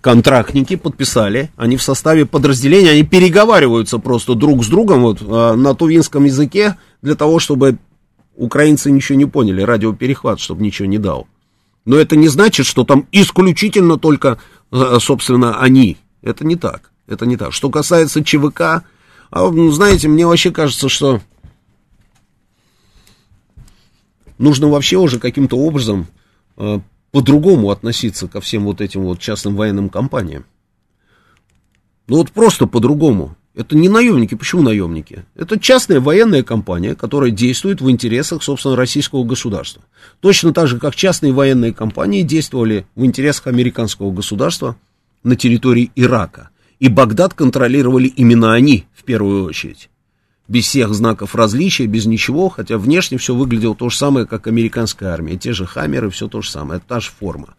контрактники подписали, они в составе подразделения, они переговариваются просто друг с другом вот, а, на тувинском языке для того, чтобы украинцы ничего не поняли, радиоперехват, чтобы ничего не дал. Но это не значит, что там исключительно только, собственно, они. Это не так. Это не так. Что касается ЧВК, а, ну, знаете, мне вообще кажется, что нужно вообще уже каким-то образом э, по-другому относиться ко всем вот этим вот частным военным компаниям. Ну вот просто по-другому. Это не наемники. Почему наемники? Это частная военная компания, которая действует в интересах, собственно, российского государства. Точно так же, как частные военные компании действовали в интересах американского государства на территории Ирака. И Багдад контролировали именно они, в первую очередь без всех знаков различия, без ничего, хотя внешне все выглядело то же самое, как американская армия. Те же хаммеры, все то же самое, та же форма.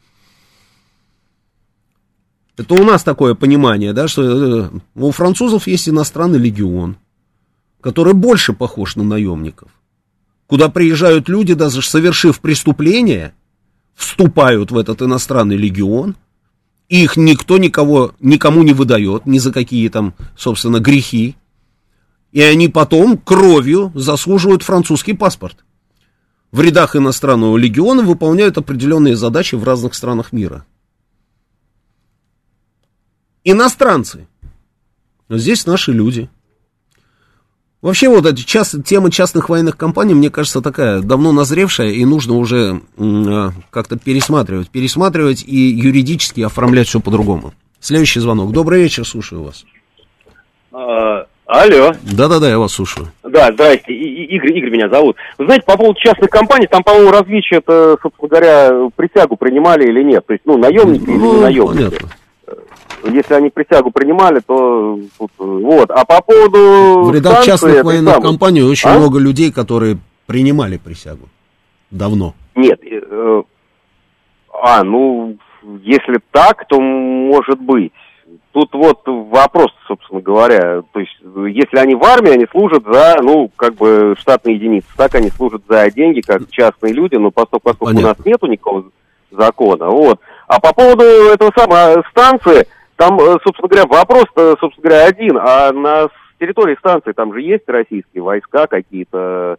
Это у нас такое понимание, да, что у французов есть иностранный легион, который больше похож на наемников, куда приезжают люди, даже совершив преступление, вступают в этот иностранный легион, и их никто никого, никому не выдает, ни за какие там, собственно, грехи, и они потом кровью заслуживают французский паспорт. В рядах иностранного легиона выполняют определенные задачи в разных странах мира. Иностранцы. Но здесь наши люди. Вообще вот эта част, тема частных военных компаний, мне кажется, такая давно назревшая, и нужно уже м, как-то пересматривать. Пересматривать и юридически оформлять все по-другому. Следующий звонок. Добрый вечер, слушаю вас. А, алло. Да-да-да, я вас слушаю. Да, здрасте, И- Игорь, Игорь меня зовут. Вы знаете, по поводу частных компаний, там, по-моему, различие, это, собственно говоря, присягу принимали или нет. То есть, ну, наемники или не наемники. понятно. Если они присягу принимали, то э, вот. А по поводу В рядах станции, частных военных самой- компаний очень А? много людей, которые принимали присягу. Давно. Нет. э, э, а, ну, если так, то может быть. Тут вот вопрос, собственно говоря. То есть, если они в армии, они служат за, ну, как бы штатные единицы. Так они служат за деньги, как частные люди, но поскольку, поскольку у нас нету никакого закона, вот. А по поводу этого самого станции, там, э, собственно говоря, вопрос, собственно говоря, один. А на территории станции там же есть российские войска какие-то,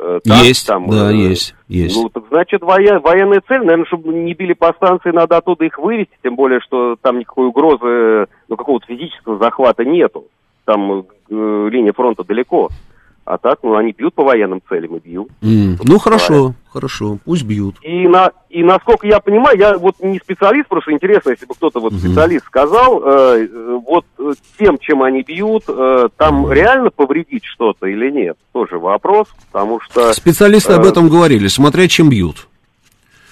э, так? Есть, Там, да, э, есть, есть. Ну, так значит, воя- военная цель, наверное, чтобы не били по станции, надо оттуда их вывести, тем более, что там никакой угрозы, ну, какого-то физического захвата нету. Там э, линия фронта далеко. А так, ну, они бьют по военным целям и бьют. М, Ну, хорошо, хорошо, пусть бьют. И, на, и насколько я понимаю, я вот не специалист, просто интересно, если бы кто-то вот специалист сказал, э, вот э, тем, чем они бьют, э, там реально повредить что-то или нет, тоже вопрос, потому что... Специалисты об э, этом говорили, смотря чем бьют.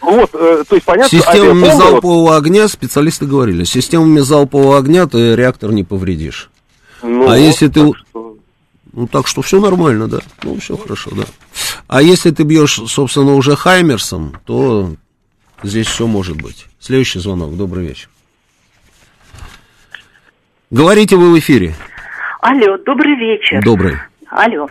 Вот, э, то есть понятно, Системами авиабомбы, залпового огня специалисты говорили, системами залпового огня ты реактор не повредишь. ну, а если ты... так Ну, так что все нормально, да. Ну, все хорошо, да. А если ты бьешь, собственно, уже Хаймерсом, то здесь все может быть. Следующий звонок. Добрый вечер. Говорите вы в эфире. Алло, добрый вечер. Добрый. Алло.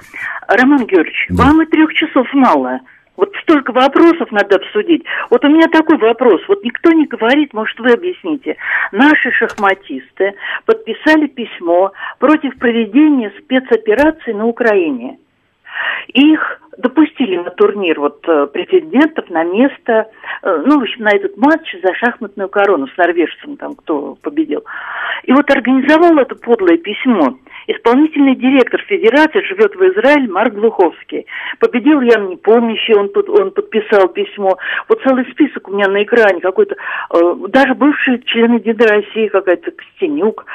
Роман Георгиевич, Да. вам и трех часов мало. Вот столько вопросов надо обсудить. Вот у меня такой вопрос. Вот никто не говорит, может, вы объясните. Наши шахматисты подписали письмо против проведения спецоперации на Украине. Их допустили на турнир вот э, претендентов на место, э, ну, в общем, на этот матч за шахматную корону с норвежцем, там, кто победил. И вот организовал это подлое письмо исполнительный директор федерации, живет в Израиле, Марк Глуховский. Победил Ян Непомнящий, он, под- он подписал письмо. Вот целый список у меня на экране какой-то, э, даже бывшие члены Единой России, какая-то Костенюк,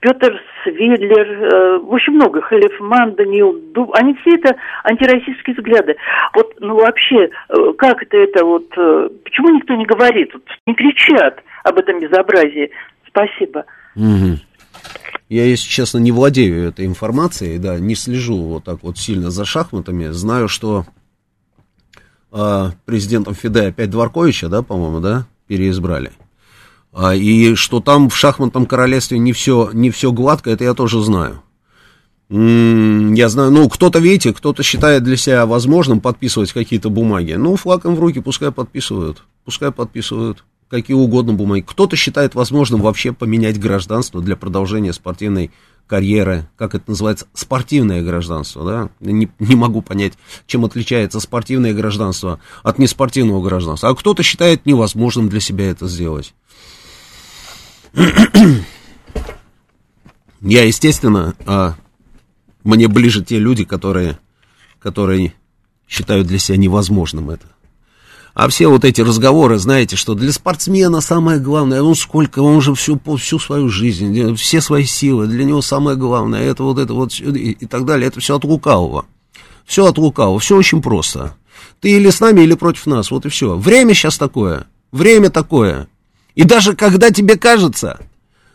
Петр Свидлер, э, в общем, много, Халифман, Даниил Дуб, они все это антироссийские взгляды. Вот, ну, вообще, э, как это, это вот, э, почему никто не говорит, не кричат об этом безобразии? Спасибо. Мгм. Я, если честно, не владею этой информацией, да, не слежу вот так вот сильно за шахматами. Знаю, что а, президентом ФИДе опять Дворковича, да, по-моему, да, переизбрали. А, и что там в шахматном королевстве не все, не все гладко, это я тоже знаю. Я знаю, ну, кто-то, видите, кто-то считает для себя возможным подписывать какие-то бумаги. Ну, флагом в руки пускай подписывают. Пускай подписывают какие угодно бумаги. Кто-то считает возможным вообще поменять гражданство для продолжения спортивной карьеры. Как это называется? Спортивное гражданство, да? Не, не могу понять, чем отличается спортивное гражданство от неспортивного гражданства. А кто-то считает невозможным для себя это сделать. (clears throat) Я, естественно, а, мне ближе те люди, которые, которые считают для себя невозможным это. А все вот эти разговоры, знаете, что для спортсмена самое главное, ну сколько, он же всю, всю свою жизнь, э, все свои силы, для него самое главное, это вот это вот и, и так далее, это все от лукавого. Все от лукавого, все очень просто. Ты или с нами, или против нас, вот и все. Время сейчас такое, время такое. И даже когда тебе кажется,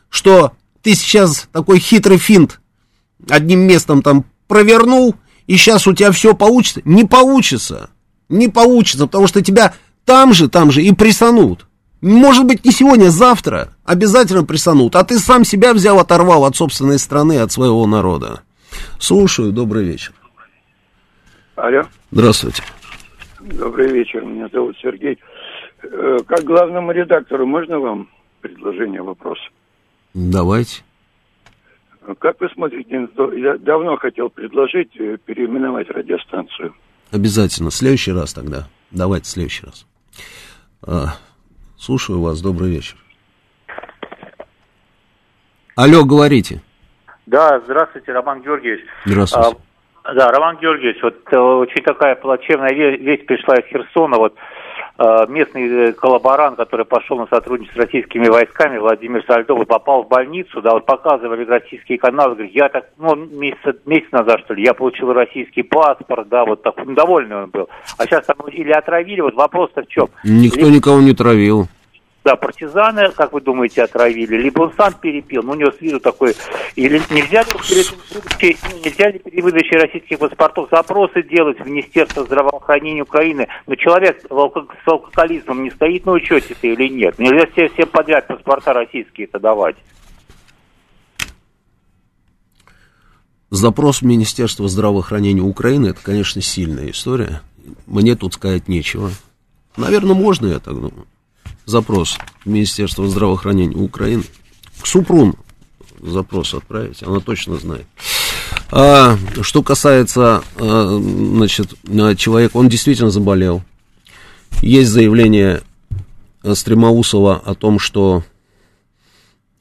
что ты сейчас такой хитрый финт одним местом там провернул, и сейчас у тебя все получится, не получится. Не получится, потому что тебя там же, там же и прессанут. Может быть, не сегодня, а завтра обязательно прессанут. А ты сам себя взял, оторвал от собственной страны, от своего народа. Слушаю, добрый вечер. Алло, Здравствуйте. добрый вечер, меня зовут Сергей. Э, Как главному редактору можно вам предложение вопрос? Давайте. Как вы смотрите, я давно хотел предложить э, переименовать радиостанцию. Обязательно. В следующий раз тогда. Давайте в следующий раз. А, слушаю вас, добрый вечер. Алло, говорите. Да, здравствуйте, Роман Георгиевич. Здравствуйте. А, да, Роман Георгиевич, вот э, очень такая плачевная ве- весть пришла из Херсона. Вот местный э, коллаборант, который пошел на сотрудничество с российскими войсками, Владимир Сальдов, попал в больницу, да, вот показывали российские каналы, говорит, я так, ну, месяц, месяц назад, что ли, я получил российский паспорт, да, вот так, довольный он был. А сейчас там или отравили, вот вопрос-то в чем? Никто никого не травил. Да, партизаны, как вы думаете, отравили, либо он сам перепил, ну, у него с виду такой, или нельзя ли, перед выдачей- ну, нельзя ли перед российских паспортов запросы делать в Министерство здравоохранения Украины, но человек с алкоголизмом не стоит на учете-то или нет? Нельзя всем, всем подряд паспорта российские-то давать. Запрос в Министерство здравоохранения Украины, это, конечно, сильная история. Мне тут сказать нечего. Наверное, можно, я так думаю. Запрос в Министерство здравоохранения Украины. К Супрун запрос отправить, она точно знает. А, что касается, а, значит, а, человека, он действительно заболел. Есть заявление Стремоусова о том, что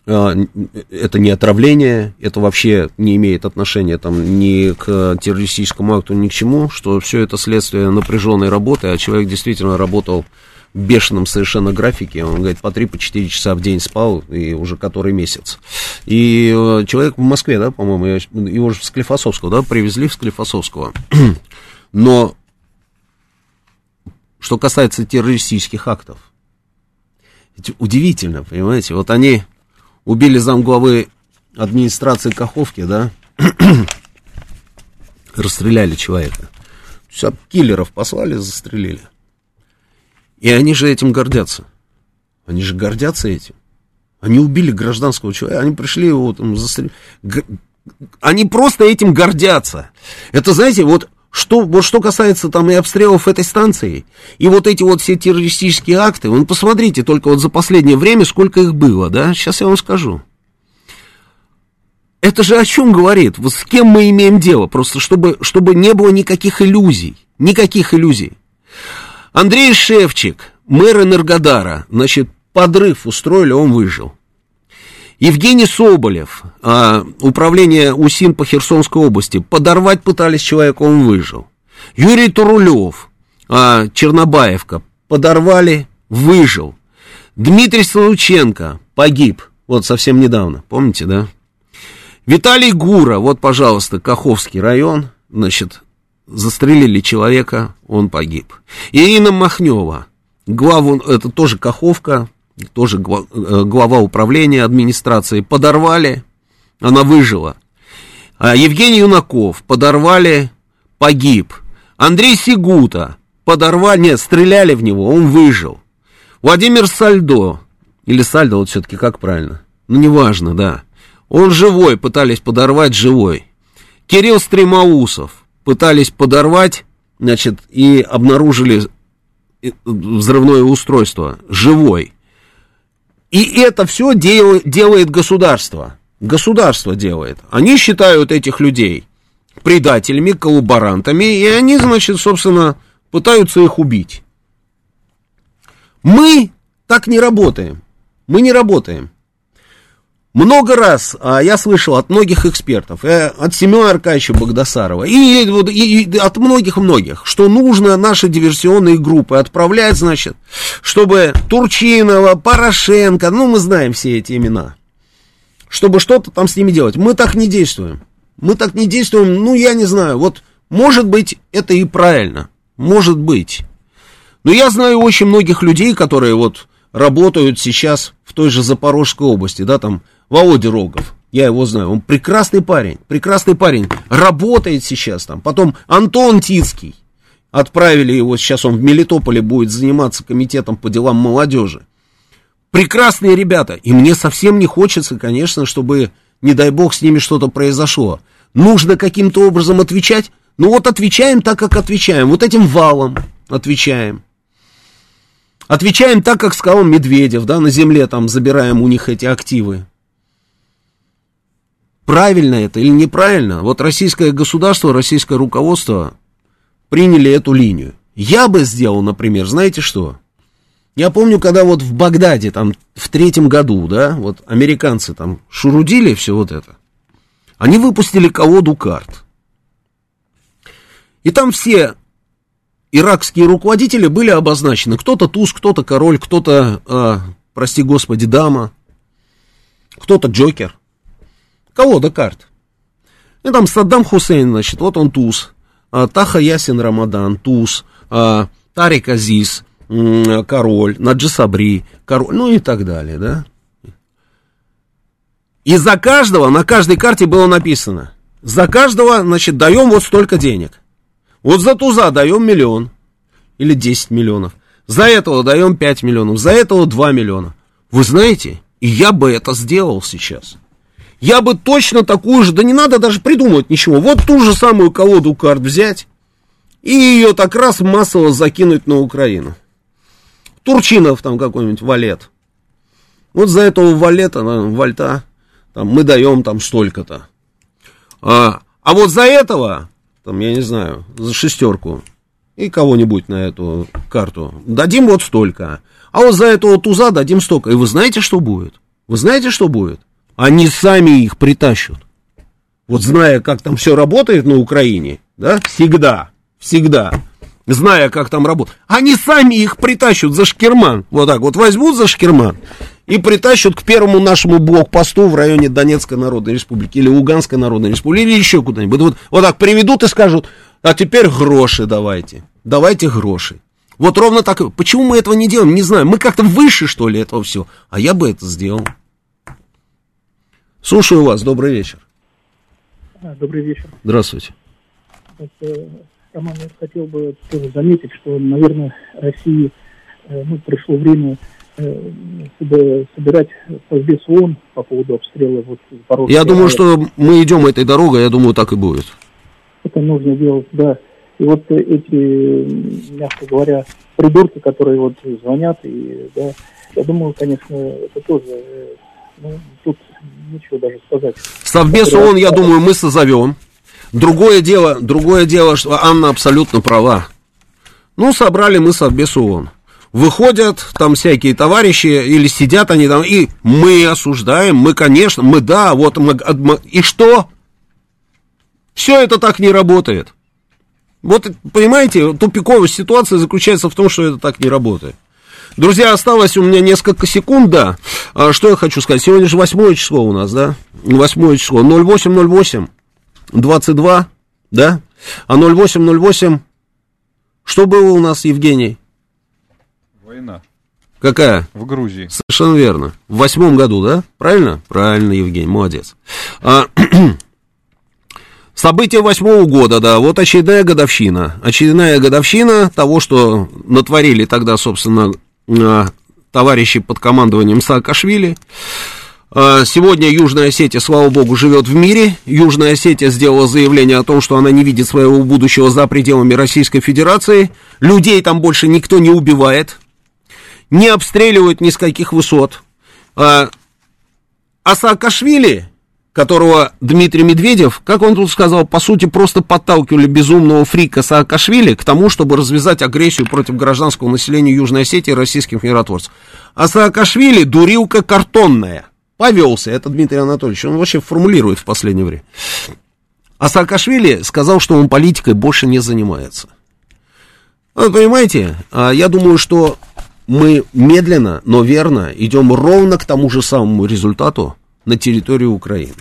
это не отравление, это вообще не имеет отношения там, ни к террористическому акту, ни к чему, что все это следствие напряженной работы, а человек действительно работал в бешеном совершенно графике, он говорит, по 3-4 по часа в день спал, и уже который месяц. И э, человек в Москве, да, по-моему, его же в Склифосовского, да, привезли в Склифосовского. (clears throat) Но что касается террористических актов, удивительно, понимаете, вот они убили замглавы администрации Каховки, да, (clears throat) расстреляли человека. Все, киллеров послали, застрелили. И они же этим гордятся. Они же гордятся этим. Они убили гражданского человека, они пришли его там застрелили. Они просто этим гордятся. Это, знаете, вот что, вот что касается там и обстрелов этой станции, и вот эти вот все террористические акты, вы посмотрите только вот за последнее время, сколько их было, да, сейчас я вам скажу. Это же о чем говорит? Вот с кем мы имеем дело? Просто чтобы, чтобы не было никаких иллюзий. Никаких иллюзий. Андрей Шевчик, мэр Энергодара, значит, подрыв устроили, он выжил. Евгений Соболев, а, управление УСИН по Херсонской области, подорвать пытались человека, он выжил. Юрий Турулев, а, Чернобаевка, подорвали, выжил. Дмитрий Солученко погиб, вот совсем недавно, помните, да? Виталий Гура, вот, пожалуйста, Каховский район, значит, застрелили человека, он погиб. Ирина Махнева, главу, это тоже Каховка, тоже э, глава управления администрации, подорвали, она выжила. А Евгений Юнаков подорвали, погиб. Андрей Сигута подорвали, нет, стреляли в него, он выжил. Владимир Сальдо, или Сальдо, вот все-таки как правильно, ну неважно, да. Он живой, пытались подорвать живой. Кирилл Стремоусов пытались подорвать, значит, и обнаружили э, взрывное устройство, живой. И это все дел, делает государство. Государство делает. Они считают этих людей предателями, коллаборантами, и они, значит, собственно, пытаются их убить. Мы так не работаем. Мы не работаем. Много раз а, я слышал от многих экспертов, э, от Семена Аркадьевича Богдасарова и, и, и от многих-многих, что нужно наши диверсионные группы отправлять, значит, чтобы Турчинова, Порошенко, ну мы знаем все эти имена, чтобы что-то там с ними делать. Мы так не действуем. Мы так не действуем, ну я не знаю, вот может быть это и правильно, может быть. Но я знаю очень многих людей, которые вот работают сейчас в той же Запорожской области, да, там Володя Рогов, я его знаю, он прекрасный парень, прекрасный парень, работает сейчас там. Потом Антон Тицкий, отправили его, сейчас он в Мелитополе будет заниматься комитетом по делам молодежи. Прекрасные ребята, и мне совсем не хочется, конечно, чтобы, не дай бог, с ними что-то произошло. Нужно каким-то образом отвечать, ну вот отвечаем так, как отвечаем, вот этим валом отвечаем. Отвечаем так, как сказал Медведев, да, на земле там забираем у них эти активы. Правильно это или неправильно? Вот российское государство, российское руководство приняли эту линию. Я бы сделал, например, знаете что? Я помню, когда вот в Багдаде, там, в третьем году, да, вот американцы там шурудили все вот это, они выпустили колоду карт. И там все иракские руководители были обозначены. Кто-то туз, кто-то король, кто-то, э, прости господи, дама, кто-то Джокер колода карт. И там Саддам Хусейн, значит, вот он туз. А, Таха Ясин Рамадан, туз. А, Тарик Азиз, король. Наджисабри, король. Ну и так далее, да. И за каждого, на каждой карте было написано. За каждого, значит, даем вот столько денег. Вот за туза даем миллион. Или 10 миллионов. За этого даем 5 миллионов. За этого 2 миллиона. Вы знаете, я бы это сделал сейчас я бы точно такую же, да не надо даже придумывать ничего, вот ту же самую колоду карт взять и ее так раз массово закинуть на Украину. Турчинов там какой-нибудь валет. Вот за этого валета, вальта, там, мы даем там столько-то. А, А вот за этого, там, я не знаю, за шестерку и кого-нибудь на эту карту дадим вот столько. А вот за этого туза дадим столько. И вы знаете, что будет? Вы знаете, что будет? Они сами их притащат. Вот зная, как там все работает на Украине, да, всегда, всегда, зная, как там работает, они сами их притащат за шкерман. Вот так вот возьмут за шкерман и притащат к первому нашему блокпосту в районе Донецкой Народной Республики или Луганской Народной Республики или еще куда-нибудь. Вот, вот так приведут и скажут, а теперь гроши давайте, давайте гроши. Вот ровно так. Почему мы этого не делаем, не знаю. Мы как-то выше, что ли, этого всего. А я бы это сделал. Слушаю вас, добрый вечер. А, Добрый вечер. Здравствуйте. Э, Роман, я хотел бы тоже заметить, что, наверное, России э, ну, пришло время э, собирать Совбез ООН по поводу обстрела вот Запорожской Я думаю, что мы идем этой дорогой, я думаю, так и будет. Это нужно делать, да. И вот эти, мягко говоря, придурки, которые вот звонят, и, да, я думаю, конечно, это тоже, ну, тут ничего даже сказать. Совбез ООН, я думаю, мы созовем. Другое дело, другое дело, что Анна абсолютно права. Ну, собрали мы Совбез ООН. Выходят там всякие товарищи, или сидят они там, и мы осуждаем, мы, конечно, мы, да, вот мы- и что? Все это так не работает. Вот, понимаете, тупиковая ситуация заключается в том, что это так не работает. Друзья, осталось у меня несколько секунд, да. А, Что я хочу сказать? Сегодня же восьмое число у нас, да? Восьмое число. 0808 22, да? А 0808 что было у нас, Евгений? Война Какая? в Грузии. Совершенно верно. В восьмом году, да? Правильно? Правильно, Евгений, молодец. А, (clears throat) события восьмого года, да, вот очередная годовщина. Очередная годовщина того, что натворили тогда, собственно, товарищи под командованием Саакашвили. А, Сегодня Южная Осетия, слава богу, живет в мире. Южная Осетия сделала заявление о том, что она не видит своего будущего за пределами Российской Федерации. Людей там больше никто не убивает, не обстреливают ни с каких высот. А, а Саакашвили, которого Дмитрий Медведев, как он тут сказал, по сути, просто подталкивали безумного фрика Саакашвили к тому, чтобы развязать агрессию против гражданского населения Южной Осетии и российских миротворцев. А Саакашвили дурилка картонная. Повелся, это Дмитрий Анатольевич, он вообще формулирует в последнее время. А Саакашвили сказал, что он политикой больше не занимается. Вот, понимаете, а, я думаю, что мы медленно, но верно идем ровно к тому же самому результату на территории Украины.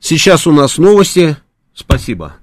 Сейчас у нас новости. Спасибо.